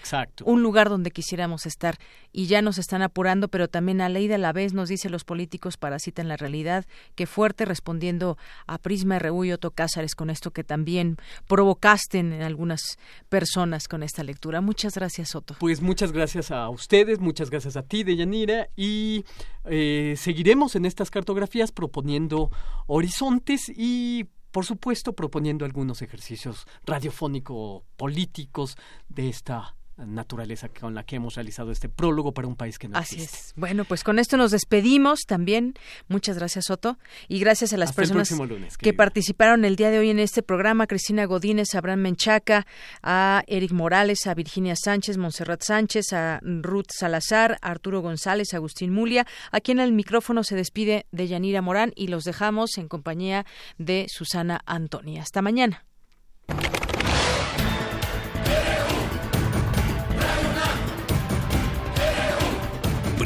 un lugar donde quisiéramos estar y ya nos están apurando, pero también a ley de la vez nos dice los políticos parasitan la realidad, que fuerte respondiendo a Prisma RU y Otto Cázares con esto que también provocaste en algunas personas con esta lectura. Muchas gracias, Otto. Pues muchas gracias a ustedes, muchas gracias a ti, Deyanira, y eh, seguiremos en estas cartografías proponiendo horizontes y por supuesto proponiendo algunos ejercicios radiofónico políticos de esta naturaleza con la que hemos realizado este prólogo para un país que no Así es. Bueno, pues con esto nos despedimos también. Muchas gracias, Soto. Y gracias a las personas que participaron el día de hoy en este programa. Cristina Godínez, Abraham Menchaca, a Eric Morales, a Virginia Sánchez, Monserrat Sánchez, a Ruth Salazar, a Arturo González, a Agustín Mulia. Aquí en el micrófono se despide de Yanira Morán y los dejamos en compañía de Susana Antonia. Hasta mañana.